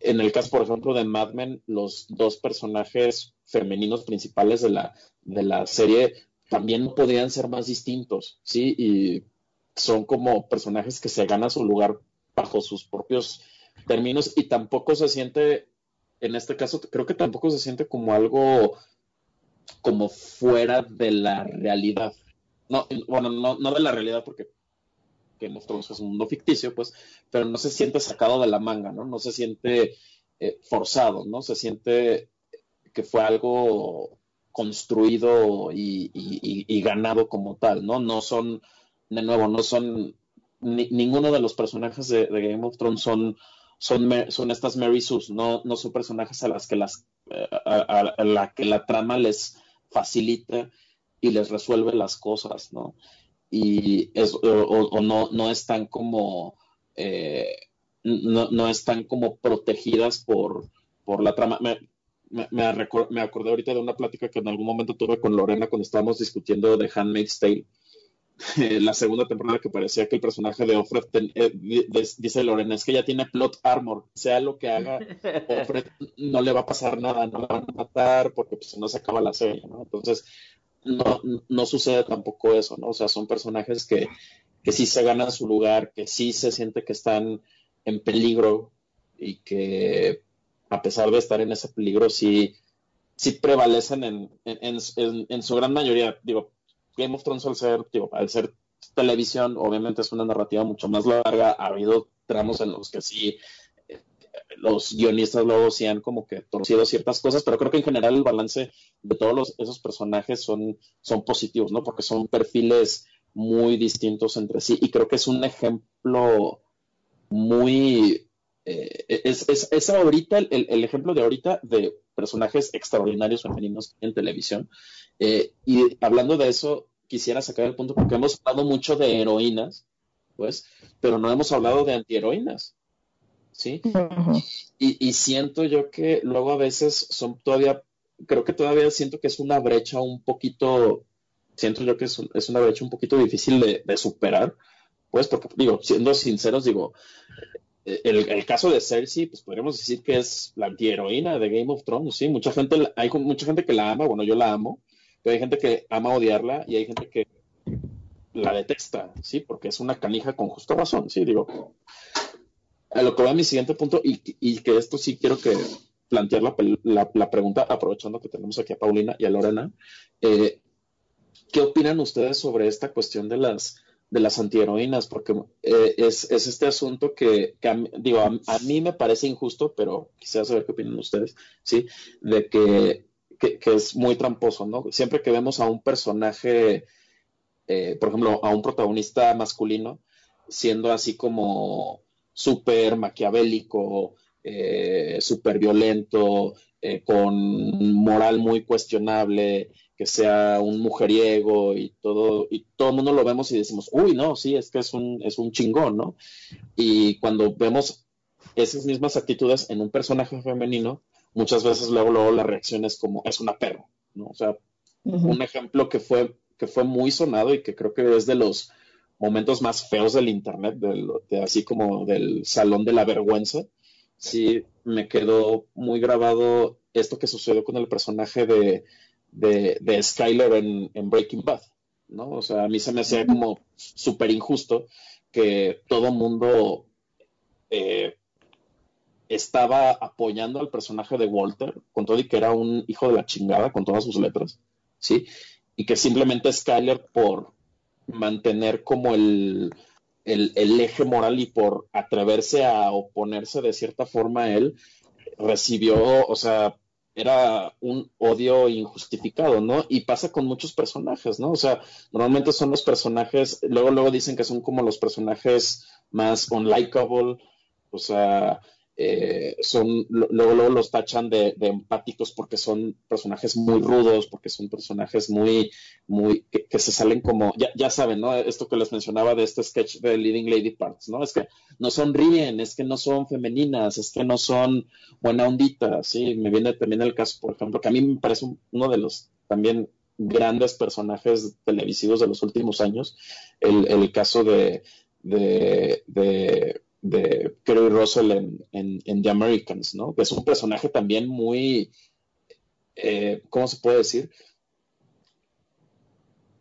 En el caso, por ejemplo, de Mad Men, los dos personajes femeninos principales de la, de la serie también no podrían ser más distintos, ¿sí? Y son como personajes que se ganan su lugar bajo sus propios términos y tampoco se siente, en este caso, creo que tampoco se siente como algo como fuera de la realidad. No, bueno, no, no de la realidad porque que mostramos es un mundo ficticio, pues, pero no se siente sacado de la manga, ¿no? No se siente eh, forzado, ¿no? Se siente que fue algo construido y, ganado como tal, ¿no? No son de nuevo, no son, ninguno de los personajes de, Game of Thrones son, son, estas Mary Sues, no, no son personajes a las eh, que la trama les facilita y les resuelve las cosas, ¿no? Y o, no, no están como, eh, no, no, están como protegidas por, por la trama. Me, me, me, acordé ahorita de una plática que en algún momento tuve con Lorena cuando estábamos discutiendo de Handmaid's Tale la segunda temporada que parecía que el personaje de Offred, eh, dice Lorena, es que ya tiene plot armor, sea lo que haga, Offred no le va a pasar nada, no la van a matar porque pues, no se acaba la serie, ¿no? Entonces, no, no sucede tampoco eso, ¿no? O sea, son personajes que, que sí se ganan su lugar, que sí se siente que están en peligro y que a pesar de estar en ese peligro, sí, sí prevalecen en, en, en su gran mayoría. Digo, Game of Thrones al ser, al ser televisión, obviamente es una narrativa mucho más larga. Ha habido tramos en los que sí eh, los guionistas luego sí han como que torcido ciertas cosas, pero creo que en general el balance de todos esos personajes son, son positivos, ¿no? Porque son perfiles muy distintos entre sí y creo que es un ejemplo muy... Eh, es, es, ahorita el, el, ejemplo de ahorita de personajes extraordinarios femeninos en televisión. Eh, y hablando de eso, quisiera sacar el punto porque hemos hablado mucho de heroínas, pues, pero no hemos hablado de antiheroínas. ¿Sí? y, siento yo que luego a veces son todavía, creo que todavía siento que es una brecha un poquito, siento yo que es, es una brecha un poquito difícil de, superar, pues, porque digo, siendo sinceros, digo, el, caso de Cersei, pues podríamos decir que es la antiheroína de Game of Thrones, sí, mucha gente, hay mucha gente que la ama, bueno, yo la amo, pero hay gente que ama odiarla y hay gente que la detesta, ¿sí? Porque es una canija con justa razón, ¿sí? Digo, a lo que va a mi siguiente punto, y, y que esto sí quiero que plantear la, la, pregunta, aprovechando que tenemos aquí a Paulina y a Lorena, eh, ¿qué opinan ustedes sobre esta cuestión de las de las antiheroínas, porque eh, es, es, este asunto que, digo, a, mí me parece injusto, pero quisiera saber qué opinan ustedes, ¿sí? De que que, es muy tramposo, ¿no? Siempre que vemos a un personaje, eh, por ejemplo, a un protagonista masculino, siendo así como súper maquiavélico, eh, súper violento, eh, con moral muy cuestionable, que sea un mujeriego y todo, y todo el mundo lo vemos y decimos, uy, no, sí, es que es un, es un chingón, ¿no? Y cuando vemos esas mismas actitudes en un personaje femenino, muchas veces luego, luego la reacción es como, es una perro, ¿no? O sea, un ejemplo que fue, que fue muy sonado y que creo que es de los momentos más feos del Internet, de, así como del salón de la vergüenza, sí me quedó muy grabado esto que sucedió con el personaje de, de, Skyler en, Breaking Bad, ¿no? O sea, a mí se me hacía como súper injusto que todo mundo eh, estaba apoyando al personaje de Walter, con todo y que era un hijo de la chingada con todas sus letras, ¿sí? Y que simplemente Skyler por mantener como el, el, eje moral y por atreverse a oponerse de cierta forma a él, recibió, o sea, era un odio injustificado, ¿no? Y pasa con muchos personajes, ¿no? O sea, normalmente son los personajes, luego, luego dicen que son como los personajes más unlikable, o sea, eh, son, luego, luego los tachan de, empáticos porque son personajes muy rudos, porque son personajes muy, muy, que, se salen como, ya, ya, saben, ¿no? Esto que les mencionaba de este sketch de Leading Lady Parts, ¿no? Es que no sonríen, es que no son femeninas, es que no son buena ondita, ¿sí? Me viene también el caso, por ejemplo, que a mí me parece uno de los también grandes personajes televisivos de los últimos años, el, el caso de, de, de de Kerry Russell en, The Americans, ¿no? Que es un personaje también muy, eh, ¿cómo se puede decir?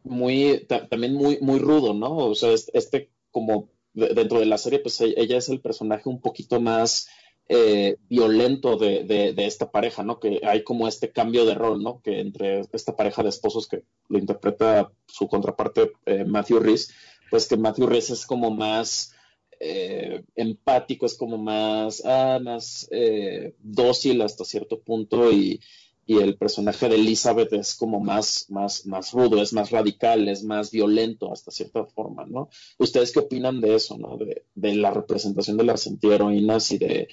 Muy, también muy, muy rudo, ¿no? O sea, este, como dentro de la serie, pues e, ella es el personaje un poquito más eh, violento de, esta pareja, ¿no? Que hay como este cambio de rol, ¿no? Que entre esta pareja de esposos que lo interpreta su contraparte eh, Matthew Rhys, pues que Matthew Rhys es como más eh, empático, es como más, ah, más eh, dócil hasta cierto punto y, el personaje de Elizabeth es como más, más, más rudo, es más radical, es más violento hasta cierta forma, ¿no? ¿Ustedes qué opinan de eso, ¿no? De, la representación de las antiheroínas y de,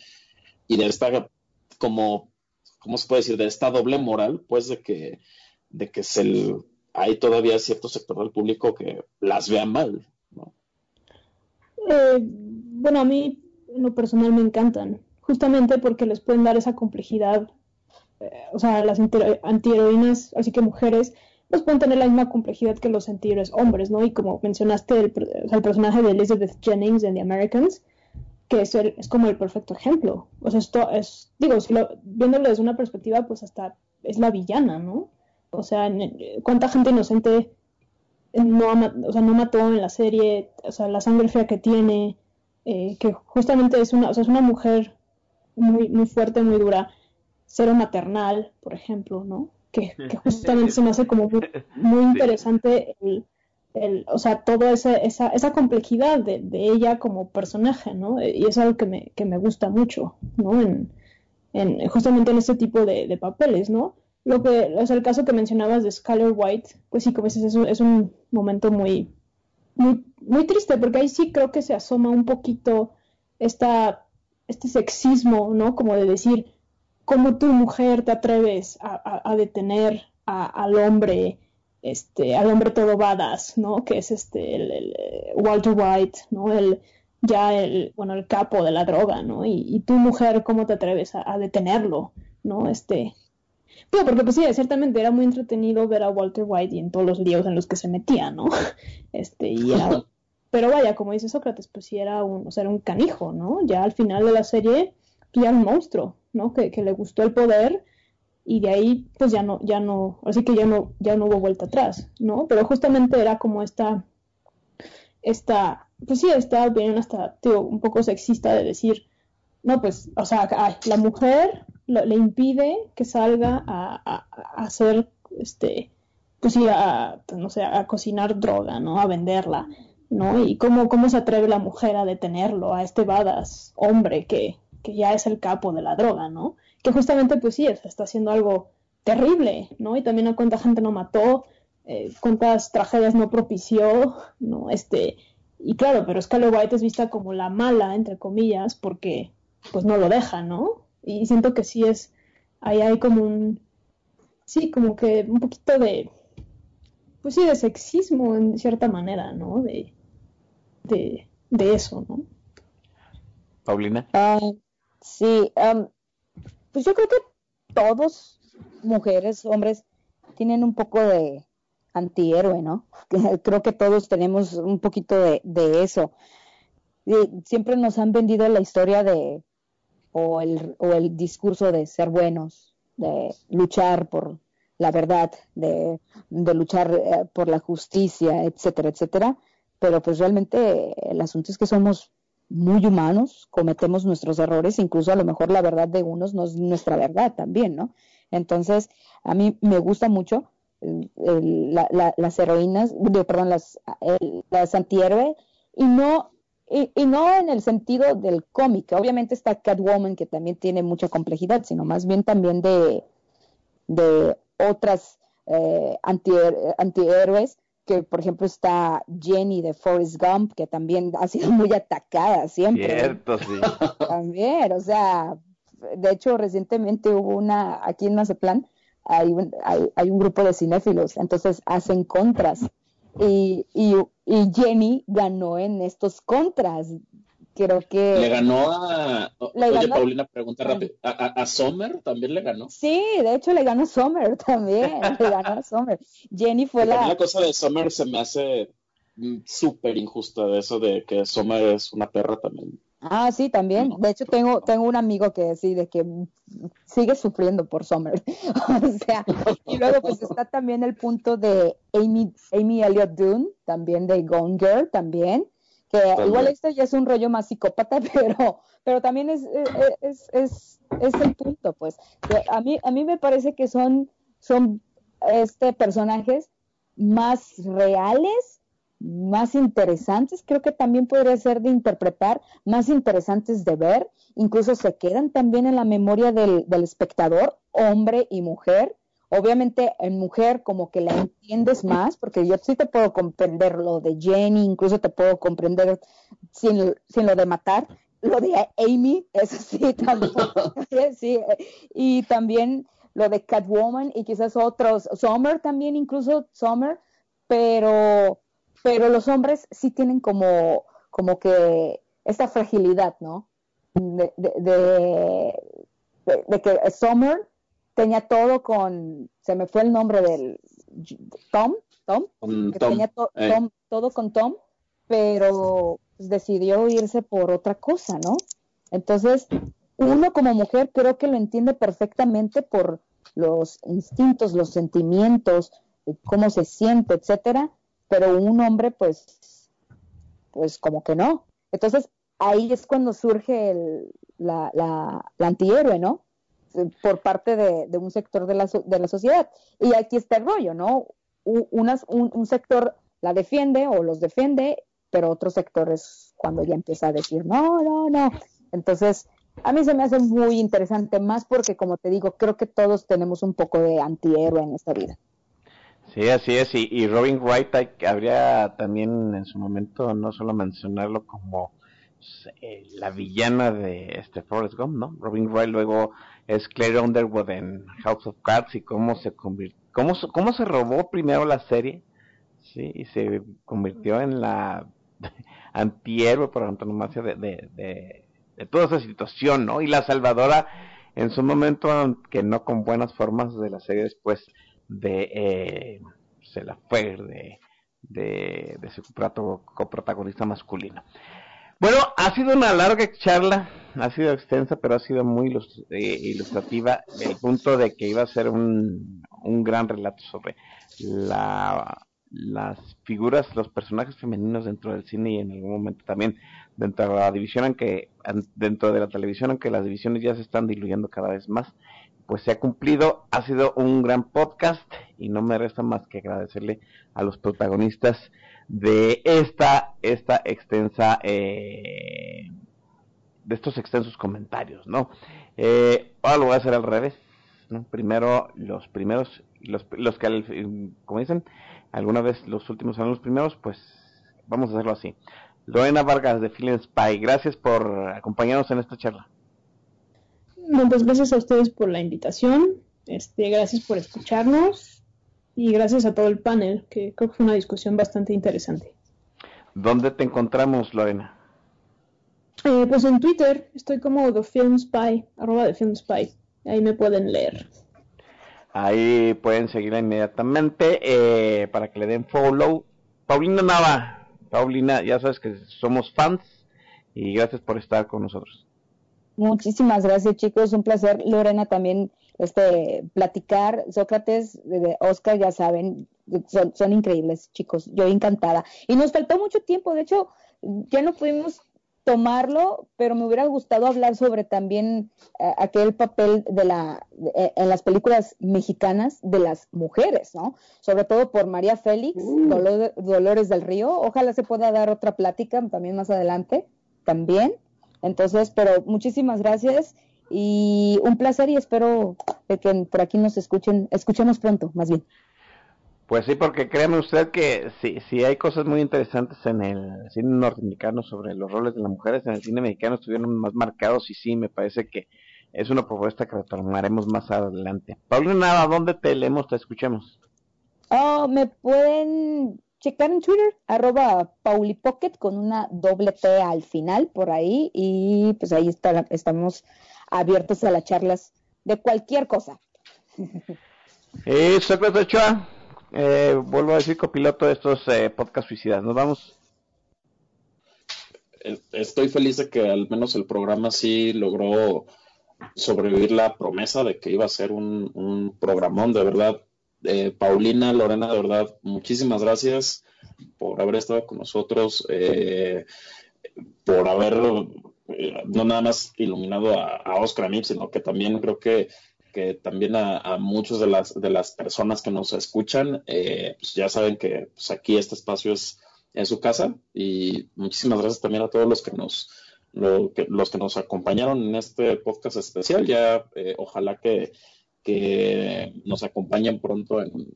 y de esta, como, ¿cómo se puede decir? De esta doble moral, pues, de que, de que se, hay todavía cierto sector del público que las vea mal, eh, bueno, a mí en lo personal me encantan, justamente porque les pueden dar esa complejidad. Eh, o sea, las antiheroínas, así que mujeres, pues pueden tener la misma complejidad que los antihéroes hombres, ¿no? Y como mencionaste, el, personaje de Elizabeth Jennings en The Americans, que es, es como el perfecto ejemplo. O sea, esto es, digo, si lo, viéndolo desde una perspectiva, pues hasta es la villana, ¿no? O sea, ¿cuánta gente inocente no, o sea, no mató en la serie, o sea, la sangre fea que tiene, eh, que justamente es una, o sea, es una mujer muy, muy fuerte, muy dura, cero maternal, por ejemplo, ¿no? Que, justamente se me hace como muy, interesante el, el, o sea, toda esa, esa, esa complejidad de, de, ella como personaje, ¿no? Y es algo que me, que me gusta mucho, ¿no? En, en, justamente en este tipo de, de papeles, ¿no? Lo que, o sea, el caso que mencionabas de Skyler White, pues sí, como dices, es un, es un momento muy, muy, muy triste, porque ahí sí creo que se asoma un poquito esta, este sexismo, ¿no? Como de decir, ¿cómo tu mujer te atreves a, detener al hombre, este, al hombre todo badass, ¿no? Que es este, el, Walter White, ¿no? El, ya el, bueno, el capo de la droga, ¿no? Y, y tu mujer, ¿cómo te atreves a, a detenerlo, ¿no? Este, porque pues sí, ciertamente era muy entretenido ver a Walter White y en todos los líos en los que se metía, ¿no? Este, y era... Pero vaya, como dice Sócrates, pues sí era un, o sea, era un canijo, ¿no? Ya al final de la serie, pues ya un monstruo, ¿no? Que, que le gustó el poder y de ahí, pues ya no, ya no, así que ya no, ya no hubo vuelta atrás, ¿no? Pero justamente era como esta, esta, pues sí, esta opinión hasta, tío, un poco sexista de decir, no, pues, o sea, la mujer le impide que salga a, hacer, este, pues sí, a, no sé, a cocinar droga, ¿no? A venderla, ¿no? Y cómo, cómo se atreve la mujer a detenerlo, a este badass hombre que, que ya es el capo de la droga, ¿no? Que justamente, pues sí, está haciendo algo terrible, ¿no? Y también a cuánta gente no mató, eh, cuántas tragedias no propició, ¿no? Este, y claro, pero Scarlett White es vista como la mala, entre comillas, porque pues no lo deja, ¿no? Y siento que sí es, ahí hay como un, sí, como que un poquito de, pues sí, de sexismo en cierta manera, ¿no? De, de, de eso, ¿no? Paulina. Ah, sí, pues yo creo que todos, mujeres, hombres, tienen un poco de antihéroe, ¿no? Creo que todos tenemos un poquito de, de eso. siempre nos han vendido la historia de o el, o el discurso de ser buenos, de luchar por la verdad, de, de luchar eh, por la justicia, etcétera, etcétera. Pero pues realmente el asunto es que somos muy humanos, cometemos nuestros errores, incluso a lo mejor la verdad de unos no es nuestra verdad también, ¿no? Entonces, a mí me gusta mucho las heroínas, perdón, las, las antihéroes, y no y, no en el sentido del cómic, obviamente está Catwoman que también tiene mucha complejidad, sino más bien también de, de otras eh, antihéroes, que por ejemplo está Jenny de Forrest Gump, que también ha sido muy atacada siempre. Cierto, sí. También, o sea, de hecho recientemente hubo una, aquí en Mazatlán, hay un, hay, hay un grupo de cinéfilos, entonces hacen contras. Y, y, y Jenny ganó en estos contras creo que... Le ganó a... Oye, Paulina, pregunta rápido. ¿A, a, Sommer también le ganó? Sí, de hecho le ganó a Sommer también. le ganó a Sommer. Jenny fue la... La cosa de Sommer se me hace mm, súper injusta de eso de que Sommer es una perra también. Ah, sí, también. De hecho, tengo, tengo un amigo que sí, de que sigue sufriendo por Sommer. o sea, y luego pues está también el punto de Amy, Amy Elliott Dune, también de Gone Girl, también igual esto ya es un rollo más psicópata, pero, pero también es, es, es, es el punto, pues. A mí, a mí me parece que son, son este, personajes más reales, más interesantes, creo que también podría ser de interpretar, más interesantes de ver, incluso se quedan también en la memoria del, del espectador, hombre y mujer, Obviamente en mujer como que la entiendes más, porque yo sí te puedo comprender lo de Jenny, incluso te puedo comprender sin, sin lo de matar, lo de Amy, eso sí, sí, y también lo de Catwoman y quizás otros, Summer también, incluso Summer, pero, pero los hombres sí tienen como, como que esta fragilidad, ¿no? De, de, de, de que Summer tenía todo con, se me fue el nombre del Tom, Tom, que tenía eh. Tom, todo con Tom, pero pues, decidió irse por otra cosa, ¿no? Entonces, uno como mujer creo que lo entiende perfectamente por los instintos, los sentimientos, cómo se siente, etcétera, pero un hombre, pues, pues como que no. Entonces, ahí es cuando surge el, la, la, antihéroe, ¿no? por parte de, un sector de la, de la, sociedad. Y aquí está el rollo, ¿no? un, sector la defiende o los defiende, pero otro sector es cuando ya empieza a decir, no, no, no. Entonces, a mí se me hace muy interesante, más porque, como te digo, creo que todos tenemos un poco de antihéroe en esta vida. Sí, así es. Y, Robin Wright habría también en su momento no solo mencionarlo como eh, la villana de este Forrest Gump, ¿no? Robin Wright luego es Claire Underwood en House of Cards y cómo se convirtió, cómo, se robó primero la serie, sí, y se convirtió en la antihéroe por antonomasia de, de, toda esa situación, ¿no? Y la salvadora en su momento, aunque no con buenas formas de la serie después de eh, de, de, de su coprotagonista masculino. Bueno, ha sido una larga charla, ha sido extensa, pero ha sido muy eh, ilustrativa. El punto de que iba a ser un, un gran relato sobre la, las figuras, los personajes femeninos dentro del cine y en algún momento también dentro de la división, aunque dentro de la televisión, aunque las divisiones ya se están diluyendo cada vez más, pues se ha cumplido. Ha sido un gran podcast y no me resta más que agradecerle a los protagonistas de esta, esta extensa, eh, de estos extensos comentarios, ¿no? Eh, ahora lo voy a hacer al revés, ¿no? Primero, los primeros, los, los que, como dicen, alguna vez los últimos son los primeros, pues vamos a hacerlo así. Lorena Vargas de Feeling Spy, gracias por acompañarnos en esta charla. Muchas gracias a ustedes por la invitación, este, gracias por escucharnos y gracias a todo el panel, que creo que fue una discusión bastante interesante. ¿Dónde te encontramos, Lorena? Eh, pues en Twitter estoy como The Film Spy, arroba The Film Spy. Ahí me pueden leer. Ahí pueden seguirla inmediatamente eh, para que le den follow. Paulina Nava, Paulina, ya sabes que somos fans y gracias por estar con nosotros. Muchísimas gracias chicos, un placer. Lorena también este, platicar. Sócrates, de Oscar, ya saben, son, son increíbles, chicos. Yo encantada. Y nos faltó mucho tiempo, de hecho, ya no pudimos tomarlo, pero me hubiera gustado hablar sobre también eh, aquel papel de la eh, en las películas mexicanas de las mujeres, ¿no? Sobre todo por María Félix, uh. Dolores del Río. Ojalá se pueda dar otra plática también más adelante, también. Entonces, pero muchísimas gracias Y un placer y espero que por aquí nos escuchen, escuchemos pronto, más bien. Pues sí, porque créame usted que sí, sí hay cosas muy interesantes en el cine norteamericano sobre los roles de las mujeres. En el cine mexicano estuvieron más marcados y sí, me parece que es una propuesta que retomaremos más adelante. Paulina, ¿dónde te leemos, te escuchemos? Oh, me pueden checar en Twitter, arroba paulipocket con una doble P al final por ahí y pues ahí está, estamos abiertos a las charlas de cualquier cosa. Y Sócrates Ochoa, eh, vuelvo a decir copiloto de estos eh, podcast suicidas. Nos vamos. Estoy feliz de que al menos el programa sí logró sobrevivir la promesa de que iba a ser un, un programón, de verdad. Eh, Paulina, Lorena, de verdad, muchísimas gracias por haber estado con nosotros, eh, por haber no nada más iluminado a, Oscar a sino que también creo que que también a, a muchas de las, de las personas que nos escuchan, eh, pues ya saben que pues aquí este espacio es, en su casa y muchísimas gracias también a todos los que nos, los que nos acompañaron en este podcast especial. Ya eh, ojalá que, que nos acompañen pronto en,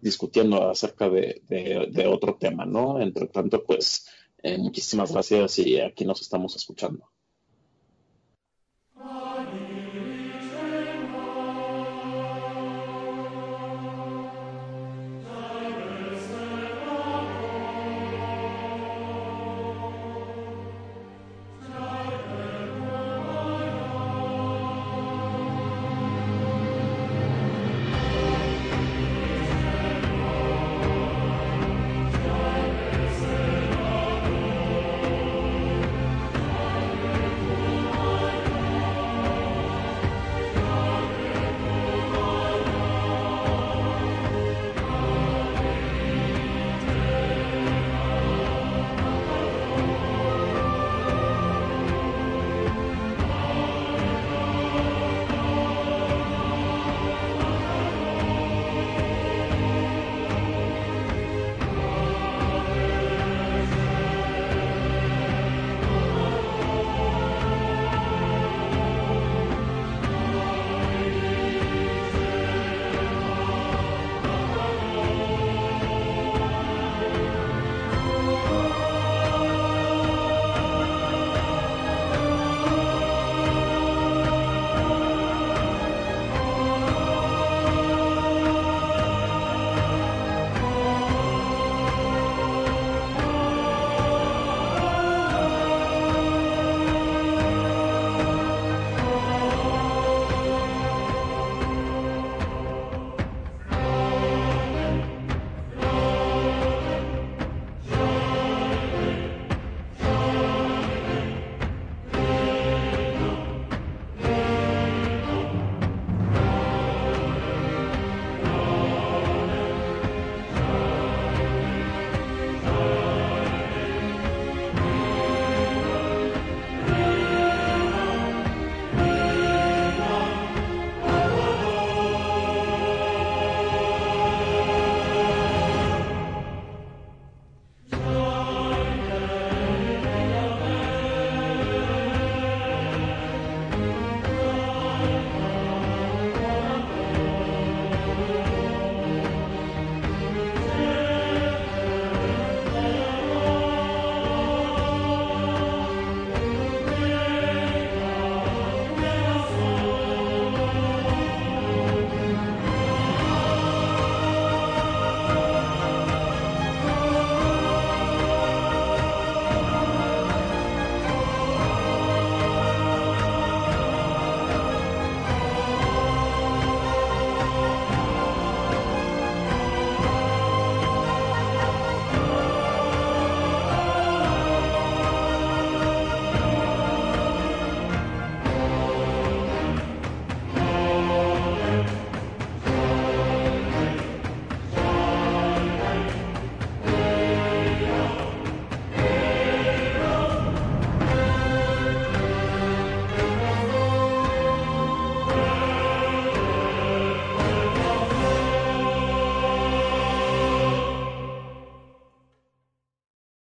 discutiendo acerca de, otro tema, ¿no? Entre tanto, pues eh, muchísimas gracias y aquí nos estamos escuchando.